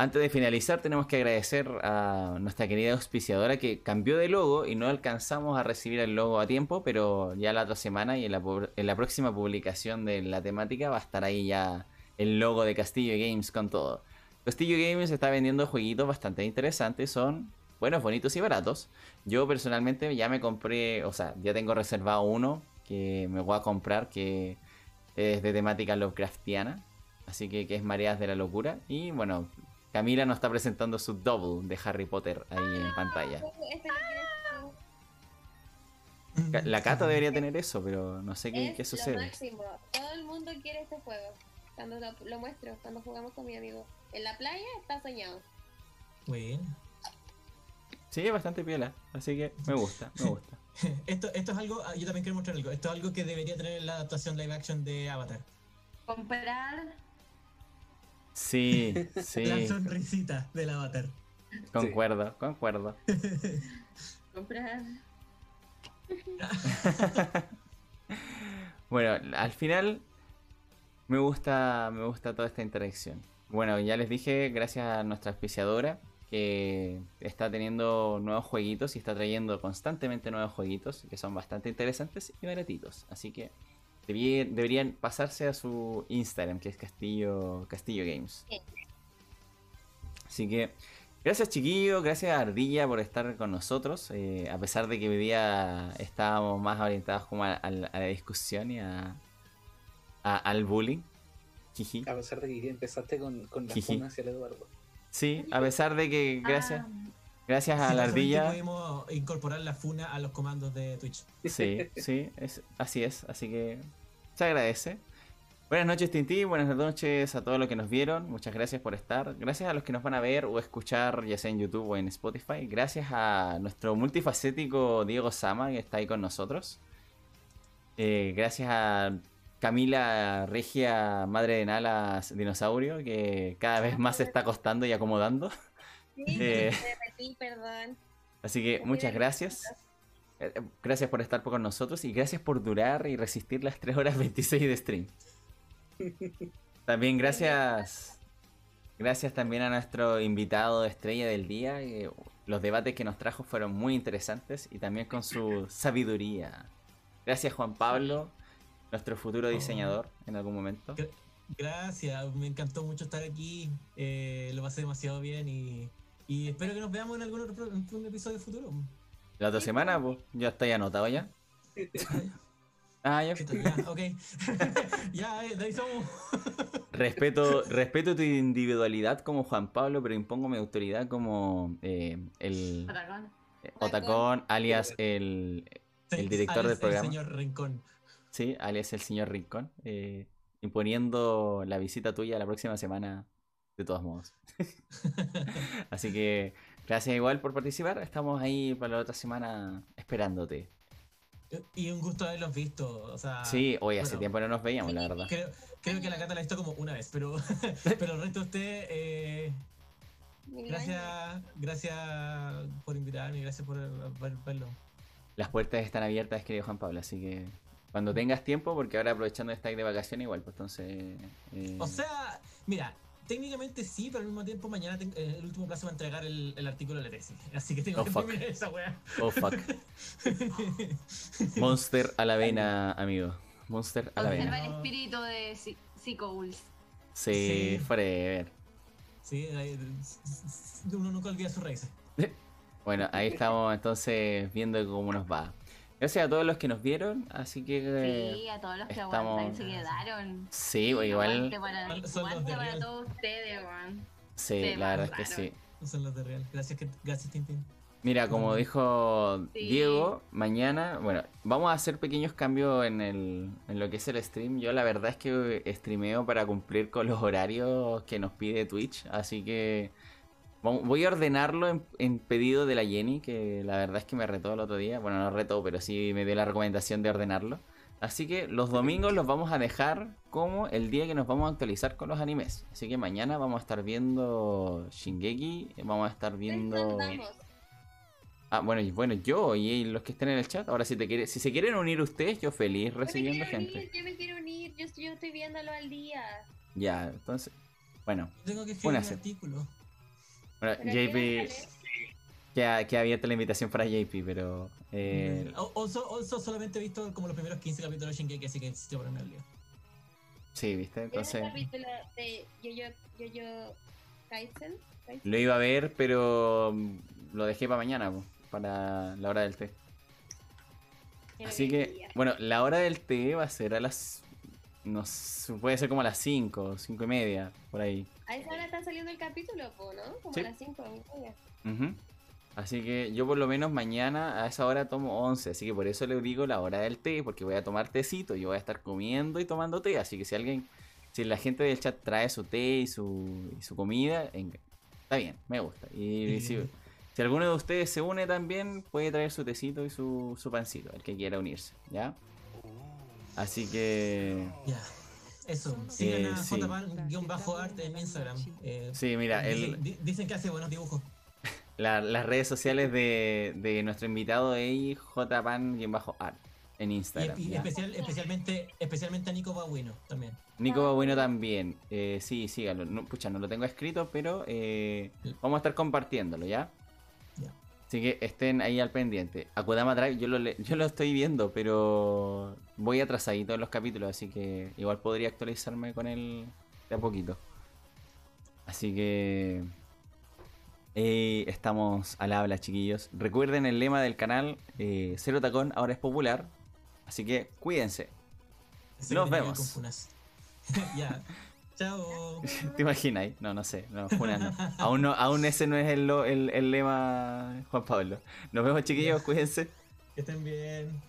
Antes de finalizar, tenemos que agradecer a nuestra querida auspiciadora que cambió de logo y no alcanzamos a recibir el logo a tiempo, pero ya la otra semana y en la, próxima publicación de la temática va a estar ahí ya el logo de Castillo Games con todo. Castillo Games está vendiendo jueguitos bastante interesantes, son buenos, bonitos y baratos. Yo personalmente ya me compré, o sea, ya tengo reservado uno que me voy a comprar que es de temática Lovecraftiana, así que, que es Mareas de la Locura. Y bueno, Camila nos está presentando su double de Harry Potter ahí en pantalla. La Cata debería tener eso, pero no sé qué, qué sucede. Lo máximo. Todo el mundo quiere este juego. Cuando lo, muestro, cuando jugamos con mi amigo. En la playa está soñado. Bueno. Sí, es bastante piola, así que me gusta, me gusta. esto, esto es algo, ah, yo también quiero mostrar algo. Esto es algo que debería tener la adaptación live action de Avatar. Comprar Sí, sí. La sonrisita del avatar. Concuerdo, concuerdo. Comprar. bueno, al final me gusta, me gusta toda esta interacción. Bueno, ya les dije, gracias a nuestra auspiciadora, que está teniendo nuevos jueguitos y está trayendo constantemente nuevos jueguitos que son bastante interesantes y baratitos. Así que deberían pasarse a su Instagram, que es Castillo, Castillo Games. Así que, gracias chiquillo, gracias a Ardilla por estar con nosotros. Eh, a pesar de que hoy día estábamos más orientados como a, la discusión y a, al bullying. A pesar de que empezaste con, con la funa hacia el Eduardo. Sí, a pesar de que gracias. Ah. Gracias a la ardilla. Pudimos incorporar la funa a los comandos de Twitch. Sí, sí, es, así es. Así que se agradece. Buenas noches, Tinti. Buenas noches a todos los que nos vieron. Muchas gracias por estar. Gracias a los que nos van a ver o escuchar, ya sea en YouTube o en Spotify. Gracias a nuestro multifacético Diego Sama, que está ahí con nosotros. Eh, gracias a Camila Regia, madre de Nalas Dinosaurio, que cada vez más se está acostando y acomodando. Eh, perdón. Así que muchas gracias. Eh, gracias por estar con nosotros y gracias por durar y resistir las 3 horas 26 de stream. También gracias. Gracias también a nuestro invitado estrella del día. los debates que nos trajo fueron muy interesantes y también con su sabiduría. Gracias Juan Pablo, nuestro futuro diseñador en algún momento. Gracias, me encantó mucho estar aquí. Eh, lo pasé demasiado bien y y espero que nos veamos en algún otro en episodio futuro. La otra semana, pues, ya está ya anotado ya. ah, ya. ya ok. ya, eh, de ahí somos. respeto, respeto tu individualidad como Juan Pablo, pero impongo mi autoridad como eh, el. Otacón. Eh, Otacón, alias el, el director del programa. El señor Rincón. Sí, alias el señor Rincón. Eh, imponiendo la visita tuya la próxima semana de todos modos. Así que gracias igual por participar. Estamos ahí para la otra semana esperándote. Y un gusto haberlos visto. O sea, sí, hoy hace tiempo no nos veíamos, la verdad. Creo, que la Cata la ha visto como una vez, pero, pero el resto de usted, eh, gracias, gracias por invitarme y gracias por, verlo. Las puertas están abiertas, querido Juan Pablo, así que cuando tengas tiempo, porque ahora aprovechando estar de vacaciones igual, pues entonces... Eh, o sea, mira, técnicamente sí, pero al mismo tiempo mañana eh, el último plazo va a entregar el, el artículo de la tesis. Así que tengo oh, que terminar esa weá. Oh fuck. Monster a la vena, amigo. Monster a la vena. El espíritu de Psycho Sí, sí, forever. Sí, uno nunca olvida sus raíces. Bueno, ahí estamos entonces viendo cómo nos va. Gracias a todos los que nos vieron, así que... Sí, a todos los que aguantan, se quedaron. Sí, igual... Para, para todos ustedes, man. Sí, la verdad es que sí. Son los de real. Gracias, gracias Tintín. Mira, como dijo Diego, mañana, bueno, vamos a hacer pequeños cambios en, el, en lo que es el stream. Yo la verdad es que streameo para cumplir con los horarios que nos pide Twitch, así que Voy a ordenarlo en, pedido de la Jenny, que la verdad es que me retó el otro día. Bueno, no retó, pero sí me dio la recomendación de ordenarlo. Así que los domingos los vamos a dejar como el día que nos vamos a actualizar con los animes. Así que mañana vamos a estar viendo Shingeki, vamos a estar viendo... Ah, bueno, y bueno, yo y los que estén en el chat. Ahora, si te quiere, si se quieren unir ustedes, yo feliz Yo me recibiendo gente. unir, yo me quiero unir, yo, estoy- yo estoy viéndolo al día. Ya, entonces, bueno, Tengo que escribir un artículo. Bueno, JP, queda, queda abierta la invitación para JP, pero eh, O- Also, also solamente he visto como los primeros 15 capítulos de Shingeki, así que necesito ponerme al día. sí, viste, ¿Vieron entonces el capítulo de Yo-Yo Yo-Yo Kaisen? Kaisen? lo iba a ver, pero lo dejé para mañana, po, para la hora del té. Así que, el día. bueno, la hora del té va a ser a las, no sé, puede ser como a las 5, 5 y media, por ahí. A esa hora está saliendo el capítulo, ¿no? Como Sí. a las 5 Ujú. Así que yo por lo menos mañana a esa hora tomo 11, así que por eso le digo la hora del té, porque voy a tomar tecito, yo voy a estar comiendo y tomando té, así que si alguien, si la gente del chat trae su té y su, y su comida, en- está bien, me gusta. Y si, si alguno de ustedes se une también, puede traer su tecito y su, su pancito, el que quiera unirse, ¿ya? Así que... Ya. Eso, sigan Eh, a sí. jpan-arte en Instagram. Eh, Sí, mira, dicen, el, di- dicen que hace buenos dibujos. la- las redes sociales de, de nuestro invitado es jpan-art en Instagram. y especial, especialmente, especialmente a Nico Babuino también. Nico Babuino también. Eh, sí, sígalo. No, pucha, no lo tengo escrito, pero eh, vamos a estar compartiéndolo, ¿ya? Así que estén ahí al pendiente. Akudama Drive, yo lo, yo lo estoy viendo, pero voy atrasadito en los capítulos, así que igual podría actualizarme con él de a poquito. Así que eh, estamos al habla, chiquillos. Recuerden el lema del canal, eh, Cero Tacón ahora es popular, así que cuídense. Así Nos que vemos. ya. Chao. ¿Te imaginas? No, no sé. No, Funas no. Aún, no, aún ese no es el, el, el lema, Juan Pablo. Nos vemos, chiquillos. Cuídense. Que estén bien.